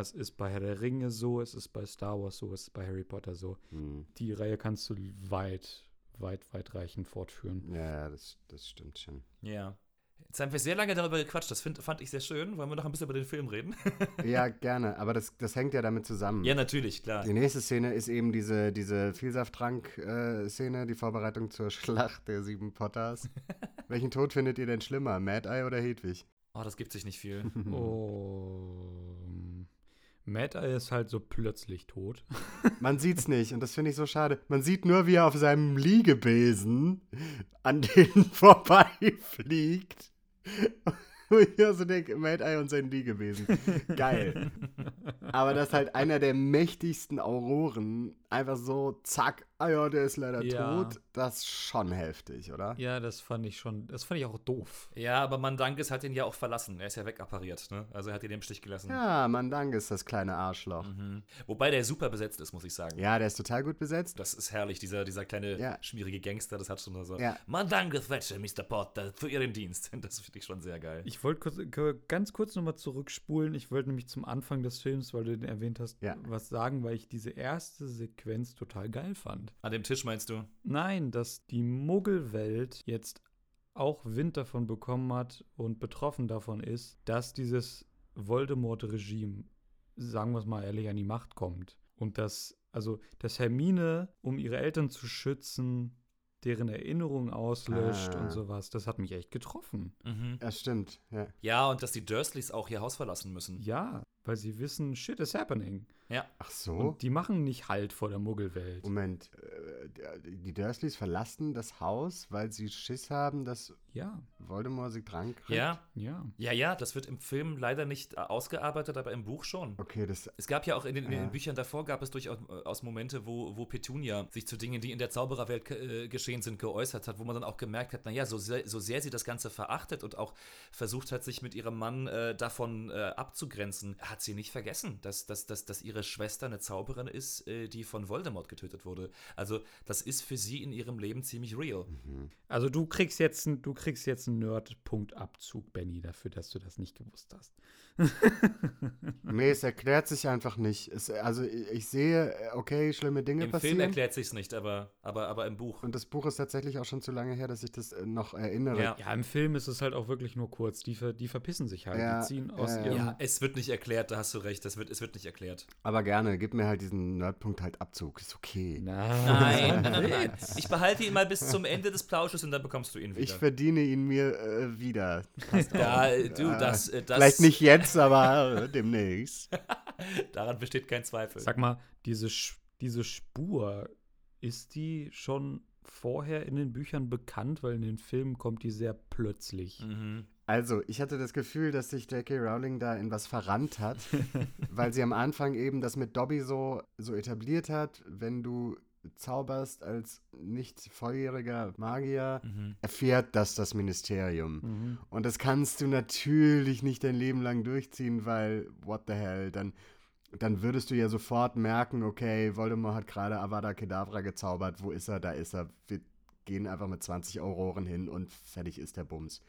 Es ist bei Herr der Ringe so, es ist bei Star Wars so, es ist bei Harry Potter so. Hm. Die Reihe kannst du weit, weit, weitreichend fortführen. Ja, das, das stimmt schon. Ja. Jetzt haben wir sehr lange darüber gequatscht. Das find, fand ich sehr schön. Wollen wir noch ein bisschen über den Film reden? Ja, gerne. Aber das, das hängt ja damit zusammen. ja, natürlich, klar. Die nächste Szene ist eben diese, diese Vielsafttrank-Szene, die Vorbereitung zur Schlacht der sieben Potters. Welchen Tod findet ihr denn schlimmer, Mad Eye oder Hedwig? Oh, das gibt sich nicht viel. Oh. Eye ist halt so plötzlich tot. Man sieht's nicht und das finde ich so schade. Man sieht nur, wie er auf seinem Liegebesen an denen vorbeifliegt. Und ich so denke, Mad Eye und sein Liegebesen. Geil. Aber das ist halt einer der mächtigsten Auroren. Einfach so, zack, ah ja, der ist leider Ja. tot. Das ist schon heftig, oder? Ja, das fand ich schon, das fand ich auch doof. Ja, aber Mandankes hat ihn ja auch verlassen. Er ist ja wegappariert, ne? Also er hat ihn im Stich gelassen. Ja, Mandang ist das kleine Arschloch. Mhm. Wobei der super besetzt ist, muss ich sagen. Ja, der ist total gut besetzt. Das ist herrlich, dieser, dieser kleine Ja. schmierige Gangster, das hat schon so. Ja. Mandanges Fletcher, Mr. Potter, zu Ihrem Dienst. Das finde ich schon sehr geil. Ich wollte ganz kurz nochmal zurückspulen. Ich wollte nämlich zum Anfang des Films, weil du den erwähnt hast, Ja. was sagen, weil ich diese erste Sequenz total geil fand. An dem Tisch meinst du? Nein, dass die Muggelwelt jetzt auch Wind davon bekommen hat und betroffen davon ist, dass dieses Voldemort-Regime, sagen wir es mal ehrlich, an die Macht kommt. Und dass, also, dass Hermine, um ihre Eltern zu schützen, deren Erinnerungen auslöscht Ah. und sowas, das hat mich echt getroffen. Mhm. Das stimmt, ja. Ja, und dass die Dursleys auch ihr Haus verlassen müssen. Ja, weil sie wissen, shit is happening. Ja. Ach so. Und die machen nicht Halt vor der Muggelwelt. Moment, äh, die Dursleys verlassen das Haus, weil sie Schiss haben, dass Ja, Voldemort sie dran kriegt? Ja, ja. ja, ja, das wird im Film leider nicht äh, ausgearbeitet, aber im Buch schon. Okay, das. Es gab ja auch in den, in den Ja. Büchern davor gab es durchaus äh, Momente, wo, wo Petunia sich zu Dingen, die in der Zaubererwelt äh, geschehen sind, geäußert hat, wo man dann auch gemerkt hat, naja, so sehr, so sehr sie das Ganze verachtet und auch versucht hat, sich mit ihrem Mann äh, davon äh, abzugrenzen, hat sie nicht vergessen, dass, dass, dass, dass ihre Schwester eine Zauberin ist, äh, die von Voldemort getötet wurde. Also das ist für sie in ihrem Leben ziemlich real. Also du kriegst jetzt, du kriegst jetzt einen Nerd-Punktabzug, Benny, dafür, dass du das nicht gewusst hast. Nee, es erklärt sich einfach nicht. Es, also ich, sehe, äh, okay, schlimme Dinge Im passieren. Film erklärt sich's nicht, aber, aber, aber im Buch. und das Buch ist tatsächlich auch schon zu lange her, dass ich das äh, noch erinnere. Ja. Ja, im Film ist es halt auch wirklich nur kurz. Die, ver, die verpissen sich halt. Ja, die ziehen aus ja, ihrem. Ja, es wird nicht erklärt, da hast du recht, das wird, es wird nicht erklärt. Aber gerne, gib mir halt diesen Nerdpunkt halt Abzug. Ist okay. Nein. Nein, nein, nein. Ich behalte ihn mal bis zum Ende des Plausches und dann bekommst du ihn wieder. Ich verdiene ihn mir äh, wieder. ja, äh, du, das, äh, das. Vielleicht nicht jetzt, aber äh, demnächst. Daran besteht kein Zweifel. Sag mal, diese, diese Spur, ist die schon vorher in den Büchern bekannt? Weil in den Filmen kommt die sehr plötzlich. Mhm. Also, ich hatte das Gefühl, dass sich J.K. Rowling da in was verrannt hat, weil sie am Anfang eben das mit Dobby so, so etabliert hat, wenn du zauberst als nicht volljähriger Magier, Mhm. erfährt das das Ministerium. Mhm. Und das kannst du natürlich nicht dein Leben lang durchziehen, weil, what the hell, dann, dann würdest du ja sofort merken, okay, Voldemort hat gerade Avada Kedavra gezaubert, wo ist er, da ist er, wir gehen einfach mit 20 Auroren hin und fertig ist der Bums.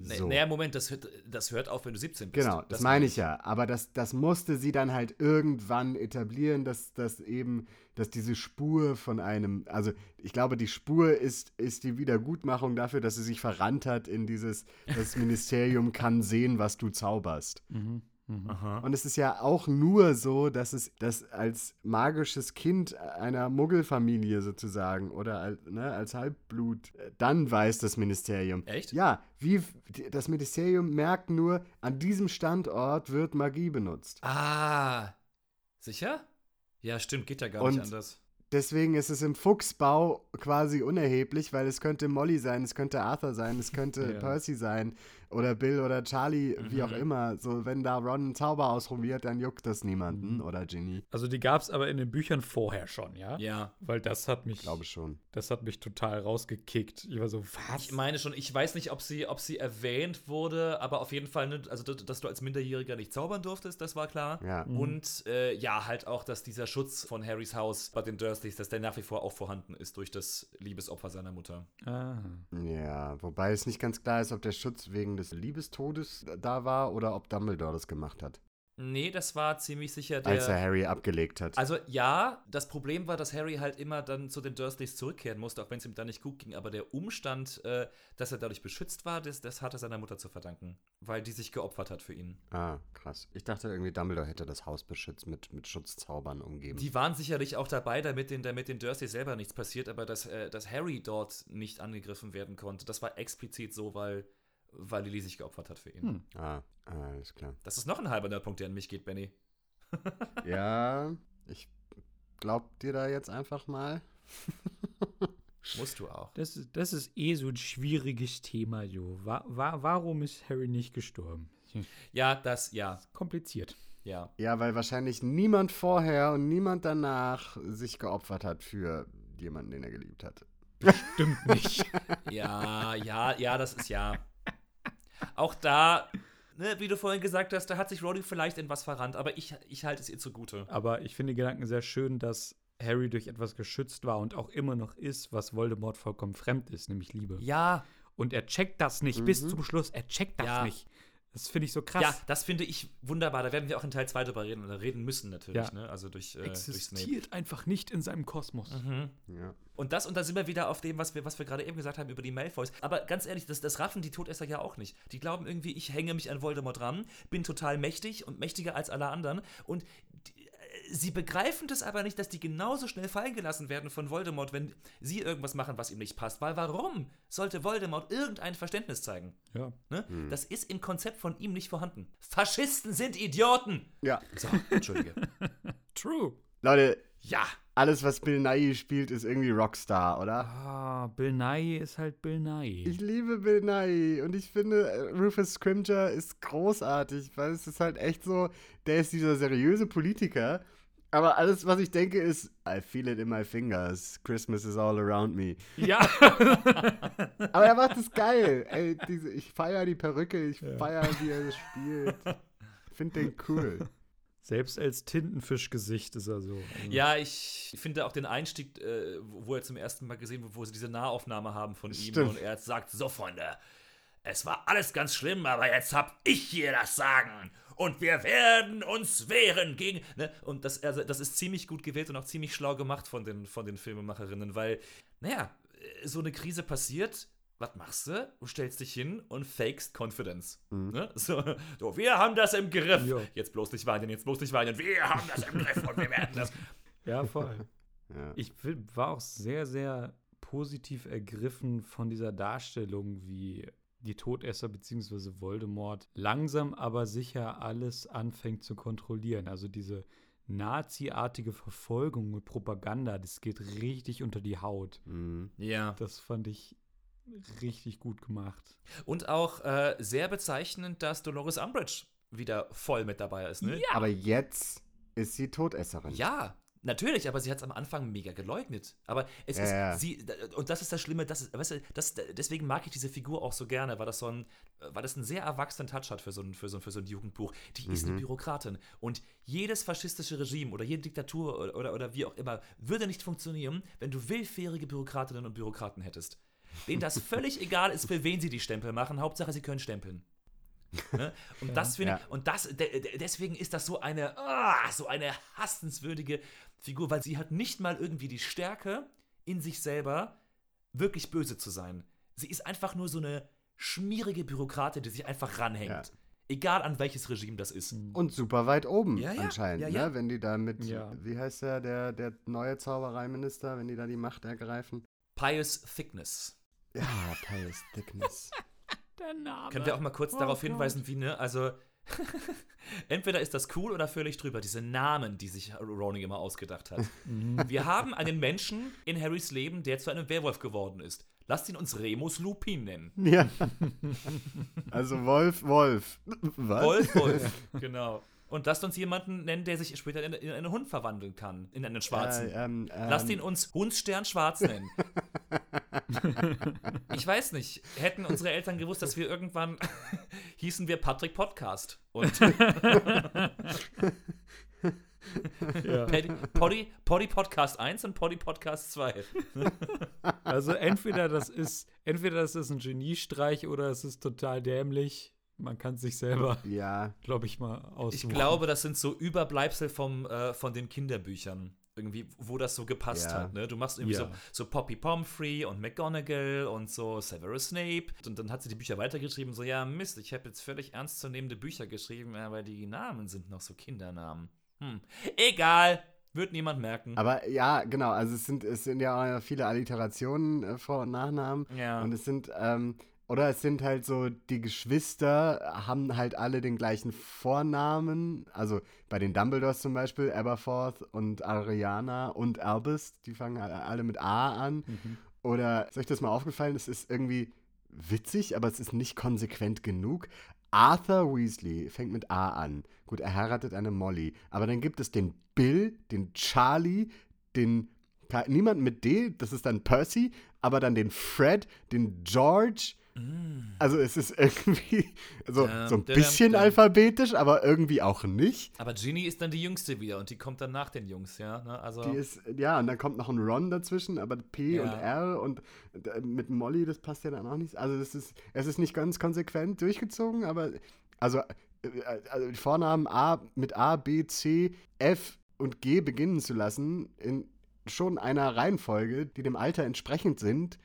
So. Naja, Moment, das hört, das hört auf, wenn du 17 bist. Genau, das, meine ich ja. Aber das, das musste sie dann halt irgendwann etablieren, dass, dass eben, dass diese Spur von einem, also ich glaube, die Spur ist, ist die Wiedergutmachung dafür, dass sie sich verrannt hat in dieses, das Ministerium kann sehen, was du zauberst. Mhm. Und es ist ja auch nur so, dass es das als magisches Kind einer Muggelfamilie sozusagen oder als, ne, als Halbblut, äh, dann weiß das Ministerium. Echt? Ja, wie das Ministerium merkt nur, an diesem Standort wird Magie benutzt. Ah. Sicher? Ja, stimmt, geht ja gar Und- nicht anders. Deswegen ist es im Fuchsbau quasi unerheblich, weil es könnte Molly sein, es könnte Arthur sein, es könnte Ja. Percy sein oder Bill oder Charlie, wie auch immer. So, wenn da Ron einen Zauber ausprobiert, dann juckt das niemanden oder Ginny. Also die gab es aber in den Büchern vorher schon, ja? Ja. Weil das hat mich, Ich glaube schon. das hat mich total rausgekickt. Ich war so, was? Ich meine schon, ich weiß nicht, ob sie, ob sie erwähnt wurde, aber auf jeden Fall, ne, also dass, du als Minderjähriger nicht zaubern durftest, das war klar. Ja. Und äh, ja, halt auch, dass dieser Schutz von Harrys Haus bei den Dursleys, dass der nach wie vor auch vorhanden ist durch das Liebesopfer seiner Mutter. ah. Ja, wobei es nicht ganz klar ist, ob der Schutz wegen des Liebestodes da war oder ob Dumbledore das gemacht hat, Nee, das war ziemlich sicher der. als er Harry abgelegt hat. Also ja, das Problem war, dass Harry halt immer dann zu den Dursleys zurückkehren musste, auch wenn es ihm da nicht gut ging. Aber der Umstand, äh, dass er dadurch beschützt war, das, das hat er seiner Mutter zu verdanken, weil die sich geopfert hat für ihn. ah, krass. Ich dachte irgendwie, Dumbledore hätte das Haus beschützt, mit, mit Schutzzaubern umgeben. Die waren sicherlich auch dabei, damit den, damit den Dursleys selber nichts passiert, aber dass, äh, dass Harry dort nicht angegriffen werden konnte, das war explizit so, weil, weil Lily sich geopfert hat für ihn. Hm. ah, alles klar. Das ist noch ein halber Punkt, der an mich geht, Benny. Ja, ich glaub dir da jetzt einfach mal. Musst du auch. Das, ist- das ist eh so ein schwieriges Thema, Jo. Wa wa warum ist Harry nicht gestorben? Ja, das, ja, Kompliziert. ja. Ja, weil wahrscheinlich niemand vorher und niemand danach sich geopfert hat für jemanden, den er geliebt hat. Stimmt nicht. Ja, ja, ja, das ist ja. Auch da, ne, wie du vorhin gesagt hast, da hat sich Rowling vielleicht in was verrannt, aber ich, ich halte es ihr zugute. Aber ich finde den Gedanken sehr schön, dass Harry durch etwas geschützt war und auch immer noch ist, was Voldemort vollkommen fremd ist, nämlich Liebe. Ja, Und er checkt das nicht bis zum Schluss. Er checkt das Ja. nicht. Das finde ich so krass. ja, das finde ich wunderbar. Da werden wir auch in Teil 2 drüber reden oder reden müssen natürlich, Ja. ne? Also durch, äh. Existiert einfach nicht in seinem Kosmos. Ja. Und das, und da sind wir wieder auf dem, was wir, was wir gerade eben gesagt haben über die Malfoys. Aber ganz ehrlich, das, das raffen die Todesser ja auch nicht. Die glauben irgendwie, ich hänge mich an Voldemort ran, bin total mächtig und mächtiger als alle anderen. Und die, sie begreifen das aber nicht, dass die genauso schnell fallen gelassen werden von Voldemort, wenn sie irgendwas machen, was ihm nicht passt. Weil warum sollte Voldemort irgendein Verständnis zeigen? Ja. Ne? Das ist im Konzept von ihm nicht vorhanden. Faschisten sind Idioten! ja. So, entschuldige. True. Leute, ja. alles, was Bill Nye spielt, ist irgendwie Rockstar, oder? Ah, Bill Nye ist halt Bill Nye. Ich liebe Bill Nye und ich finde, äh, Rufus Scrimger ist großartig, weil es ist halt echt so, der ist dieser seriöse Politiker, aber alles, was ich denke, ist, I feel it in my fingers, Christmas is all around me. ja. Aber er macht es geil. Ey, diese, ich feiere die Perücke, ich feiere, wie er das spielt. Ich finde den cool. Selbst als Tintenfischgesicht ist er so. Also, Ja, ich finde auch den Einstieg, äh, wo er zum ersten Mal gesehen wird, wo sie diese Nahaufnahme haben von ihm Stimmt. und er sagt, so Freunde, es war alles ganz schlimm, aber jetzt hab ich hier das Sagen und wir werden uns wehren gegen, ne? Und das, also, das ist ziemlich gut gewählt und auch ziemlich schlau gemacht von den, von den Filmemacherinnen, weil, naja, äh, so eine Krise passiert, was machst du? Du stellst dich hin und fakest Confidence. Ne? So, so, wir haben das im Griff. Ja. Jetzt bloß nicht weinen, jetzt bloß nicht weinen. Wir haben das im Griff und wir werden das. ja voll. Ja. Ich war auch sehr, sehr positiv ergriffen von dieser Darstellung, wie die Todesser bzw. Voldemort langsam aber sicher alles anfängt zu kontrollieren. Also diese Nazi-artige Verfolgung und Propaganda, das geht richtig unter die Haut. Mhm. Ja. Das fand ich richtig gut gemacht. Und auch äh, sehr bezeichnend, dass Dolores Umbridge wieder voll mit dabei ist, ne? Aber jetzt ist sie Todesserin. Ja, natürlich, aber sie hat es am Anfang mega geleugnet. Aber es Ja, ist sie und das ist das Schlimme, das ist, weißt du, das, deswegen mag ich diese Figur auch so gerne, weil das so ein, weil das einen sehr erwachsenen Touch hat für so ein, für so, ein- für so ein Jugendbuch. Die ist Mhm. eine Bürokratin und jedes faschistische Regime oder jede Diktatur oder, oder, oder wie auch immer würde nicht funktionieren, wenn du willfährige Bürokratinnen und Bürokraten hättest. Denen das völlig egal ist, für wen sie die Stempel machen. Hauptsache, sie können stempeln. Ne? Und das finde Ja. ich, und das, de, de, deswegen ist das so eine, ah, so eine hassenswürdige Figur, weil sie hat nicht mal irgendwie die Stärke in sich selber, wirklich böse zu sein. Sie ist einfach nur so eine schmierige Bürokratin, die sich einfach ranhängt. Ja. Egal an welches Regime das ist. Und super weit oben Ja, ja. anscheinend, Ja, ja. Ne? wenn die da mit, Ja. wie heißt der, der, der neue Zaubereiminister, wenn die da die Macht ergreifen. Pious Thickness. Ja, Pious Thickness. Der Name. Können wir auch mal kurz Oh darauf Gott. hinweisen, wie, ne? Also, entweder ist das cool oder völlig drüber, diese Namen, die sich Rowling immer ausgedacht hat. wir haben einen Menschen in Harrys Leben, der zu einem Werwolf geworden ist. Lasst ihn uns Remus Lupin nennen. ja. Also Wolf, Wolf. Was? Wolf, Wolf. genau. Und lasst uns jemanden nennen, der sich später in, in einen Hund verwandeln kann. In einen schwarzen. Äh, ähm, ähm, Lasst ihn uns Hundsstern Schwarz nennen. ich weiß nicht. Hätten unsere Eltern gewusst, dass wir irgendwann hießen wir Patrick Podcast. Und Ja. Poddy, Poddy Podcast 1 und Poddy Podcast 2. Also entweder das ist, entweder das ist ein Geniestreich oder es ist total dämlich. Man kann es sich selber, Ja, glaube ich, mal aussuchen. Ich glaube, das sind so Überbleibsel vom, äh, von den Kinderbüchern. Irgendwie, wo das so gepasst Ja. hat. Ne? Du machst irgendwie Ja. so, so Poppy Pomfrey und McGonagall und so Severus Snape. Und dann hat sie die Bücher weitergeschrieben. So, ja, Mist, ich habe jetzt völlig ernstzunehmende Bücher geschrieben, aber die Namen sind noch so Kindernamen. Hm. Egal, wird niemand merken. aber ja, genau. Also es sind, es sind ja auch viele Alliterationen, äh, Vor- und Nachnamen. ja. Und es sind, ähm, oder es sind halt so, die Geschwister haben halt alle den gleichen Vornamen. Also bei den Dumbledores zum Beispiel, Aberforth und Ariana und Albus, die fangen alle- mit A an. Oder ist euch das mal aufgefallen? Es ist irgendwie witzig, aber es ist nicht konsequent genug. Arthur Weasley fängt mit A an. Gut, er heiratet eine Molly. Aber dann gibt es den Bill, den Charlie, den. Niemand mit D, das ist dann Percy, aber dann den Fred, den George. Also es ist irgendwie so, Mm. Ja, so ein bisschen der- alphabetisch, aber irgendwie auch nicht. aber Ginny ist dann die Jüngste wieder und die kommt dann nach den Jungs, ja. Ne? Also, Die ist, ja, und dann kommt noch ein Ron dazwischen, aber P Ja. und R und mit Molly, das passt ja dann auch nicht. Also das ist, es ist nicht ganz konsequent durchgezogen, aber also, äh, also die Vornamen A mit A, B, C, F und G beginnen zu lassen, in schon einer Reihenfolge, die dem Alter entsprechend sind,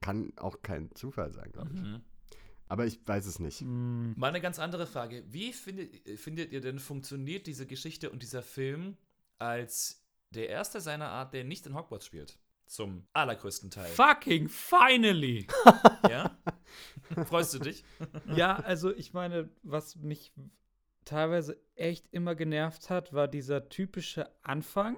kann auch kein Zufall sein, glaube ich. Mhm. Aber ich weiß es nicht. Mal eine ganz andere Frage. Wie findet, findet ihr denn, funktioniert diese Geschichte und dieser Film als der erste seiner Art, der nicht in Hogwarts spielt? Zum allergrößten Teil. Fucking finally! Ja? Freust du dich? ja, also ich meine, was mich teilweise echt immer genervt hat, war dieser typische Anfang,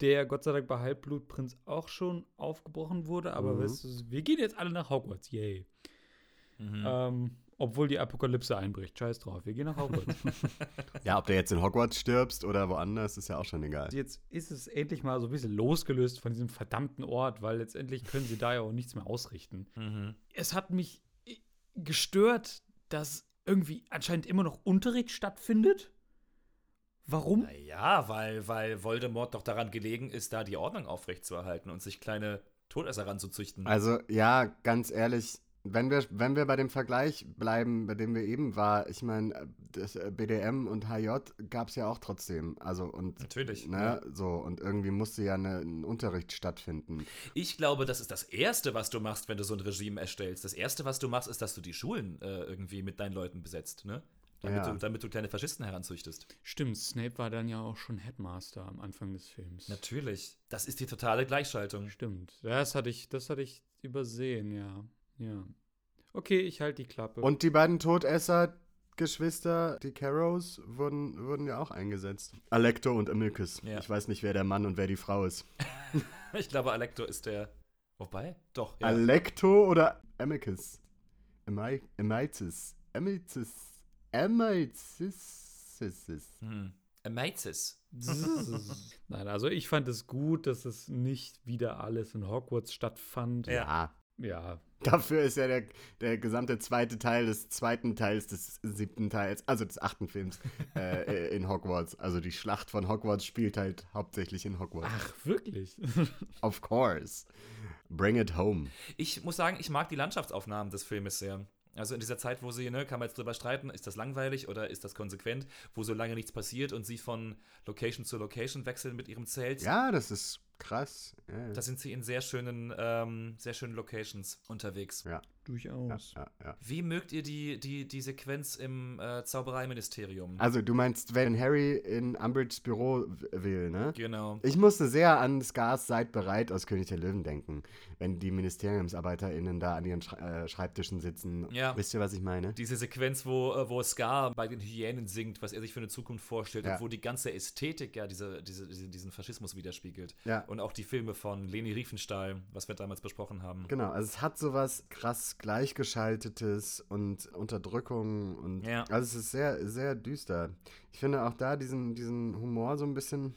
der Gott sei Dank bei Halbblutprinz auch schon aufgebrochen wurde. Aber Mhm. weißt du, wir gehen jetzt alle nach Hogwarts, yay. Mhm. Ähm, obwohl die Apokalypse einbricht. Scheiß drauf, wir gehen nach Hogwarts. Ja, ob du jetzt in Hogwarts stirbst oder woanders, ist ja auch schon egal. Jetzt ist es endlich mal so ein bisschen losgelöst von diesem verdammten Ort, weil letztendlich können sie da ja auch nichts mehr ausrichten. Mhm. Es hat mich äh, gestört, dass irgendwie anscheinend immer noch Unterricht stattfindet. Warum? Naja, weil, weil Voldemort doch daran gelegen ist, da die Ordnung aufrechtzuerhalten und sich kleine Todesser ranzuzüchten. Also, ja, ganz ehrlich, wenn wir, wenn wir bei dem Vergleich bleiben, bei dem wir eben war, ich meine, das äh, BDM und HJ gab es ja auch trotzdem. Also, und. Natürlich, Ne, so, und irgendwie musste ja ne, ein Unterricht stattfinden. Ich glaube, das ist das Erste, was du machst, wenn du so ein Regime erstellst. Das Erste, was du machst, ist, dass du die Schulen äh, irgendwie mit deinen Leuten besetzt, ne? Damit, Ja. du, damit du kleine Faschisten heranzüchtest. Stimmt, Snape war dann ja auch schon Headmaster am Anfang des Films. Natürlich. Das ist die totale Gleichschaltung. Stimmt. Das hatte ich, das hatte ich übersehen, ja. Ja. Okay, ich halte die Klappe. Und die beiden Todesser-Geschwister, die Carrows, wurden, wurden ja auch eingesetzt. Alecto und Amilcus. Ja. Ich weiß nicht, wer der Mann und wer die Frau ist. Ich glaube, Alecto ist der. Wobei? Doch, ja. Alecto oder Amicus? Ami- Amicus. Amicus. Amicus. hm. Amazes. Nein, also ich fand es gut, dass es nicht wieder alles in Hogwarts stattfand. Ja. Ja. Dafür ist ja der, der gesamte zweite Teil des zweiten Teils des siebten Teils, also des achten Films, äh, in Hogwarts. Also die Schlacht von Hogwarts spielt halt hauptsächlich in Hogwarts. Ach, wirklich? Of course. Bring it home. Ich muss sagen, ich mag die Landschaftsaufnahmen des Filmes sehr. Also in dieser Zeit, wo sie, ne, kann man jetzt drüber streiten, ist das langweilig oder ist das konsequent, wo so lange nichts passiert und sie von Location zu Location wechseln mit ihrem Zelt. Ja, das ist krass. Ja, ja. Da sind sie in sehr schönen, ähm, sehr schönen Locations unterwegs. ja. Durchaus. Ja, ja. Wie mögt ihr die, die, die Sequenz im äh, Zaubereiministerium? Also, du meinst, wenn Harry in Umbridge's Büro will, ne? genau. Ich musste sehr an Scars Seid bereit aus König der Löwen denken, wenn die Ministerien da an ihren Sch äh, Schreibtischen sitzen. Ja. Wisst ihr, was ich meine? Diese Sequenz, wo, äh, wo Scar bei den Hyänen singt, was er sich für eine Zukunft vorstellt Ja. und wo die ganze Ästhetik ja diese, diese, diese, diesen Faschismus widerspiegelt. Ja. Und auch die Filme von Leni Riefenstahl, was wir damals besprochen haben. Genau, also es hat sowas krass gleichgeschaltetes und Unterdrückung und Ja. also es ist sehr, sehr düster. Ich finde auch da diesen, diesen Humor so ein bisschen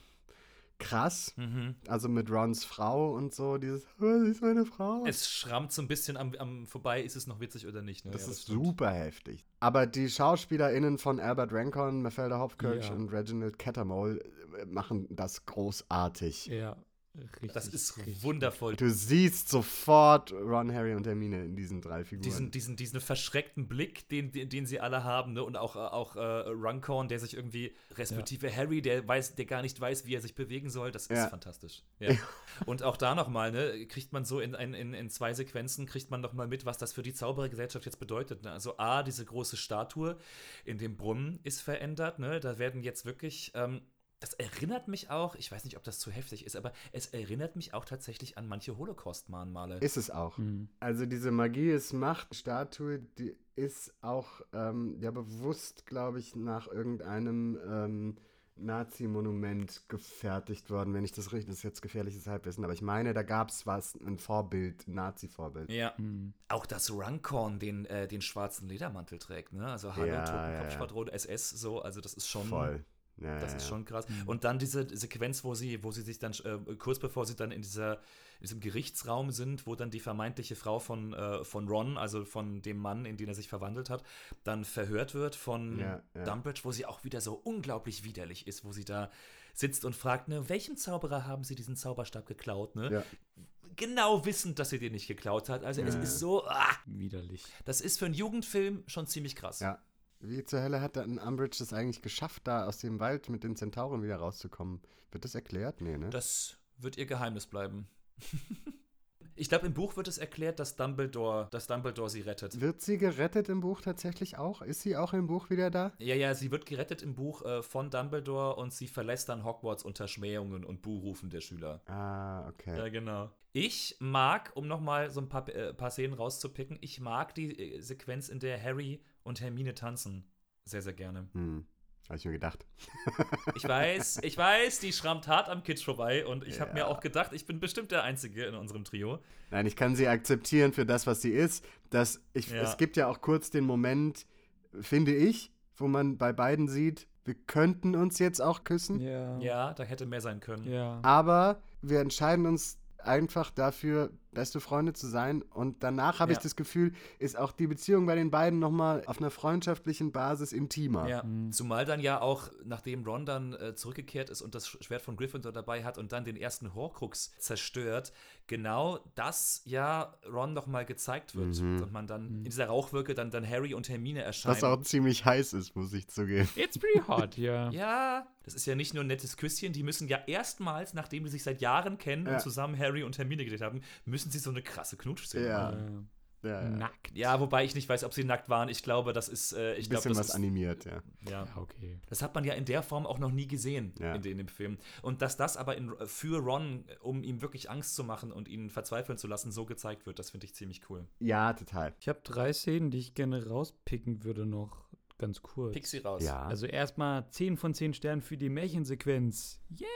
krass. Mhm. Also mit Rons Frau und so, dieses, oh, sie ist meine Frau. Es schrammt so ein bisschen am, am vorbei, ist es noch witzig oder nicht. Ne? das Ja, ist stimmt. super heftig. Aber die SchauspielerInnen von Albert Rankon, Mafalda Hopkirk Ja. und Reginald Cattermole äh, machen das großartig. Ja, richtig. Das ist richtig. wundervoll. Du siehst sofort Ron, Harry und Hermine in diesen drei Figuren. Diesen, diesen, diesen verschreckten Blick, den, den, den sie alle haben, ne? Und auch, äh, auch äh, Runcorn, der sich irgendwie, respektive Harry, der weiß, der gar nicht weiß, wie er sich bewegen soll, das ist Ja. fantastisch. Ja. Und auch da nochmal, ne, kriegt man so in, in, in, in zwei Sequenzen, kriegt man nochmal mit, was das für die Zauberergesellschaft jetzt bedeutet. Ne? Also A, diese große Statue in dem Brunnen ist verändert, ne? Da werden jetzt wirklich. Ähm, das erinnert mich auch, ich weiß nicht, ob das zu heftig ist, aber es erinnert mich auch tatsächlich an manche Holocaust-Mahnmale. Ist es auch. Mhm. Also diese Magie ist Macht, Statue, die ist auch ähm, ja bewusst, glaube ich, nach irgendeinem ähm, Nazi-Monument gefertigt worden, wenn ich das richtig, das ist jetzt gefährliches Halbwissen, aber ich meine, da gab es was, ein Vorbild, Nazi-Vorbild. Ja. Mhm. Auch dass Runcorn den, äh, den schwarzen Ledermantel trägt, ne? Also Hallo, Ja, ja, Totenkopfschwadron SS, so, also das ist schon. Voll. Ja, Das ja, ist ja. schon krass. Und dann diese Sequenz, wo sie, wo sie sich dann, äh, kurz bevor sie dann in, dieser, in diesem Gerichtsraum sind, wo dann die vermeintliche Frau von, äh, von Ron, also von dem Mann, in den er sich verwandelt hat, dann verhört wird von Ja, ja. Dumbledge, wo sie auch wieder so unglaublich widerlich ist, wo sie da sitzt und fragt, ne, welchem Zauberer haben sie diesen Zauberstab geklaut, ne? Ja. Genau wissend, dass sie den nicht geklaut hat. Also es Ja. ist so, ah, Widerlich. das ist für einen Jugendfilm schon ziemlich krass. Ja. Wie zur Hölle hat dann Umbridge das eigentlich geschafft, da aus dem Wald mit den Zentauren wieder rauszukommen? Wird das erklärt? Nee, ne? Das wird ihr Geheimnis bleiben. ich glaube, im Buch wird es erklärt, dass Dumbledore, dass Dumbledore sie rettet. Wird sie gerettet im Buch tatsächlich auch? Ist sie auch im Buch wieder da? Ja, ja, sie wird gerettet im Buch äh, von Dumbledore und sie verlässt dann Hogwarts unter Schmähungen und Buhrufen der Schüler. Ah, okay. Ja, genau. Ich mag, um nochmal so ein paar, äh, paar Szenen rauszupicken, ich mag die äh, Sequenz, in der Harry und Hermine tanzen. Sehr, sehr gerne. Hm. Habe ich mir gedacht. Ich weiß, ich weiß, die schrammt hart am Kitsch vorbei und ich habe mir Ja. auch gedacht, ich bin bestimmt der Einzige in unserem Trio. Nein, ich kann sie akzeptieren für das, was sie ist. Das, ich, Ja. Es gibt ja auch kurz den Moment, finde ich, wo man bei beiden sieht, wir könnten uns jetzt auch küssen, Ja. Ja, da hätte mehr sein können. Ja. aber wir entscheiden uns einfach dafür, beste Freunde zu sein. Und danach habe ich Ja. das Gefühl, ist auch die Beziehung bei den beiden nochmal auf einer freundschaftlichen Basis intimer. Ja, zumal dann ja auch, nachdem Ron dann äh, zurückgekehrt ist und das Schwert von Gryffindor dabei hat und dann den ersten Horcrux zerstört, genau das ja Ron nochmal gezeigt wird. Und man dann in dieser Rauchwolke dann, dann Harry und Hermine erscheinen. Was auch ziemlich heiß ist, muss ich zugeben. It's pretty hot, ja. ja, das ist ja nicht nur ein nettes Küsschen, die müssen ja erstmals, nachdem die sich seit Jahren kennen Ja. und zusammen Harry und Hermine gedreht haben, müssen sie so eine krasse Knutschszene Ja. machen. Ja, ja. Nackt. Ja, wobei ich nicht weiß, ob sie nackt waren. Ich glaube, das ist, äh, ich Ein glaube, bisschen das was ist, animiert, ja. ja. Okay. Das hat man ja in der Form auch noch nie gesehen Ja. in, dem- in dem Film. Und dass das aber in, für Ron, um ihm wirklich Angst zu machen und ihn verzweifeln zu lassen, so gezeigt wird, das finde ich ziemlich cool. Ja, total. Ich habe drei Szenen, die ich gerne rauspicken würde, noch ganz kurz. Pixie raus. Ja. Also erstmal 10 von 10 Sternen für die Märchensequenz. Yay!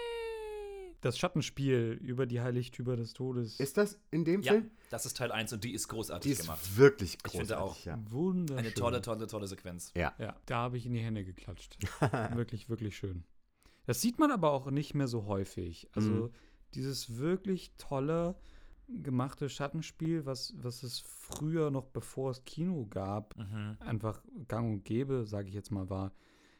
Das Schattenspiel über die Heiligtümer des Todes. Ist das in dem Ja, Film? das ist Teil 1 und die ist großartig Die ist gemacht. wirklich Ich großartig. finde auch. Ja. wunderschön. Eine tolle, tolle, tolle Sequenz. ja. Ja, da habe ich in die Hände geklatscht. wirklich, wirklich schön. Das sieht man aber auch nicht mehr so häufig. Also Mhm. dieses wirklich tolle gemachte Schattenspiel, was, was es früher noch bevor es Kino gab, Mhm. einfach gang und gäbe, sage ich jetzt mal, war.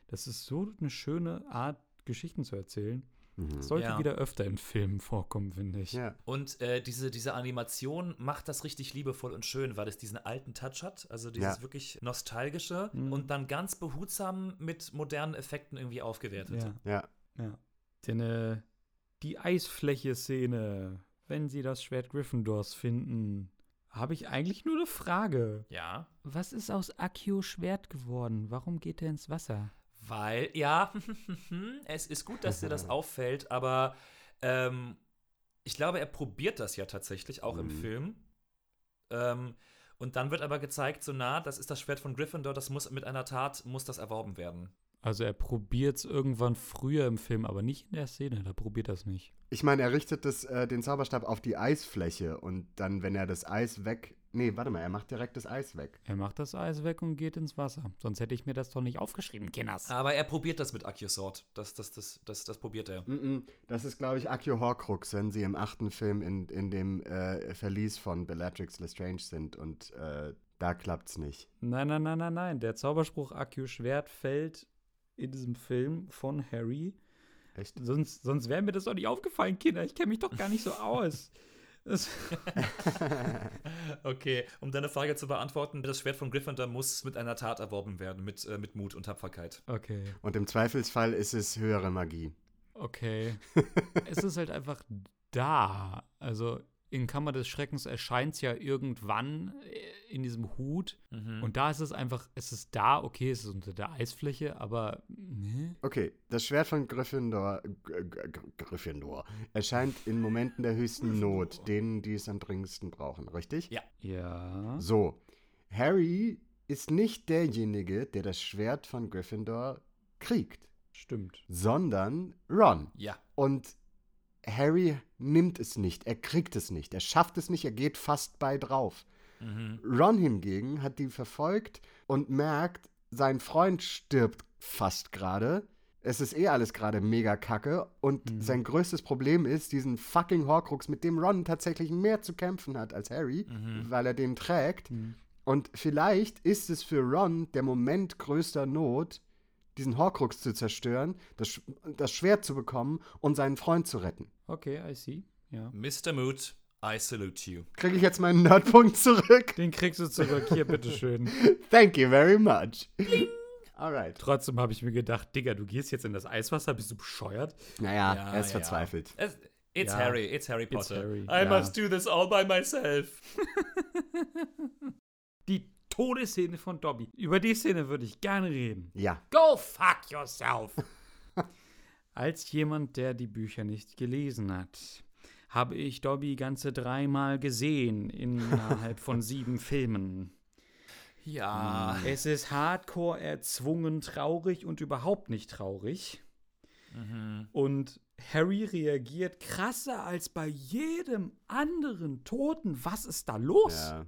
Das ist so eine schöne Art, Geschichten zu erzählen. Mhm. Sollte Ja. wieder öfter in Filmen vorkommen, finde ich. Ja. Und äh, diese, diese Animation macht das richtig liebevoll und schön, weil es diesen alten Touch hat, also dieses Ja. wirklich nostalgische Mhm. und dann ganz behutsam mit modernen Effekten irgendwie aufgewertet. Ja, Ja. ja. Denn äh, die Eisfläche-Szene, wenn sie das Schwert Gryffindors finden, habe ich eigentlich nur eine Frage. Ja. Was ist aus Akio Schwert geworden? Warum geht er ins Wasser? Weil, ja, es ist gut, dass dir das auffällt, aber ähm, ich glaube, er probiert das ja tatsächlich auch im Film. Ähm, und dann wird aber gezeigt, so nah, das ist das Schwert von Gryffindor, das muss mit einer Tat, muss das erworben werden. Also er probiert es irgendwann früher im Film, aber nicht in der Szene. Da probiert er es nicht. Ich meine, er richtet das, äh, den Zauberstab auf die Eisfläche und dann, wenn er das Eis weg. Nee, warte mal, er macht direkt das Eis weg. Er macht das Eis weg und geht ins Wasser. Sonst hätte ich mir das doch nicht aufgeschrieben, Kinders. Aber er probiert das mit Acusort. Das, das, das, das, das probiert er. Mm-mm. Das ist, glaube ich, Accio Horcrux, wenn sie im achten Film in, in dem äh, Verlies von Bellatrix Lestrange sind und äh, da klappt's nicht. Nein, nein, nein, nein, nein. Der Zauberspruch Akio Schwert fällt in diesem Film von Harry. Echt? Sonst, sonst wäre mir das doch nicht aufgefallen, Kinder. Ich kenne mich doch gar nicht so aus. Okay, um deine Frage zu beantworten, das Schwert von Gryffindor muss mit einer Tat erworben werden, mit, äh, mit Mut und Tapferkeit. okay, Und im Zweifelsfall ist es höhere Magie. okay. es ist halt einfach da. Also in Kammer des Schreckens erscheint es ja irgendwann äh, in diesem Hut. Und da ist es einfach, es ist da, okay, es ist unter der Eisfläche, aber ne? Okay, das Schwert von Gryffindor, Gryffindor erscheint in Momenten der höchsten Not, denen, die es am dringendsten brauchen, richtig? Ja. Ja. So, Harry ist nicht derjenige, der das Schwert von Gryffindor kriegt, Stimmt. sondern Ron. Ja. Und Harry nimmt es nicht, er kriegt es nicht, er schafft es nicht, er geht fast bei drauf. Ron hingegen hat die verfolgt und merkt, sein Freund stirbt fast gerade. Es ist eh alles gerade mega kacke und sein größtes Problem ist, diesen fucking Horcrux, mit dem Ron tatsächlich mehr zu kämpfen hat als Harry, weil er den trägt. Und vielleicht ist es für Ron der Moment größter Not, diesen Horcrux zu zerstören, das, das Schwert zu bekommen und seinen Freund zu retten. Okay, I see. Ja. Mr. Mood, I salute you. Kriege ich jetzt meinen Nerdpunkt zurück? Den kriegst du zurück. Hier, bitteschön. Thank you very much. Alright. Trotzdem habe ich mir gedacht, Digga, du gehst jetzt in das Eiswasser, bist du bescheuert? Naja, Ja, er ist ja. verzweifelt. Es, it's Ja. Harry, it's Harry It's Potter. Harry, I ja. must do this all by myself. Die Todesszene von Dobby. Über die Szene würde ich gerne reden. Ja. Go fuck yourself. Als jemand, der die Bücher nicht gelesen hat, habe ich Dobby ganze dreimal gesehen innerhalb von sieben Filmen. Ja. Es ist hardcore erzwungen traurig und überhaupt nicht traurig. Und Harry reagiert krasser als bei jedem anderen Toten. Was ist da los? Ja.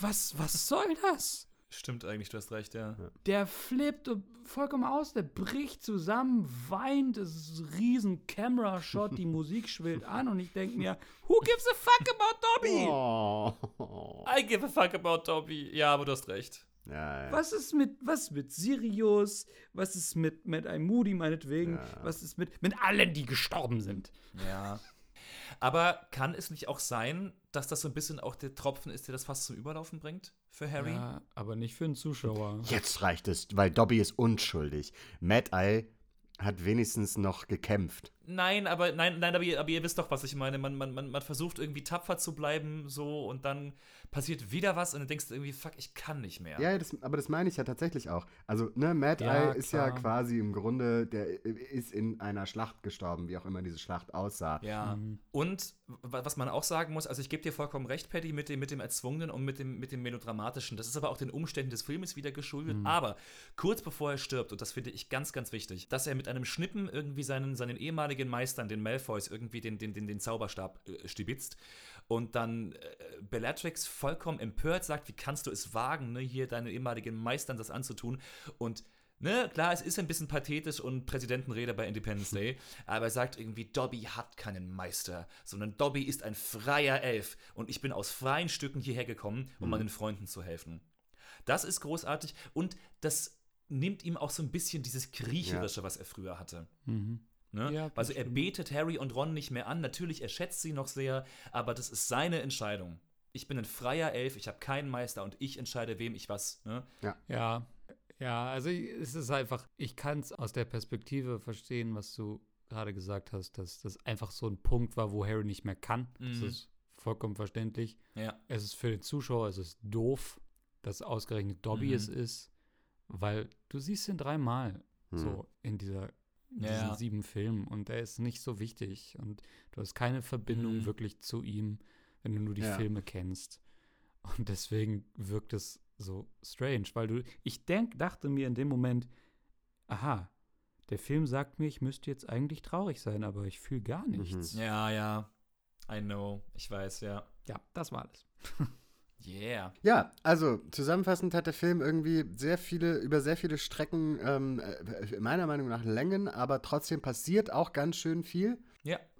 Was, was soll das? Stimmt eigentlich, du hast recht, ja. Der flippt vollkommen aus, der bricht zusammen, weint, es ist ein riesen Camera-Shot, die Musik schwillt an und ich denke mir, who gives a fuck about Dobby? Oh. I give a fuck about Dobby. Ja, aber du hast recht. Ja, ja. Was ist mit, was mit Sirius? Was ist mit, mit einem Moody meinetwegen? Was ist mit, mit allen, die gestorben sind? Ja. Aber kann es nicht auch sein, dass das so ein bisschen auch der Tropfen ist, der das fast zum Überlaufen bringt für Harry? Ja, aber nicht für einen Zuschauer. Jetzt reicht es, weil Dobby ist unschuldig. Mad Eye hat wenigstens noch gekämpft. Nein, aber nein, nein, aber ihr, aber ihr wisst doch, was ich meine. Man, man, man, man versucht irgendwie tapfer zu bleiben, so und dann passiert wieder was und dann denkst du irgendwie, fuck, ich kann nicht mehr. Ja, das, aber das meine ich ja tatsächlich auch. Also, ne, Mad Ja, Eye ist ja klar. quasi im Grunde, der ist in einer Schlacht gestorben, wie auch immer diese Schlacht aussah. Ja. Und wa- was man auch sagen muss, also ich gebe dir vollkommen recht, Paddy, mit dem, mit dem Erzwungenen und mit dem, mit dem Melodramatischen. Das ist aber auch den Umständen des Filmes wieder geschuldet. Aber kurz bevor er stirbt, und das finde ich ganz, ganz wichtig, dass er mit einem Schnippen irgendwie seinen, seinen ehemaligen Meistern, den Malfoys, irgendwie den, den, den, den Zauberstab äh, stibitzt. Und dann äh, Bellatrix vollkommen empört sagt, wie kannst du es wagen, ne, hier deinen ehemaligen Meistern das anzutun? Und Ne, klar, es ist ein bisschen pathetisch und Präsidentenrede bei Independence Day, aber er sagt irgendwie, Dobby hat keinen Meister, sondern Dobby ist ein freier Elf und ich bin aus freien Stücken hierher gekommen, um meinen Freunden zu helfen. Das ist großartig und das nimmt ihm auch so ein bisschen dieses Kriecherische, was er früher hatte. Ne? Ja, das also er betet Harry und Ron nicht mehr an. Natürlich, er schätzt sie noch sehr, aber das ist seine Entscheidung. Ich bin ein freier Elf, ich habe keinen Meister und ich entscheide, wem ich was. Ne? Ja, ja, also ich- es ist einfach, ich kann es aus der Perspektive verstehen, was du gerade gesagt hast, dass das einfach so ein Punkt war, wo Harry nicht mehr kann. Das Mhm. ist vollkommen verständlich. Ja. Es ist für den Zuschauer, es ist doof, dass ausgerechnet Dobby Mhm. es ist, weil du siehst ihn dreimal Hm. so in dieser in Ja. diesen sieben Filmen und er ist nicht so wichtig und du hast keine Verbindung Mhm. wirklich zu ihm, wenn du nur die Ja. Filme kennst. Und deswegen wirkt es so strange, weil du, ich denk, dachte mir in dem Moment, aha, der Film sagt mir, ich müsste jetzt eigentlich traurig sein, aber ich fühle gar nichts. Ja, ja. I know. Ich weiß, ja. Ja, das war alles. Yeah. Ja, also zusammenfassend hat der Film irgendwie sehr viele, über sehr viele Strecken, ähm, äh, meiner Meinung nach Längen, aber trotzdem passiert auch ganz schön viel.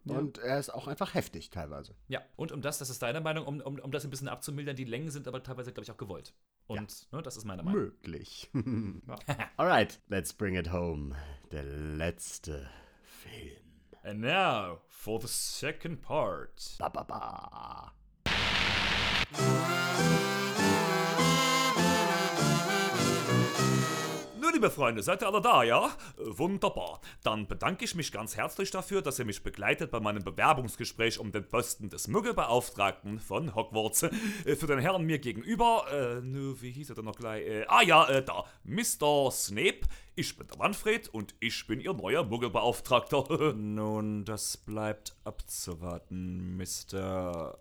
Ja. Und er ist auch einfach heftig teilweise. Ja, und um das, das ist deine Meinung, um, um, um das ein bisschen abzumildern, die Längen sind aber teilweise, glaube ich, auch gewollt. Und ne, das ist meine Meinung. Möglich. Alright, let's bring it home. Der letzte Film. And now for the second part. Ba, ba, ba. Liebe Freunde, seid ihr alle da, ja? Wunderbar. Dann bedanke ich mich ganz herzlich dafür, dass ihr mich begleitet bei meinem Bewerbungsgespräch um den Posten des Muggelbeauftragten von Hogwarts. Äh, Für den Herrn mir gegenüber, äh, nu, wie hieß er denn noch gleich? Äh, ah ja, äh, da, Mr. Snape. Ich bin der Manfred und ich bin Ihr neuer Muggelbeauftragter. Nun, das bleibt abzuwarten, Mr.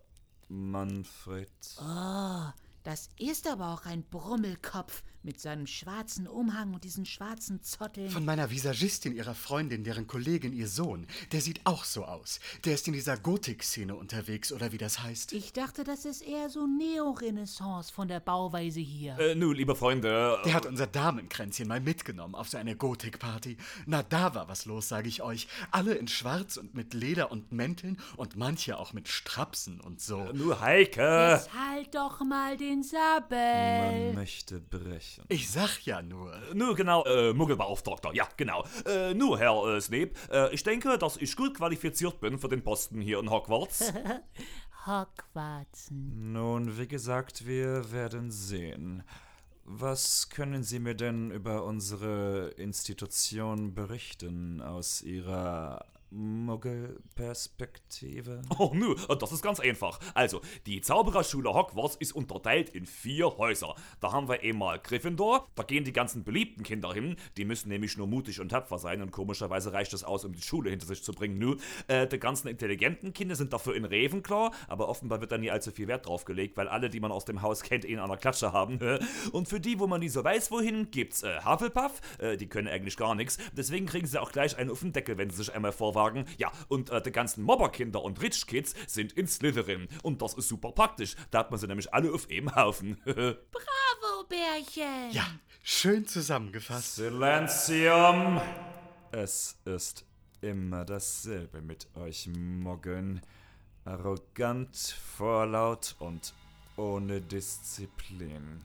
Manfred. Oh, das ist aber auch ein Brummelkopf mit seinem schwarzen Umhang und diesen schwarzen Zotteln. Von meiner Visagistin, ihrer Freundin, deren Kollegin, ihr Sohn. Der sieht auch so aus. Der ist in dieser Gotik-Szene unterwegs, oder wie das heißt. ich dachte, das ist eher so Neo-Renaissance von der Bauweise hier. Äh, nun, liebe Freunde, Der hat unser Damenkränzchen mal mitgenommen auf so eine Gotik-Party. Na, da war was los, sage ich euch. Alle in Schwarz und mit Leder und Mänteln und manche auch mit Strapsen und so. nur Heike. Jetzt halt doch mal den Sabbel. Man möchte brechen. Ich sag ja nur. Nur genau, äh, Muggelbeauftragter, ja, genau. Äh, nur, Herr äh, Snape, äh, ich denke, dass ich gut qualifiziert bin für den Posten hier in Hogwarts. Hogwartsen. Nun, wie gesagt, wir werden sehen. Was können Sie mir denn über unsere Institution berichten aus Ihrer Muggelperspektive? Oh, nö, das ist ganz einfach. Also, die Zaubererschule Hogwarts ist unterteilt in vier Häuser. Da haben wir einmal Gryffindor, da gehen die ganzen beliebten Kinder hin. Die müssen nämlich nur mutig und tapfer sein und komischerweise reicht es aus, um die Schule hinter sich zu bringen. Nö, äh, die ganzen intelligenten Kinder sind dafür in Ravenclaw, aber offenbar wird da nie allzu viel Wert drauf gelegt, weil alle, die man aus dem Haus kennt, ihn an der Klatsche haben. Und für die, wo man nie so weiß, wohin, gibt's äh, Hufflepuff. Äh, die können eigentlich gar nichts. Deswegen kriegen sie auch gleich einen auf den Deckel, wenn sie sich einmal vorwagen. Ja, und äh, die ganzen Mobberkinder und Rich Kids sind in Slytherin. Und das ist super praktisch. Da hat man sie nämlich alle auf einem Haufen. Bravo, Bärchen. Ja, schön zusammengefasst. Silenzium! Es ist immer dasselbe mit euch Muggeln. Arrogant, vorlaut und ohne Disziplin.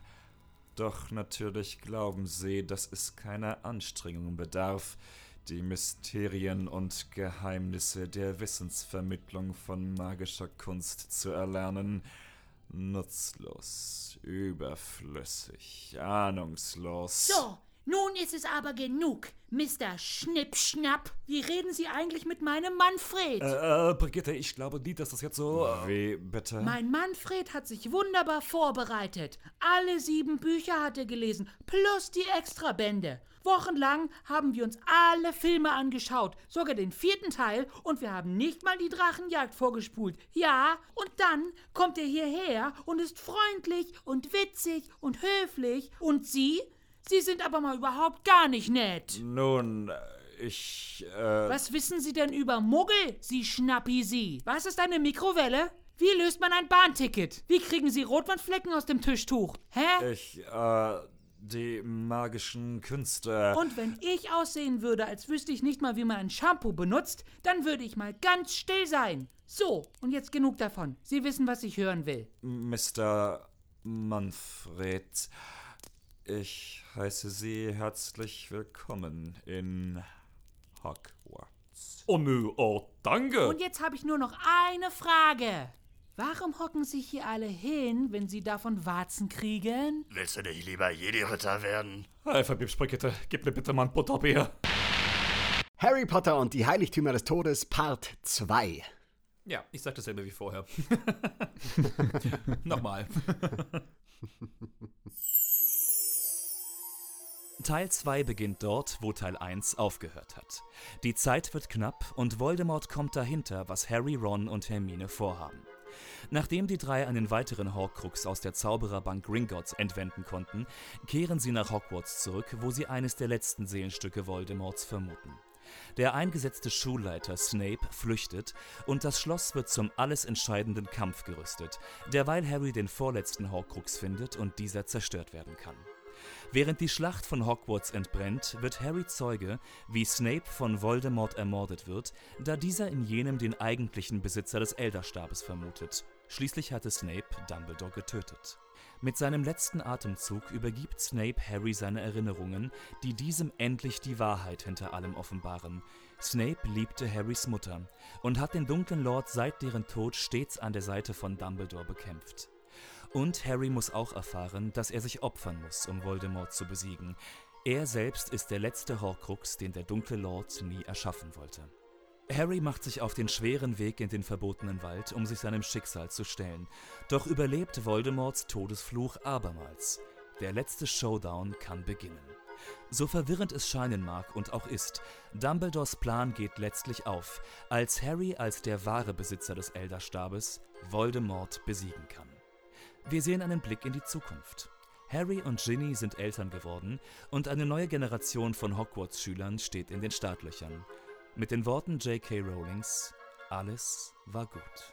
Doch natürlich glauben sie, dass es keiner Anstrengung bedarf, die Mysterien und Geheimnisse der Wissensvermittlung von magischer Kunst zu erlernen. Nutzlos, überflüssig, ahnungslos. So, nun ist es aber genug. Mr. Schnippschnapp, wie reden Sie eigentlich mit meinem Manfred? äh, äh, Brigitte, ich glaube nie, dass das jetzt so. Äh, Wie bitte? Mein Manfred hat sich wunderbar vorbereitet. Alle sieben Bücher hat er gelesen, plus die Extrabände. Wochenlang haben wir uns alle Filme angeschaut, sogar den vierten Teil, und wir haben nicht mal die Drachenjagd vorgespult. Ja, und dann kommt er hierher und ist freundlich und witzig und höflich. Und Sie? Sie sind aber mal überhaupt gar nicht nett. Nun, ich, äh, Was wissen Sie denn über Muggel, Sie Schnappi Sie? Was ist eine Mikrowelle? Wie löst man ein Bahnticket? Wie kriegen Sie Rotwandflecken aus dem Tischtuch? Hä? ich, äh, die magischen Künste. Und wenn ich aussehen würde, als wüsste ich nicht mal, wie man ein Shampoo benutzt, dann würde ich mal ganz still sein. So, und jetzt genug davon. Sie wissen, was ich hören will. Mr. Manfred, ich heiße Sie herzlich willkommen in Hogwarts. oh nö, oh, danke. Und jetzt habe ich nur noch eine Frage. Warum hocken sich hier alle hin, wenn sie davon Warzen kriegen? Willst du nicht lieber Jedi-Ritter werden? Alphabet, Brigitte, gib mir bitte mal ein Butterbier. Harry Potter und die Heiligtümer des Todes Part 2. Ja, ich sag dasselbe wie vorher. Nochmal. Teil 2 beginnt dort, wo Teil 1 aufgehört hat. Die Zeit wird knapp und Voldemort kommt dahinter, was Harry, Ron und Hermine vorhaben. Nachdem die drei einen weiteren Horcrux aus der Zaubererbank Gringotts entwenden konnten, kehren sie nach Hogwarts zurück, wo sie eines der letzten Seelenstücke Voldemorts vermuten. Der eingesetzte Schulleiter Snape flüchtet und das Schloss wird zum alles entscheidenden Kampf gerüstet, derweil Harry den vorletzten Horcrux findet und dieser zerstört werden kann. Während die Schlacht von Hogwarts entbrennt, wird Harry Zeuge, wie Snape von Voldemort ermordet wird, da dieser in jenem den eigentlichen Besitzer des Elderstabes vermutet. Schließlich hatte Snape Dumbledore getötet. Mit seinem letzten Atemzug übergibt Snape Harry seine Erinnerungen, die diesem endlich die Wahrheit hinter allem offenbaren. Snape liebte Harrys Mutter und hat den dunklen Lord seit deren Tod stets an der Seite von Dumbledore bekämpft. Und Harry muss auch erfahren, dass er sich opfern muss, um Voldemort zu besiegen. Er selbst ist der letzte Horcrux, den der dunkle Lord nie erschaffen wollte. Harry macht sich auf den schweren Weg in den verbotenen Wald, um sich seinem Schicksal zu stellen. Doch überlebt Voldemorts Todesfluch abermals. Der letzte Showdown kann beginnen. So verwirrend es scheinen mag und auch ist, Dumbledores Plan geht letztlich auf, als Harry als der wahre Besitzer des Elderstabes Voldemort besiegen kann. Wir sehen einen Blick in die Zukunft. Harry und Ginny sind Eltern geworden und eine neue Generation von Hogwarts-Schülern steht in den Startlöchern. Mit den Worten J.K. Rowlings, alles war gut.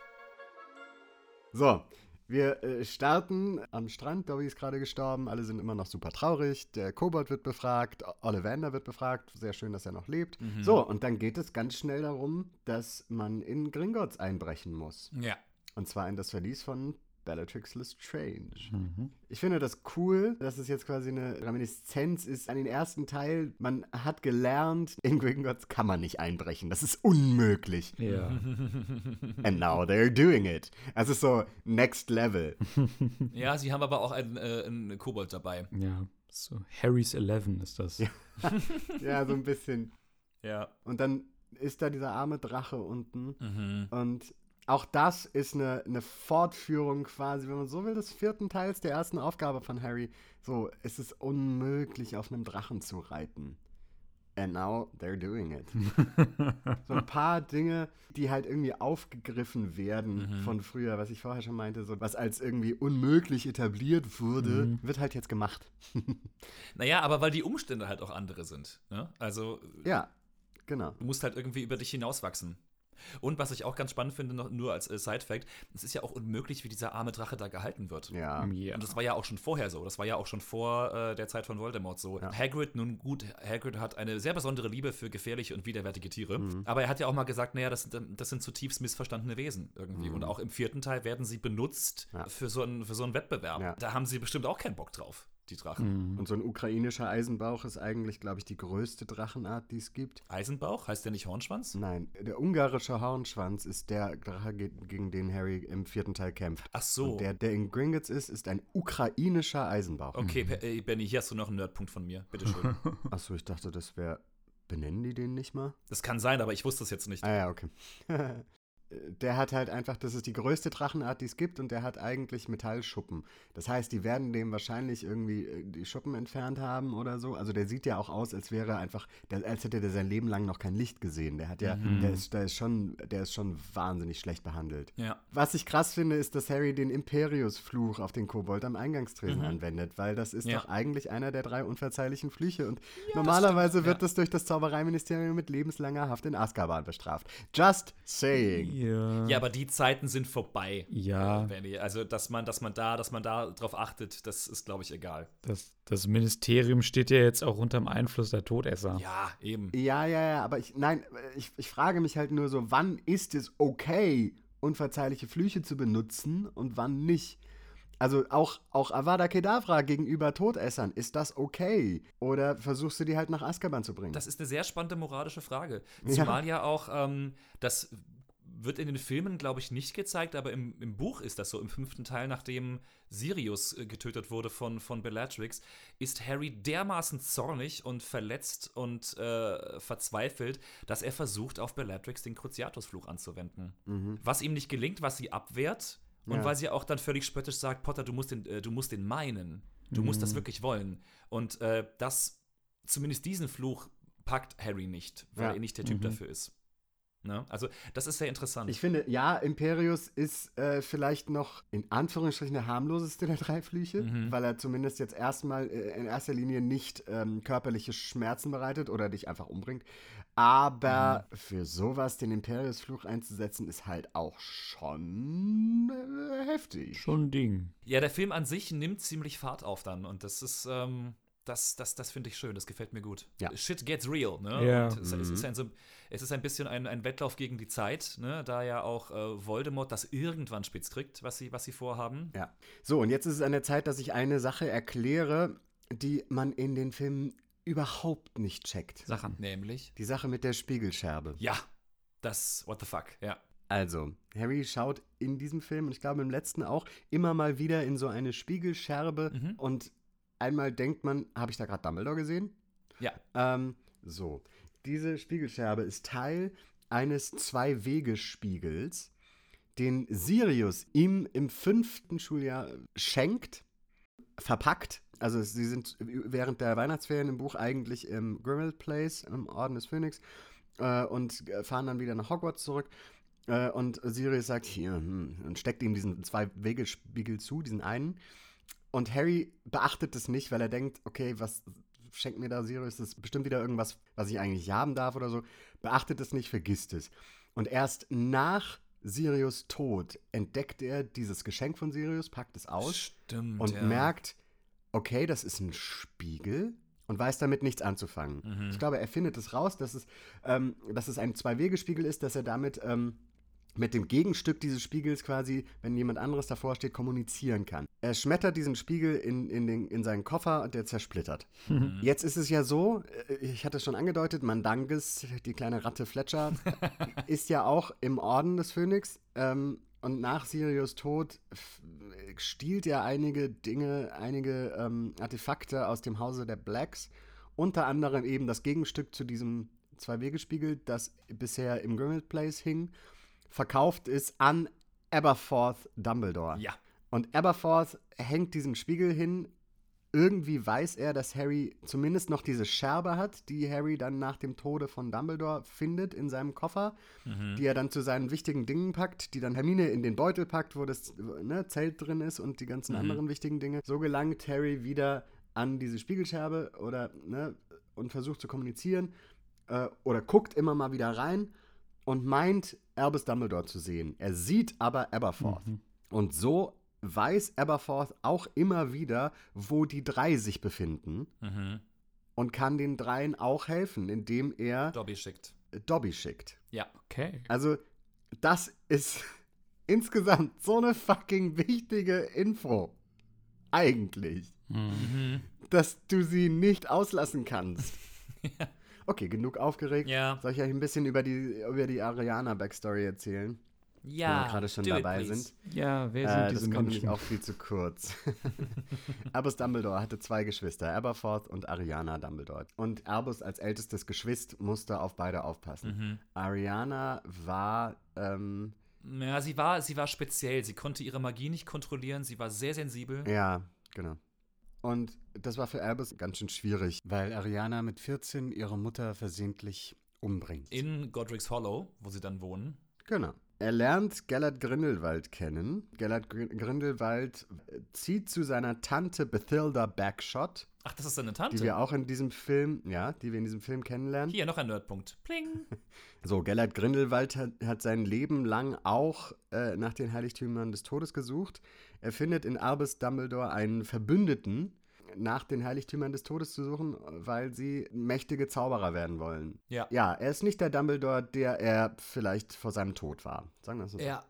So, wir äh, starten am Strand. Dobby ist gerade gestorben. Alle sind immer noch super traurig. Der Kobold wird befragt. Ollivander wird befragt. Sehr schön, dass er noch lebt. So, und dann geht es ganz schnell darum, dass man in Gringotts einbrechen muss. Ja. Und zwar in das Verlies von Bellatrix Lestrange. Ich finde das cool, dass es jetzt quasi eine Reminiszenz ist an den ersten Teil. Man hat gelernt, in Gringotts kann man nicht einbrechen. Das ist unmöglich. Ja. And now they're doing it. Es ist so next level. Ja, sie haben aber auch einen, äh, einen Kobold dabei. ja. So, Harry's Eleven ist das. Ja. ja, so ein bisschen. Ja. Und dann ist da dieser arme Drache unten. Mhm. Und auch das ist eine, eine Fortführung quasi, wenn man so will, des vierten Teils der ersten Aufgabe von Harry. So, es ist unmöglich, auf einem Drachen zu reiten. And now they're doing it. so ein paar Dinge, die halt irgendwie aufgegriffen werden von früher, was ich vorher schon meinte, so was als irgendwie unmöglich etabliert wurde, wird halt jetzt gemacht. Naja, aber weil die Umstände halt auch andere sind. Ne? Also, ja, genau. du musst halt irgendwie über dich hinauswachsen. Und was ich auch ganz spannend finde, noch nur als äh, Side-Fact, es ist ja auch unmöglich, wie dieser arme Drache da gehalten wird. Ja. Ja. Und das war ja auch schon vorher so. Das war ja auch schon vor äh, der Zeit von Voldemort so. Ja. Hagrid, nun gut, Hagrid hat eine sehr besondere Liebe für gefährliche und widerwärtige Tiere. Mhm. Aber er hat ja auch mal gesagt, naja, das, sind- das sind zutiefst missverstandene Wesen irgendwie. Und auch im vierten Teil werden sie benutzt Mhm. Ja. für, so einen, für so einen Wettbewerb. Ja. Da haben sie bestimmt auch keinen Bock drauf, die Drachen. Und so ein ukrainischer Eisenbauch ist eigentlich, glaube ich, die größte Drachenart, die es gibt. Eisenbauch, heißt der nicht Hornschwanz? Nein, der ungarische Hornschwanz ist der Drache, ge- gegen den Harry im vierten Teil kämpft. Ach so. Und der, der in Gringotts ist, ist ein ukrainischer Eisenbauch. Okay, Pe- äh, Benny, hier hast du noch einen Nerdpunkt von mir. Bitteschön. Achso, ich dachte, das wäre. Benennen die den nicht mal? das kann sein, aber ich wusste es jetzt nicht. Ah ja, okay. der hat halt einfach, das ist die größte Drachenart, die es gibt, und der hat eigentlich Metallschuppen. Das heißt, die werden dem wahrscheinlich irgendwie äh, die Schuppen entfernt haben oder so. Also der sieht ja auch aus, als wäre er einfach, der, als hätte der sein Leben lang noch kein Licht gesehen. Der hat ja, der ist, der ist schon, der ist schon wahnsinnig schlecht behandelt. Ja. Was ich krass finde, ist, dass Harry den Imperius-Fluch auf den Kobold am Eingangstresen anwendet, weil das ist Ja. doch eigentlich einer der drei unverzeihlichen Flüche und normalerweise wird ja. das durch das Zaubereiministerium mit lebenslanger Haft in Azkaban bestraft. Just saying. Ja. Ja, aber die Zeiten sind vorbei. Ja. äh. Also, dass man, dass man da, dass man da drauf achtet, das ist, glaube ich, egal. Das, das Ministerium steht ja jetzt auch unter dem Einfluss der Todesser. Ja, eben. Ja, ja, ja, aber ich, nein, ich, ich frage mich halt nur so, wann ist es okay, unverzeihliche Flüche zu benutzen und wann nicht? Also auch, auch Avada Kedavra gegenüber Todessern, ist das okay? Oder versuchst du die halt nach Azkaban zu bringen? Das ist eine sehr spannende moralische Frage. Ja. Zumal ja, auch ähm, das wird in den Filmen, glaube ich, nicht gezeigt, aber im, im Buch ist das so. Im fünften Teil, nachdem Sirius äh, getötet wurde von, von Bellatrix, ist Harry dermaßen zornig und verletzt und äh, verzweifelt, dass er versucht, auf Bellatrix den Cruciatusfluch anzuwenden. Was ihm nicht gelingt, was sie abwehrt. Und Ja. weil sie auch dann völlig spöttisch sagt, Potter, du musst den, äh, du musst den meinen. Du musst das wirklich wollen. Und äh, das, zumindest diesen Fluch, packt Harry nicht, weil Ja. er nicht der Typ dafür ist. Ne? Also, das ist sehr interessant. Ich finde, ja, Imperius ist äh, vielleicht noch in Anführungsstrichen der harmloseste der drei Flüche, weil er zumindest jetzt erstmal äh, in erster Linie nicht ähm, körperliche Schmerzen bereitet oder dich einfach umbringt. Aber für sowas den Imperius-Fluch einzusetzen, ist halt auch schon äh, heftig. Schon ein Ding. Ja, der Film an sich nimmt ziemlich Fahrt auf dann und das ist, ähm, das, das, das finde ich schön, das gefällt mir gut. Ja. Shit gets real, ne? Ja. Und es, es, ist ein, so, es ist ein bisschen ein, ein Wettlauf gegen die Zeit, ne? Da ja auch äh, Voldemort das irgendwann spitz kriegt, was sie, was sie vorhaben. Ja. So, und jetzt ist es an der Zeit, dass ich eine Sache erkläre, die man in den Filmen überhaupt nicht checkt. Sachen. Nämlich. Die Sache mit der Spiegelscherbe. Ja, das, what the fuck, ja. Also, Harry schaut in diesem Film und ich glaube im letzten auch immer mal wieder in so eine Spiegelscherbe Mhm. und einmal denkt man, habe ich da gerade Dumbledore gesehen? Ja. Ähm, so, diese Spiegelscherbe ist Teil eines Zwei-Wege-Spiegels, den Sirius ihm im fünften Schuljahr schenkt, verpackt. Also sie sind während der Weihnachtsferien im Buch eigentlich im Grimmauld Place, im Orden des Phönix, äh, und fahren dann wieder nach Hogwarts zurück. Äh, und Sirius sagt, hier, hm, und steckt ihm diesen Zwei-Wege-Spiegel zu, diesen einen. Und Harry beachtet es nicht, weil er denkt, okay, was schenkt mir da Sirius? Das ist bestimmt wieder irgendwas, was ich eigentlich haben darf oder so. Beachtet es nicht, vergisst es. Und erst nach Sirius Tod entdeckt er dieses Geschenk von Sirius, packt es aus Stimmt. und ja. merkt, okay, das ist ein Spiegel und weiß damit nichts anzufangen. Mhm. Ich glaube, er findet es raus, dass es, ähm, dass es ein Zwei-Wege-Spiegel ist, dass er damit ähm, mit dem Gegenstück dieses Spiegels quasi, wenn jemand anderes davor steht, kommunizieren kann. Er schmettert diesen Spiegel in, in, den, in seinen Koffer und der zersplittert. Jetzt ist es ja so, äh, ich hatte es schon angedeutet, Mandanges, die kleine Ratte Fletcher, ist ja auch im Orden des Phönix. Ähm, und nach Sirius Tod stiehlt er einige Dinge, einige ähm, Artefakte aus dem Hause der Blacks. Unter anderem eben das Gegenstück zu diesem Zwei-Wege-Spiegel, das bisher im Grimmauld Place hing, verkauft ist an Aberforth Dumbledore. Ja. Und Aberforth hängt diesen Spiegel hin. Irgendwie weiß er, dass Harry zumindest noch diese Scherbe hat, die Harry dann nach dem Tode von Dumbledore findet in seinem Koffer, die er dann zu seinen wichtigen Dingen packt, die dann Hermine in den Beutel packt, wo das ne, Zelt drin ist und die ganzen anderen wichtigen Dinge. So gelangt Harry wieder an diese Spiegelscherbe oder ne, und versucht zu kommunizieren äh, oder guckt immer mal wieder rein und meint, Albus Dumbledore zu sehen. Er sieht aber Aberforth. Und so weiß Aberforth auch immer wieder, wo die drei sich befinden Mhm. und kann den dreien auch helfen, indem er Dobby schickt. Dobby schickt. Ja. Okay. Also, das ist insgesamt so eine fucking wichtige Info. Eigentlich. Mhm. Dass du sie nicht auslassen kannst. Okay, genug aufgeregt. Ja. Soll ich euch ein bisschen über die, über die Ariana-Backstory erzählen? Wenn wir Ja. gerade schon it, dabei please. sind. Ja, wer Äh, sind das diese kommt nämlich auch viel zu kurz. Albus Dumbledore hatte zwei Geschwister, Aberforth und Ariana Dumbledore. Und Albus als ältestes Geschwister musste auf beide aufpassen. Mhm. Ariana war, ähm, Ja, sie war, sie war speziell. Sie konnte ihre Magie nicht kontrollieren. Sie war sehr sensibel. ja, genau. Und das war für Albus ganz schön schwierig, weil Ariana mit 14 ihre Mutter versehentlich umbringt. In Godric's Hollow, wo sie dann wohnen. Genau. Er lernt Gellert Grindelwald kennen. Gellert Gr Grindelwald äh, zieht zu seiner Tante Bethilda Backshot, Ach, das ist seine Tante. die wir auch in diesem Film, ja, die wir in diesem Film kennenlernen. Hier noch ein Nerdpunkt. Pling. So, Gellert Grindelwald hat, hat sein Leben lang auch äh, nach den Heiligtümern des Todes gesucht. Er findet in Albus Dumbledore einen Verbündeten, nach den Heiligtümern des Todes zu suchen, weil sie mächtige Zauberer werden wollen. Ja. Ja, er ist nicht der Dumbledore, der er vielleicht vor seinem Tod war. Sagen wir es so. Er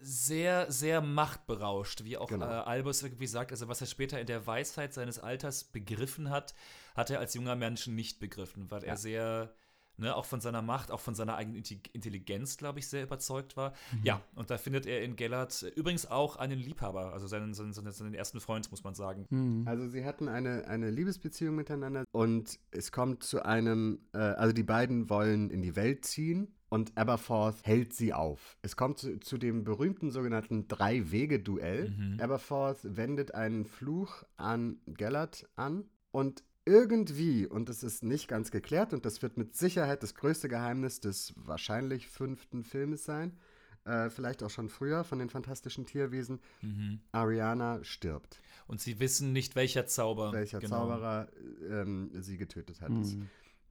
sehr, sehr machtberauscht, wie auch Genau. äh, Albus irgendwie sagt. Also, was er später in der Weisheit seines Alters begriffen hat, hat er als junger Mensch nicht begriffen, weil Ja. er sehr ne, auch von seiner Macht, auch von seiner eigenen Intelligenz, glaube ich, sehr überzeugt war. Ja, und da findet er in Gellert äh, übrigens auch einen Liebhaber, also seinen, seinen, seinen, ersten Freund, muss man sagen. Also sie hatten eine, eine Liebesbeziehung miteinander und es kommt zu einem, äh, also die beiden wollen in die Welt ziehen und Aberforth hält sie auf. Es kommt zu, zu dem berühmten sogenannten Drei-Wege-Duell. Aberforth wendet einen Fluch an Gellert an und irgendwie, und es ist nicht ganz geklärt und das wird mit Sicherheit das größte Geheimnis des wahrscheinlich fünften Filmes sein, äh, vielleicht auch schon früher von den fantastischen Tierwesen, Ariana stirbt Und sie wissen nicht, welcher Zauber. welcher genau. Zauberer ähm, sie getötet hat. Es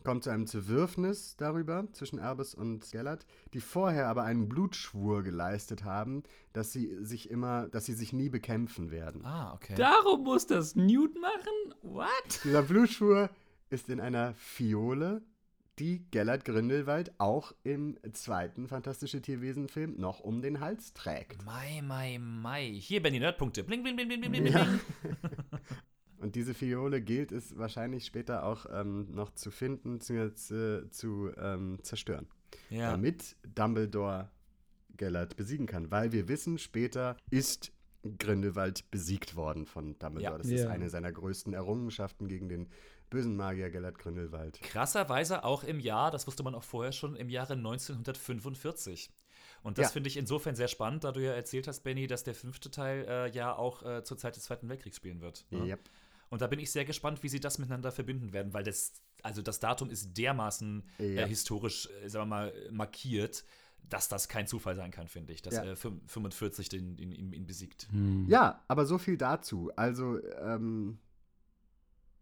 kommt zu einem Zerwürfnis darüber zwischen Erbes und Gellert, die vorher aber einen Blutschwur geleistet haben, dass sie sich immer, dass sie sich nie bekämpfen werden. Ah, okay. Darum muss das Newt machen? What? Dieser Blutschwur ist in einer Fiole, die Gellert Grindelwald auch im zweiten Fantastische Tierwesen-Film noch um den Hals trägt. Mai, mai, mai. Hier, Benny, Nerdpunkte. Bling, bling, bling, bling, bling, bling. Ja. bling. Und diese Fiole gilt es wahrscheinlich später auch ähm, noch zu finden, zu, zu, zu ähm, zerstören. Ja. damit Dumbledore Gellert besiegen kann. Weil wir wissen, später ist Grindelwald besiegt worden von Dumbledore. Ja. Das ist Ja. eine seiner größten Errungenschaften gegen den bösen Magier Gellert Grindelwald. Krasserweise auch im Jahr, das wusste man auch vorher schon, im Jahre 1945. Und das Ja. finde ich insofern sehr spannend, da du ja erzählt hast, Benny, dass der fünfte Teil äh, ja auch äh, zur Zeit des Zweiten Weltkriegs spielen wird. ne? Yep. Und da bin ich sehr gespannt, wie sie das miteinander verbinden werden, weil das, also das Datum ist dermaßen Ja. äh, historisch, äh, sagen wir mal, markiert, dass das kein Zufall sein kann, finde ich, dass Ja. äh, fün- 45 den, ihn, ihn, ihn besiegt. Ja, aber so viel dazu. Also, ähm,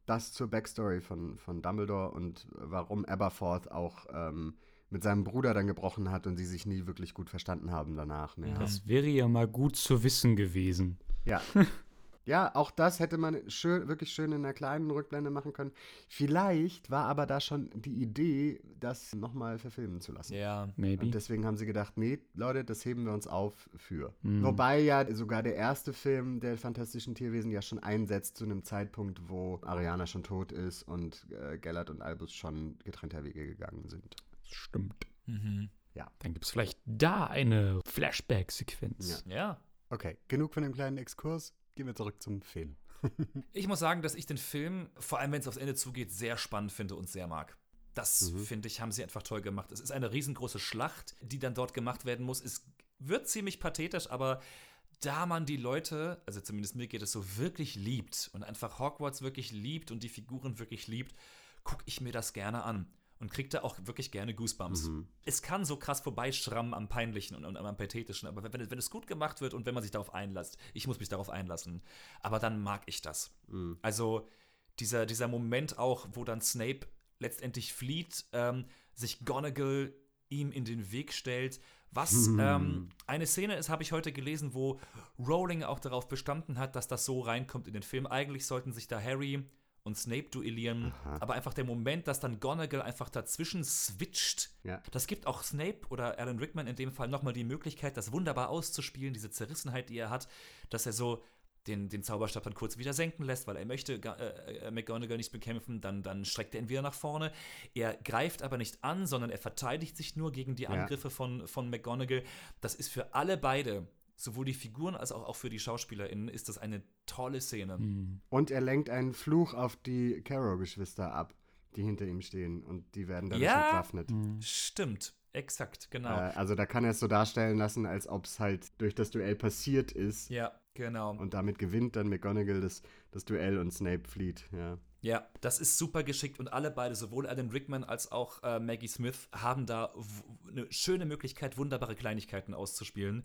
das zur Backstory von, von Dumbledore und warum Aberforth auch ähm, mit seinem Bruder dann gebrochen hat und sie sich nie wirklich gut verstanden haben danach mehr. Das wäre ja mal gut zu wissen gewesen. Ja. Ja, auch das hätte man schön, wirklich schön in einer kleinen Rückblende machen können. Vielleicht war aber da schon die Idee, das nochmal verfilmen zu lassen. Ja. Maybe. Und deswegen haben sie gedacht, nee, Leute, das heben wir uns auf für. Mhm. Wobei ja sogar der erste Film der fantastischen Tierwesen ja schon einsetzt zu einem Zeitpunkt, wo Ariana schon tot ist und äh, Gellert und Albus schon getrennter Wege gegangen sind. Stimmt. Mhm. Dann gibt es vielleicht da eine Flashback-Sequenz. Ja. Okay, genug von dem kleinen Exkurs. Gehen wir zurück zum Film. Ich muss sagen, dass ich den Film, vor allem wenn es aufs Ende zugeht, sehr spannend finde und sehr mag. Das, finde ich, haben sie einfach toll gemacht. Es ist eine riesengroße Schlacht, die dann dort gemacht werden muss. Es wird ziemlich pathetisch, aber da man die Leute, also zumindest mir geht es so, wirklich liebt und einfach Hogwarts wirklich liebt und die Figuren wirklich liebt, gucke ich mir das gerne an und kriege da auch wirklich gerne Goosebumps. Es kann so krass vorbeischrammen am Peinlichen und, und am Pathetischen, aber wenn, wenn es gut gemacht wird und wenn man sich darauf einlässt, ich muss mich darauf einlassen, aber dann mag ich das. Also dieser, dieser Moment auch, wo dann Snape letztendlich flieht, ähm, sich Gonagall ihm in den Weg stellt. Was ähm, eine Szene ist, habe ich heute gelesen, wo Rowling auch darauf bestanden hat, dass das so reinkommt in den Film. Eigentlich sollten sich da Harry und Snape duellieren, aber einfach der Moment, dass dann Gonagall einfach dazwischen switcht, Ja. das gibt auch Snape oder Alan Rickman in dem Fall nochmal die Möglichkeit, das wunderbar auszuspielen, diese Zerrissenheit, die er hat, dass er so den, den Zauberstab dann kurz wieder senken lässt, weil er möchte äh, äh, McGonagall nicht bekämpfen, dann, dann streckt er ihn wieder nach vorne. Er greift aber nicht an, sondern er verteidigt sich nur gegen die Ja. Angriffe von, von McGonagall. Das ist für alle beide, sowohl die Figuren als auch, auch für die SchauspielerInnen, ist das eine tolle Szene. Und er lenkt einen Fluch auf die Carrow-Geschwister ab, die hinter ihm stehen. Und die werden dadurch Ja. entwaffnet. Stimmt, exakt, genau. Äh, also da kann er es so darstellen lassen, als ob es halt durch das Duell passiert ist. ja, genau. Und damit gewinnt dann McGonagall das, das Duell und Snape flieht. Ja. Ja, das ist super geschickt und alle beide, sowohl Adam Rickman als auch äh, Maggie Smith, haben da eine schöne Möglichkeit, wunderbare Kleinigkeiten auszuspielen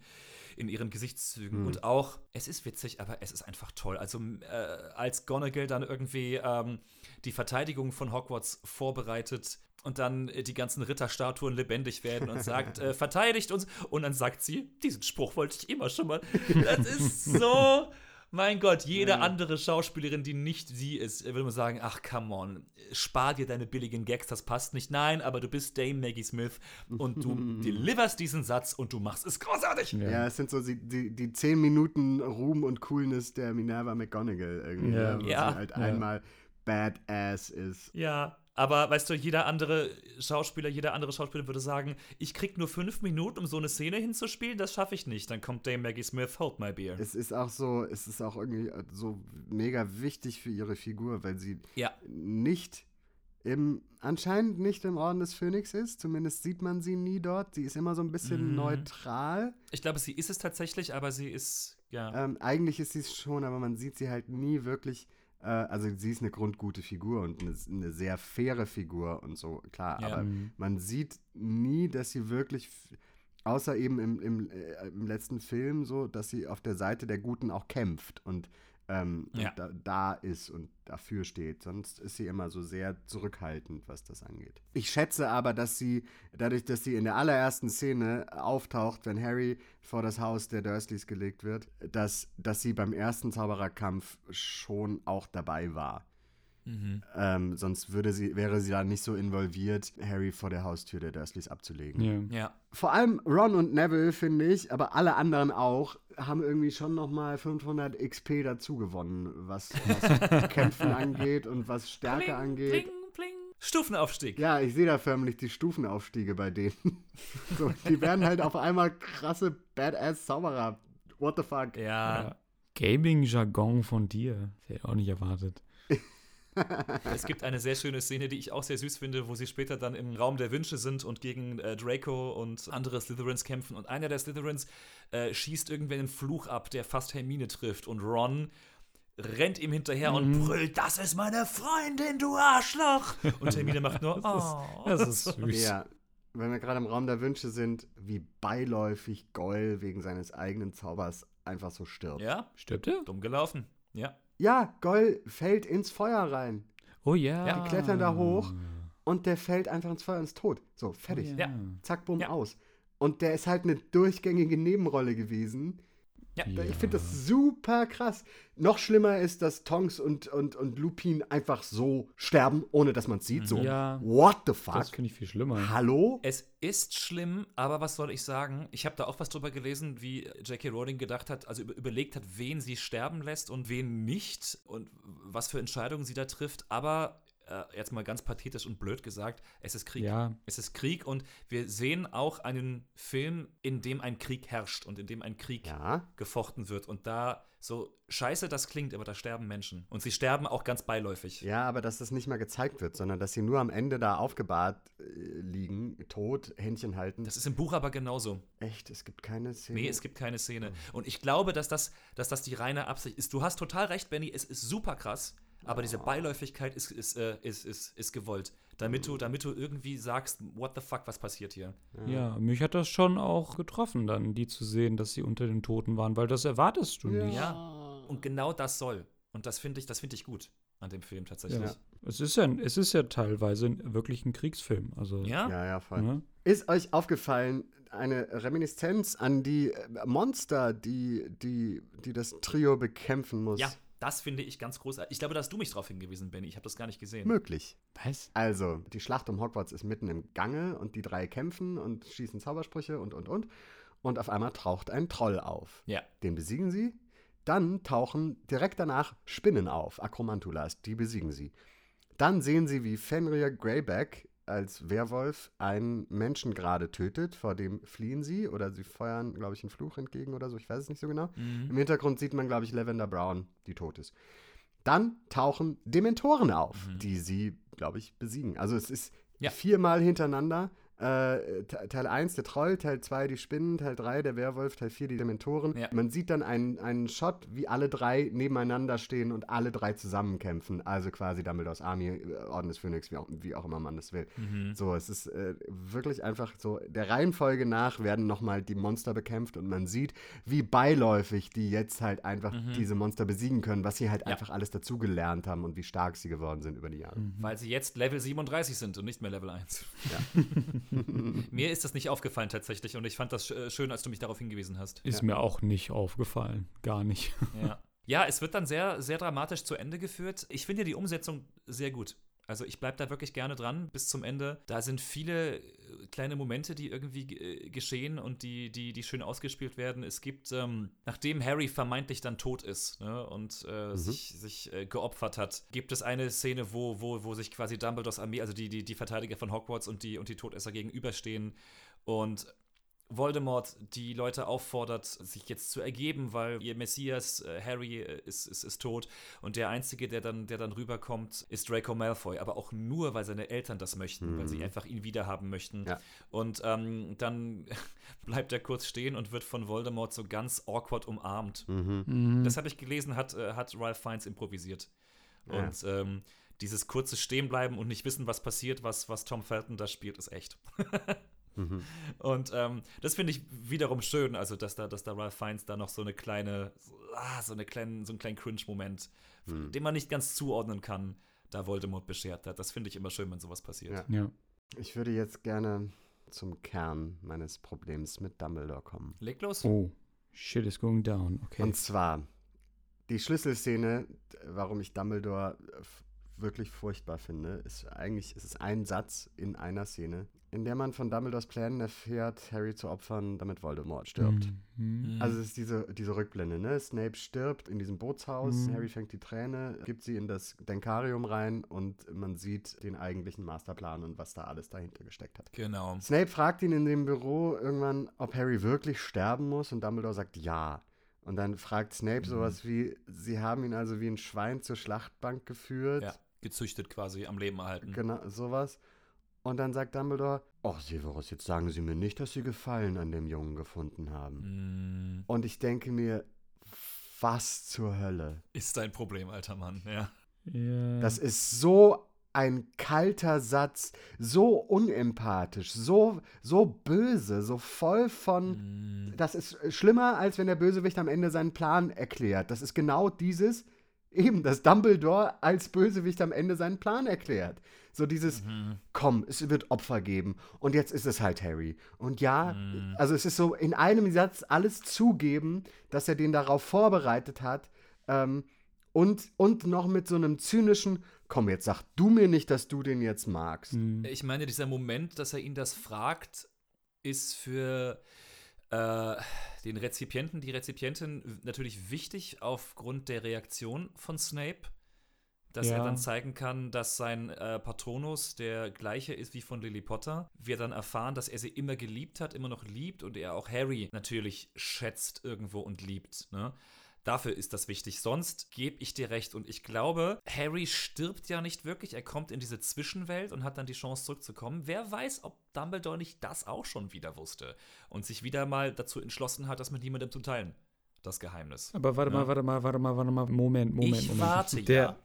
in ihren Gesichtszügen. Und auch, es ist witzig, aber es ist einfach toll. Also, äh, als Gonagall dann irgendwie ähm, die Verteidigung von Hogwarts vorbereitet und dann äh, die ganzen Ritterstatuen lebendig werden und sagt, äh, verteidigt uns. Und dann sagt sie, diesen Spruch wollte ich immer schon mal. Das ist so. Mein Gott, jede andere Schauspielerin, die nicht sie ist, würde man sagen, ach, come on, spar dir deine billigen Gags, das passt nicht. Nein, aber du bist Dame Maggie Smith und du deliverst diesen Satz und du machst es großartig. Ja. es sind so die, die, die zehn Minuten Ruhm und Coolness der Minerva McGonagall irgendwie. Ja. ne, wo Ja. sie halt Ja. einmal Badass ist. Ja, Aber weißt du, jeder andere Schauspieler, jeder andere Schauspieler würde sagen, ich krieg nur fünf Minuten, um so eine Szene hinzuspielen, das schaffe ich nicht. Dann kommt Dame Maggie Smith, hold my beer. Es ist auch so, es ist auch irgendwie so mega wichtig für ihre Figur, weil sie Ja. nicht im, anscheinend nicht im Orden des Phönix ist. Zumindest sieht man sie nie dort. Sie ist immer so ein bisschen Mhm. neutral. Ich glaube, sie ist es tatsächlich, aber sie ist, ja. Ähm, eigentlich ist sie es schon, aber man sieht sie halt nie wirklich. Äh, also sie ist eine grundgute Figur und eine, eine sehr faire Figur und so, klar. Ja. Aber man sieht nie, dass sie wirklich, außer eben im, im, äh, im letzten Film, so, dass sie auf der Seite der Guten auch kämpft und, ähm, Ja. da, da ist und dafür steht. Sonst ist sie immer so sehr zurückhaltend, was das angeht. Ich schätze aber, dass sie, dadurch, dass sie in der allerersten Szene auftaucht, wenn Harry vor das Haus der Dursleys gelegt wird, dass, dass sie beim ersten Zaubererkampf schon auch dabei war. Mhm. Ähm, sonst würde sie, wäre sie da nicht so involviert, Harry vor der Haustür der Dursleys abzulegen. Ja. Ja. Vor allem Ron und Neville, finde ich, aber alle anderen auch, haben irgendwie schon noch mal 500 XP dazu gewonnen, was, was Kämpfen angeht und was Stärke angeht. Pling, pling. Stufenaufstieg. Ja, ich sehe da förmlich die Stufenaufstiege bei denen. so, die werden halt auf einmal krasse Badass-Zauberer. What the fuck? Ja. Gaming-Jargon von dir. Das hätte ich auch nicht erwartet. Es gibt eine sehr schöne Szene, die ich auch sehr süß finde, wo sie später dann im Raum der Wünsche sind und gegen äh, Draco und andere Slytherins kämpfen. Und einer der Slytherins äh, schießt irgendwann einen Fluch ab, der fast Hermine trifft. Und Ron rennt ihm hinterher und brüllt, das ist meine Freundin, du Arschloch! Und Hermine macht nur, oh. Das ist süß. Ja, wenn wir gerade im Raum der Wünsche sind, wie beiläufig Goyle wegen seines eigenen Zaubers einfach so stirbt. Ja, Stirbt er? dumm gelaufen. Ja. Ja, Goyle fällt ins Feuer rein. Oh ja. Ja, Die klettern da hoch und der fällt einfach ins Feuer ins Tod. So, fertig. Ja. Zack, bumm, Ja. aus. Und der ist halt eine durchgängige Nebenrolle gewesen. Ja. Ich finde das super krass. Noch schlimmer ist, dass Tonks und, und, und Lupin einfach so sterben, ohne dass man es sieht. So, Ja. what the fuck? Das finde ich viel schlimmer. Hallo? Es ist schlimm, aber was soll ich sagen? Ich habe da auch was drüber gelesen, wie J.K. Rowling gedacht hat, also über, überlegt hat, wen sie sterben lässt und wen nicht und was für Entscheidungen sie da trifft. Aber äh, jetzt mal ganz pathetisch und blöd gesagt, es ist Krieg. Ja. Es ist Krieg und wir sehen auch einen Film, in dem ein Krieg herrscht und in dem ein Krieg Ja. gefochten wird. Und da, so scheiße das klingt, aber da sterben Menschen. Und sie sterben auch ganz beiläufig. Ja, aber dass das nicht mal gezeigt wird, sondern dass sie nur am Ende da aufgebahrt äh, liegen, tot, Händchen halten. Das ist im Buch aber genauso. Echt, es gibt keine Szene. Nee, es gibt keine Szene. Und ich glaube, dass das, dass das die reine Absicht ist. Du hast total recht, Benny, es ist super krass, aber diese Beiläufigkeit ist, ist, äh, ist, ist, ist gewollt. Damit du, damit du irgendwie sagst, what the fuck, was passiert hier? Ja, mich hat das schon auch getroffen, dann die zu sehen, dass sie unter den Toten waren, weil das erwartest du nicht. Ja. Und genau das soll. Und das finde ich, das finde ich gut an dem Film tatsächlich. Ja. Es ist ja, es ist ja teilweise wirklich ein Kriegsfilm. Also, Ja? Ja, ja, voll. ne? Ist euch aufgefallen, eine Reminiszenz an die äh, Monster, die, die, die das Trio bekämpfen muss? Ja, das finde ich ganz großartig. Ich glaube, da hast du mich drauf hingewiesen, Benny. Ich habe das gar nicht gesehen. Möglich. Was? Also, die Schlacht um Hogwarts ist mitten im Gange und die drei kämpfen und schießen Zaubersprüche und, und, und. Und auf einmal taucht ein Troll auf. Ja. Den besiegen sie. Dann tauchen direkt danach Spinnen auf, Akromantulas, die besiegen sie. Dann sehen sie, wie Fenrir Greyback als Werwolf einen Menschen gerade tötet, vor dem fliehen sie oder sie feuern, glaube ich, einen Fluch entgegen oder so, ich weiß es nicht so genau. Im Hintergrund sieht man, glaube ich, Lavender Brown, die tot ist. Dann tauchen Dementoren auf, die sie, glaube ich, besiegen. Also es ist Ja. viermal hintereinander. Äh, Te- Teil 1 der Troll, Teil 2 die Spinnen, Teil 3 der Werwolf, Teil 4 die Dementoren. Ja. Man sieht dann einen, einen Shot, wie alle drei nebeneinander stehen und alle drei zusammenkämpfen. Also quasi Dumbledores Army, äh, Orden des Phönix, wie auch, wie auch immer man das will. So, es ist äh, wirklich einfach so, der Reihenfolge nach werden nochmal die Monster bekämpft und man sieht, wie beiläufig die jetzt halt einfach diese Monster besiegen können, was sie halt Ja. einfach alles dazugelernt haben und wie stark sie geworden sind über die Jahre. Weil sie jetzt Level 37 sind und nicht mehr Level 1. Mir ist das nicht aufgefallen tatsächlich und ich fand das äh, schön, als du mich darauf hingewiesen hast. Ist mir auch nicht aufgefallen. Gar nicht. Ja. ja, es wird dann sehr, sehr dramatisch zu Ende geführt. Ich finde die Umsetzung sehr gut. Also ich bleibe da wirklich gerne dran bis zum Ende. Da sind viele kleine Momente, die irgendwie äh, geschehen und die, die, die schön ausgespielt werden. Es gibt, ähm, nachdem Harry vermeintlich dann tot ist ne, und äh, sich, sich äh, geopfert hat, gibt es eine Szene, wo, wo, wo sich quasi Dumbledores Armee, also die, die, die Verteidiger von Hogwarts und die, und die Todesser gegenüberstehen und Voldemort die Leute auffordert, sich jetzt zu ergeben, weil ihr Messias, äh, Harry, äh, ist, ist, ist tot. Und der Einzige, der dann, der dann rüberkommt, ist Draco Malfoy. Aber auch nur, weil seine Eltern das möchten, weil sie einfach ihn wiederhaben möchten. Ja. Und ähm, dann bleibt er kurz stehen und wird von Voldemort so ganz awkward umarmt. Das habe ich gelesen, hat, äh, hat Ralph Fiennes improvisiert. Ja. Und ähm, dieses kurze Stehenbleiben und nicht wissen, was passiert, was, was Tom Felton da spielt, ist echt. Und ähm, das finde ich wiederum schön, also dass da, dass da Ralph Fiennes da noch so eine kleine, so, ah, so eine kleinen, so einen kleinen Cringe-Moment, den man nicht ganz zuordnen kann, da Voldemort beschert hat. Das finde ich immer schön, wenn sowas passiert. Ja. Ja. Ich würde jetzt gerne zum Kern meines Problems mit Dumbledore kommen. Leg los. Oh, shit is going down. Okay. Und zwar die Schlüsselszene, warum ich Dumbledore äh, wirklich furchtbar finde, ist eigentlich ist es ein Satz in einer Szene, in der man von Dumbledores Plänen erfährt, Harry zu opfern, damit Voldemort stirbt. Mhm. Also es ist diese, diese Rückblende, ne? Snape stirbt in diesem Bootshaus, Harry fängt die Träne, gibt sie in das Denkarium rein und man sieht den eigentlichen Masterplan und was da alles dahinter gesteckt hat. Genau. Snape fragt ihn in dem Büro irgendwann, ob Harry wirklich sterben muss und Dumbledore sagt ja. Und dann fragt Snape sowas wie, sie haben ihn also wie ein Schwein zur Schlachtbank geführt. Ja, gezüchtet quasi, am Leben erhalten. Genau, sowas. Und dann sagt Dumbledore, oh Severus, jetzt sagen Sie mir nicht, dass Sie Gefallen an dem Jungen gefunden haben. Mm, Und ich denke mir, was zur Hölle? ist dein Problem, alter Mann, ja. Ja. Das ist so ein kalter Satz, so unempathisch, so, so böse, so voll von. Das ist schlimmer, als wenn der Bösewicht am Ende seinen Plan erklärt. Das ist genau dieses, eben, dass Dumbledore als Bösewicht am Ende seinen Plan erklärt. So dieses, komm, es wird Opfer geben. Und jetzt ist es halt Harry. Und ja, also es ist so in einem Satz alles zugeben, dass er den darauf vorbereitet hat. Ähm, und, und noch mit so einem zynischen, komm, jetzt sag du mir nicht, dass du den jetzt magst. Ich meine, dieser Moment, dass er ihn das fragt, ist für äh, den Rezipienten, die Rezipientin natürlich wichtig aufgrund der Reaktion von Snape. Dass Ja. er dann zeigen kann, dass sein äh, Patronus der gleiche ist wie von Lily Potter. Wir dann erfahren, dass er sie immer geliebt hat, immer noch liebt und er auch Harry natürlich schätzt irgendwo und liebt. Ne? Dafür ist das wichtig. Sonst gebe ich dir recht. Und ich glaube, Harry stirbt ja nicht wirklich. Er kommt in diese Zwischenwelt und hat dann die Chance zurückzukommen. Wer weiß, ob Dumbledore nicht das auch schon wieder wusste und sich wieder mal dazu entschlossen hat, das mit niemandem zu teilen. Das Geheimnis. Aber warte Ja. mal, warte mal, warte mal, warte mal. Moment, Moment, ich Moment. warte der, ja.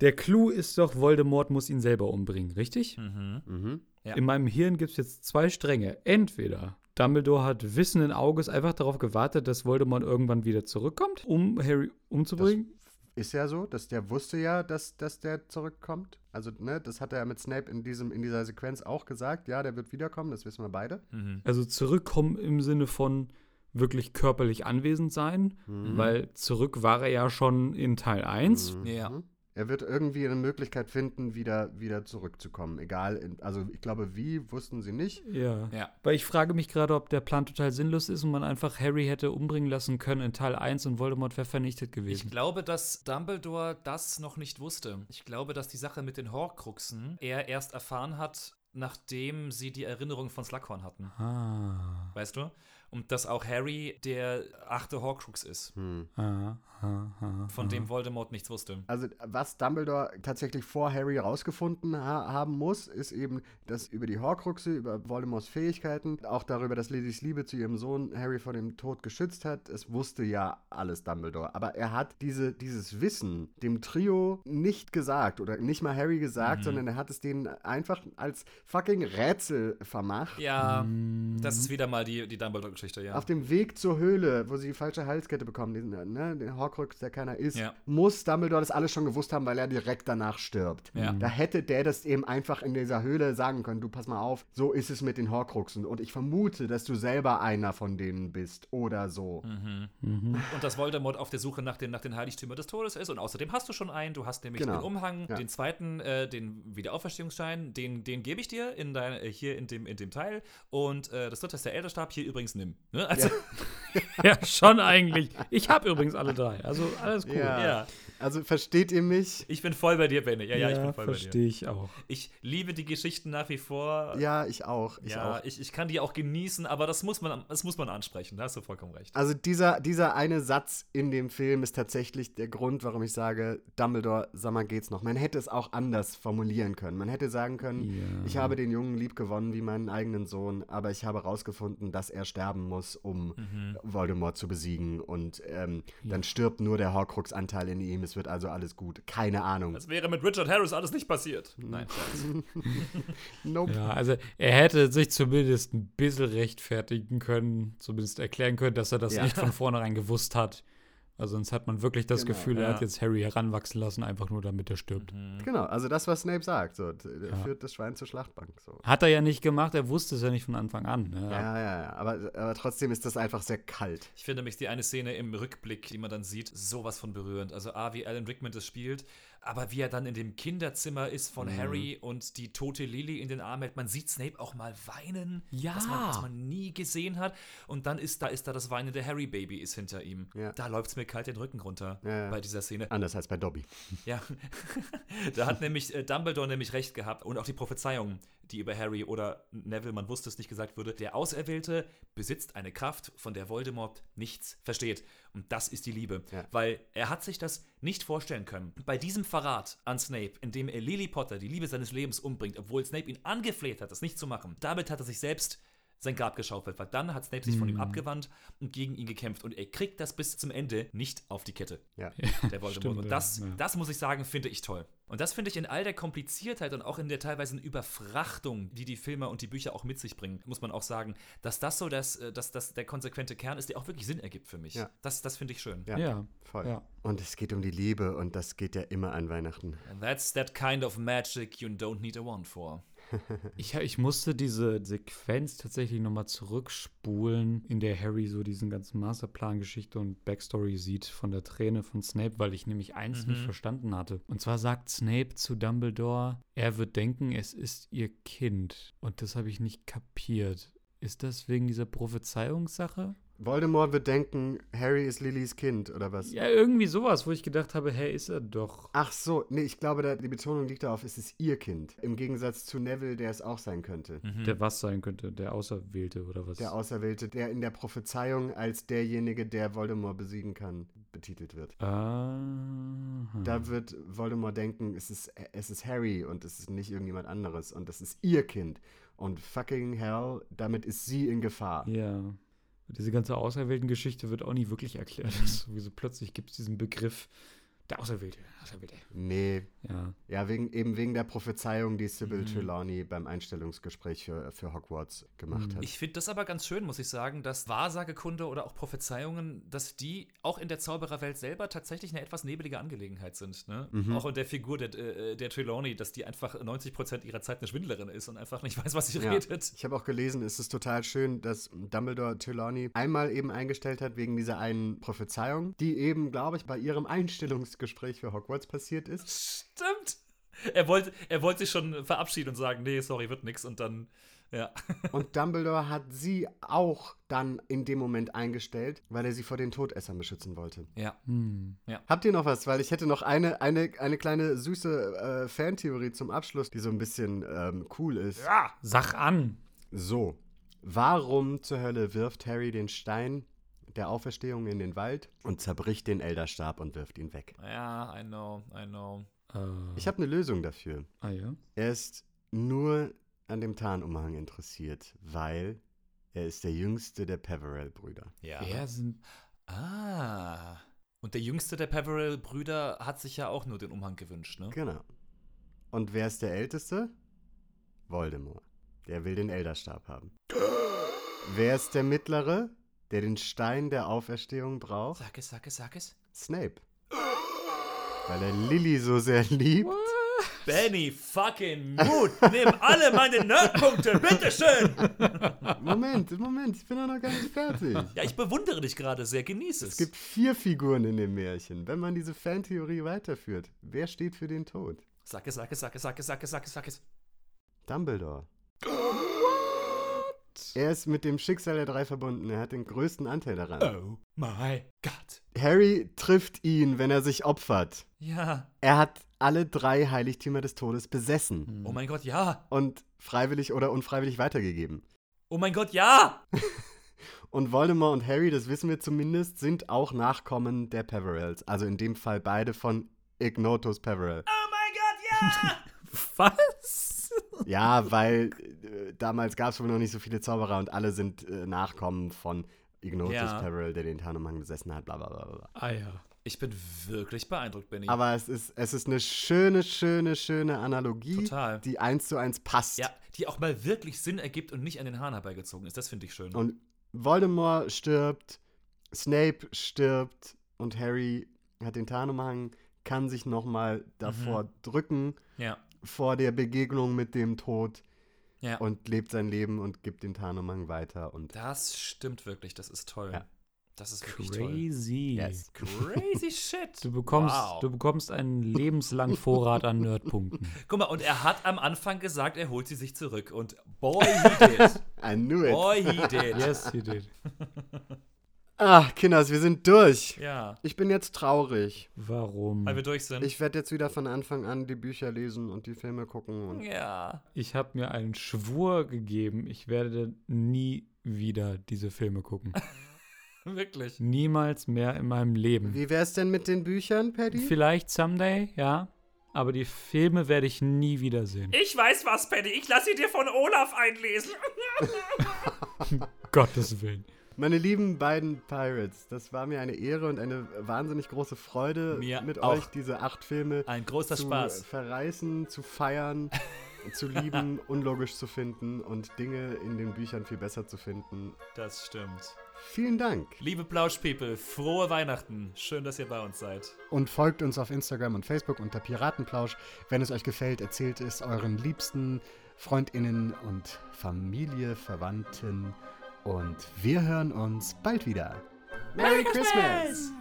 Der Clou ist doch, Voldemort muss ihn selber umbringen, richtig? Mhm. Mhm. Ja. In meinem Hirn gibt es jetzt zwei Stränge. Entweder Dumbledore hat wissenden Auges einfach darauf gewartet, dass Voldemort irgendwann wieder zurückkommt, um Harry umzubringen. Ist ja so, dass der wusste ja, dass, dass der zurückkommt. Also, ne, das hat er ja mit Snape in, diesem, in dieser Sequenz auch gesagt. Ja, der wird wiederkommen, das wissen wir beide. Mhm. Also zurückkommen im Sinne von wirklich körperlich anwesend sein, Mhm. weil zurück war er ja schon in Teil 1. Ja. Mhm. Er wird irgendwie eine Möglichkeit finden, wieder, wieder zurückzukommen. Egal, in, also ich glaube, wie, wussten sie nicht. Ja. Ja. Weil ich frage mich gerade, ob der Plan total sinnlos ist und man einfach Harry hätte umbringen lassen können in Teil 1 und Voldemort wäre vernichtet Ich gewesen. glaube, dass Dumbledore das noch nicht wusste. Ich glaube, dass die Sache mit den Horcruxen er erst erfahren hat, nachdem sie die Erinnerung von Slughorn hatten. Ah. Weißt du? Und dass auch Harry der achte Horcrux ist, Ah, ah, ah, von dem Voldemort nichts wusste. Also, was Dumbledore tatsächlich vor Harry rausgefunden ha haben muss, ist eben, dass über die Horcruxe, über Voldemorts Fähigkeiten, auch darüber, dass Lillys Liebe zu ihrem Sohn Harry vor dem Tod geschützt hat, es wusste ja alles Dumbledore. Aber er hat diese, dieses Wissen dem Trio nicht gesagt oder nicht mal Harry gesagt, sondern er hat es denen einfach als fucking Rätsel vermacht. Ja, das ist wieder mal die, die Dumbledore-Geschichte, ja. Auf dem Weg zur Höhle, wo sie die falsche Halskette bekommen, diesen, ne, den Horcrux, der keiner ist, Ja. muss Dumbledore das alles schon gewusst haben, weil er direkt danach stirbt. Ja. Da hätte der das eben einfach in dieser Höhle sagen können, du pass mal auf, so ist es mit den Horcruxen und ich vermute, dass du selber einer von denen bist oder so. Und dass Voldemort auf der Suche nach den, nach den Heiligtümern des Todes ist. Und außerdem hast du schon einen. Du hast nämlich Genau. den Umhang, Ja. den zweiten, äh, den Wiederauferstehungsschein, den, den gebe ich dir. hier in, dein, äh, hier in, dem, in dem Teil und äh, das dritte ist der Elderstab, hier übrigens nimm. Ne? Also, Ja, schon eigentlich. Ich habe übrigens alle drei. Also alles cool. Ja. ja. Also versteht ihr mich? Ich bin voll bei dir, Benny. Ja, ja, ich bin voll bei dir. verstehe ich auch. Ich liebe die Geschichten nach wie vor. Ja, ich auch. Ich ja, auch. Ich, ich kann die auch genießen, aber das muss man, das muss man ansprechen. Da hast du vollkommen recht. Also dieser, dieser eine Satz in dem Film ist tatsächlich der Grund, warum ich sage, Dumbledore, sag mal, geht's noch. Man hätte es auch anders formulieren können. Man hätte sagen können, Ja. ich habe den Jungen lieb gewonnen wie meinen eigenen Sohn, aber ich habe herausgefunden, dass er sterben muss, um Voldemort zu besiegen. Und ähm, dann stirbt nur der Horcrux-Anteil in ihm. Es wird also alles gut. Keine Ahnung. Das wäre mit Richard Harris alles nicht passiert. Nein. Nope. Ja, also er hätte sich zumindest ein bisschen rechtfertigen können, zumindest erklären können, dass er das Ja. nicht von vornherein gewusst hat. Also sonst hat man wirklich das Genau, Gefühl, er ja. hat jetzt Harry heranwachsen lassen, einfach nur damit er stirbt. Genau, also das, was Snape sagt. So, er führt das Schwein zur Schlachtbank. So. Hat er ja nicht gemacht, er wusste es ja nicht von Anfang an. Ne? Ja, ja, ja. Aber, aber trotzdem ist das einfach sehr kalt. Ich finde nämlich die eine Szene im Rückblick, die man dann sieht, sowas von berührend. Also A, wie Alan Rickman das spielt, aber wie er dann in dem Kinderzimmer ist von Harry und die tote Lily in den Arm hält. Man sieht Snape auch mal weinen, Ja. was, man, was man nie gesehen hat. Und dann ist da, ist da das weinende Harry-Baby ist hinter ihm. Ja. Da läuft es mir kalt den Rücken runter ja. bei dieser Szene. Anders als bei Dobby. Ja, da hat nämlich äh, Dumbledore nämlich recht gehabt und auch die Prophezeiung, die über Harry oder Neville, man wusste es nicht, gesagt wurde. Der Auserwählte besitzt eine Kraft, von der Voldemort nichts versteht. Und das ist die Liebe. Ja. Weil er hat sich das nicht vorstellen können. Bei diesem Verrat an Snape, in dem er Lily Potter, die Liebe seines Lebens, umbringt, obwohl Snape ihn angefleht hat, das nicht zu machen, damit hat er sich selbst sein Grab geschaufelt, weil dann hat Snape sich von ihm abgewandt und gegen ihn gekämpft und er kriegt das bis zum Ende nicht auf die Kette Ja. der Voldemort. stimmt, und das, ja. das muss ich sagen, finde ich toll. Und das finde ich in all der Kompliziertheit und auch in der teilweise Überfrachtung, die die Filme und die Bücher auch mit sich bringen, muss man auch sagen, dass das so äh, dass das der konsequente Kern ist, der auch wirklich Sinn ergibt für mich. Ja. Das, das finde ich schön. Ja, Ja. voll. Ja. Und es geht um die Liebe und das geht ja immer an Weihnachten. And that's that kind of magic you don't need a wand for. Ich, ich musste diese Sequenz tatsächlich nochmal zurückspulen, in der Harry so diesen ganzen Masterplan-Geschichte und Backstory sieht von der Träne von Snape, weil ich nämlich eins nicht verstanden hatte. Und zwar sagt Snape zu Dumbledore, er wird denken, es ist ihr Kind. Und das habe ich nicht kapiert. Ist das wegen dieser Prophezeiungssache? Voldemort wird denken, Harry ist Lillys Kind, oder was? Ja, irgendwie sowas, wo ich gedacht habe, hä, ist er doch. Ach so, nee, ich glaube, da, die Betonung liegt darauf, es ist ihr Kind. Im Gegensatz zu Neville, der es auch sein könnte. Der was sein könnte, der Auserwählte oder was? Der Auserwählte, der in der Prophezeiung als derjenige, der Voldemort besiegen kann, betitelt wird. Ah. Da wird Voldemort denken, es ist, es ist Harry und es ist nicht irgendjemand anderes und das ist ihr Kind. Und fucking hell, damit ist sie in Gefahr. Ja. Diese ganze Auserwählten-Geschichte wird auch nie wirklich erklärt. Sowieso plötzlich gibt es diesen Begriff der Auserwählte. Auserwählte. Nee, Ja. ja, wegen, eben wegen der Prophezeiung, die Sybil Trelawney beim Einstellungsgespräch für, für Hogwarts gemacht hat. Ich finde das aber ganz schön, muss ich sagen, dass Wahrsagekunde oder auch Prophezeiungen, dass die auch in der Zaubererwelt selber tatsächlich eine etwas nebelige Angelegenheit sind. Ne? Auch in der Figur der, äh, der Trelawney, dass die einfach 90% ihrer Zeit eine Schwindlerin ist und einfach nicht weiß, was sie Ja. redet. Ich habe auch gelesen, es ist total schön, dass Dumbledore Trelawney einmal eben eingestellt hat wegen dieser einen Prophezeiung, die eben, glaube ich, bei ihrem Einstellungsgespräch für Hogwarts passiert ist. Stimmt. Er wollte, er wollte sich schon verabschieden und sagen, nee, sorry, wird nix. Und dann, ja. Und Dumbledore hat sie auch dann in dem Moment eingestellt, weil er sie vor den Todessern beschützen wollte. Ja. Habt ihr noch was? Weil ich hätte noch eine, eine, eine kleine süße äh, Fantheorie zum Abschluss, die so ein bisschen ähm, cool ist. Ja. Sag an. So, warum zur Hölle wirft Harry den Stein der Auferstehung in den Wald und zerbricht den Elderstab und wirft ihn weg? Ja, I know, I know. Äh, Ich habe eine Lösung dafür. ah ja. Er ist nur an dem Tarnumhang interessiert, weil er ist der jüngste der Peverell-Brüder. Ja. Wer sind. Ah. Und der jüngste der Peverell-Brüder hat sich ja auch nur den Umhang gewünscht, ne? Genau. Und wer ist der Älteste? Voldemort. Der will den Elderstab haben. wer ist der Mittlere, der den Stein der Auferstehung braucht? Sag es, sag es, sag es. Snape. Weil er Lilly so sehr liebt. Benny fucking Mut, nimm alle meine Nerdpunkte, bitteschön. Moment, Moment, ich bin doch noch gar nicht fertig. Ja, ich bewundere dich gerade sehr, genieße es. Es gibt vier Figuren in dem Märchen. Wenn man diese Fantheorie weiterführt, wer steht für den Tod? Sag es, sag es, sag es, sag es, sag es, sag es, sag es. Dumbledore. Er ist mit dem Schicksal der drei verbunden. Er hat den größten Anteil daran. Oh my God. Harry trifft ihn, wenn er sich opfert. Ja. Er hat alle drei Heiligtümer des Todes besessen Oh mein Gott, ja. und freiwillig oder unfreiwillig weitergegeben. Oh mein Gott, ja. Und Voldemort und Harry, das wissen wir zumindest, sind auch Nachkommen der Peverells. Also in dem Fall beide von Ignotus Peverell. Oh mein Gott, ja. Was? Ja, weil äh, damals gab es wohl noch nicht so viele Zauberer und alle sind äh, Nachkommen von Ignotus Ja. Peverell, der den Tarnumhang besessen hat, bla bla bla bla. Ah ja. Ich bin wirklich beeindruckt, Benny. Aber es ist, es ist eine schöne, schöne, schöne Analogie, Total. die eins zu eins passt. ja, die auch mal wirklich Sinn ergibt und nicht an den Haaren herbeigezogen ist. Das finde ich schön. Und Voldemort stirbt, Snape stirbt und Harry hat den Tarnumhang, kann sich nochmal davor Mhm. drücken ja. Vor der Begegnung mit dem Tod Ja. und lebt sein Leben und gibt den Tarnumhang weiter. Und das stimmt wirklich. Das ist toll. Ja. Das ist wirklich toll. Crazy. Yes. Crazy shit. Du bekommst, Wow. du bekommst einen lebenslangen Vorrat an Nerdpunkten. Guck mal, und er hat am Anfang gesagt, er holt sie sich zurück. Und boy, he did. I knew it. Boy, he did. Yes, he did. Ah, Kinders, wir sind durch. Ja, Ich bin jetzt traurig. Warum? weil wir durch sind. Ich werde jetzt wieder von Anfang an die Bücher lesen und die Filme gucken. Und ja. Ich habe mir einen Schwur gegeben, ich werde nie wieder diese Filme gucken. Wirklich. Niemals mehr in meinem Leben. wie wär's denn mit den Büchern, Paddy? Vielleicht someday, ja. Aber die Filme werde ich nie wiedersehen. Ich weiß was, Paddy. Ich lasse sie dir von Olaf einlesen. Gottes Willen. Meine lieben beiden Pirates, das war mir eine Ehre und eine wahnsinnig große Freude, Mir mit auch. euch diese acht Filme Ein großer zu Spaß. verreißen, zu feiern, zu lieben, unlogisch zu finden und Dinge in den Büchern viel besser zu finden. Das stimmt. Vielen Dank. Liebe Plausch-People, frohe Weihnachten. Schön, dass ihr bei uns seid. Und folgt uns auf Instagram und Facebook unter Piratenplausch. Wenn es euch gefällt, erzählt es euren Liebsten, Freundinnen und Familie, Verwandten und wir hören uns bald wieder. Merry Christmas!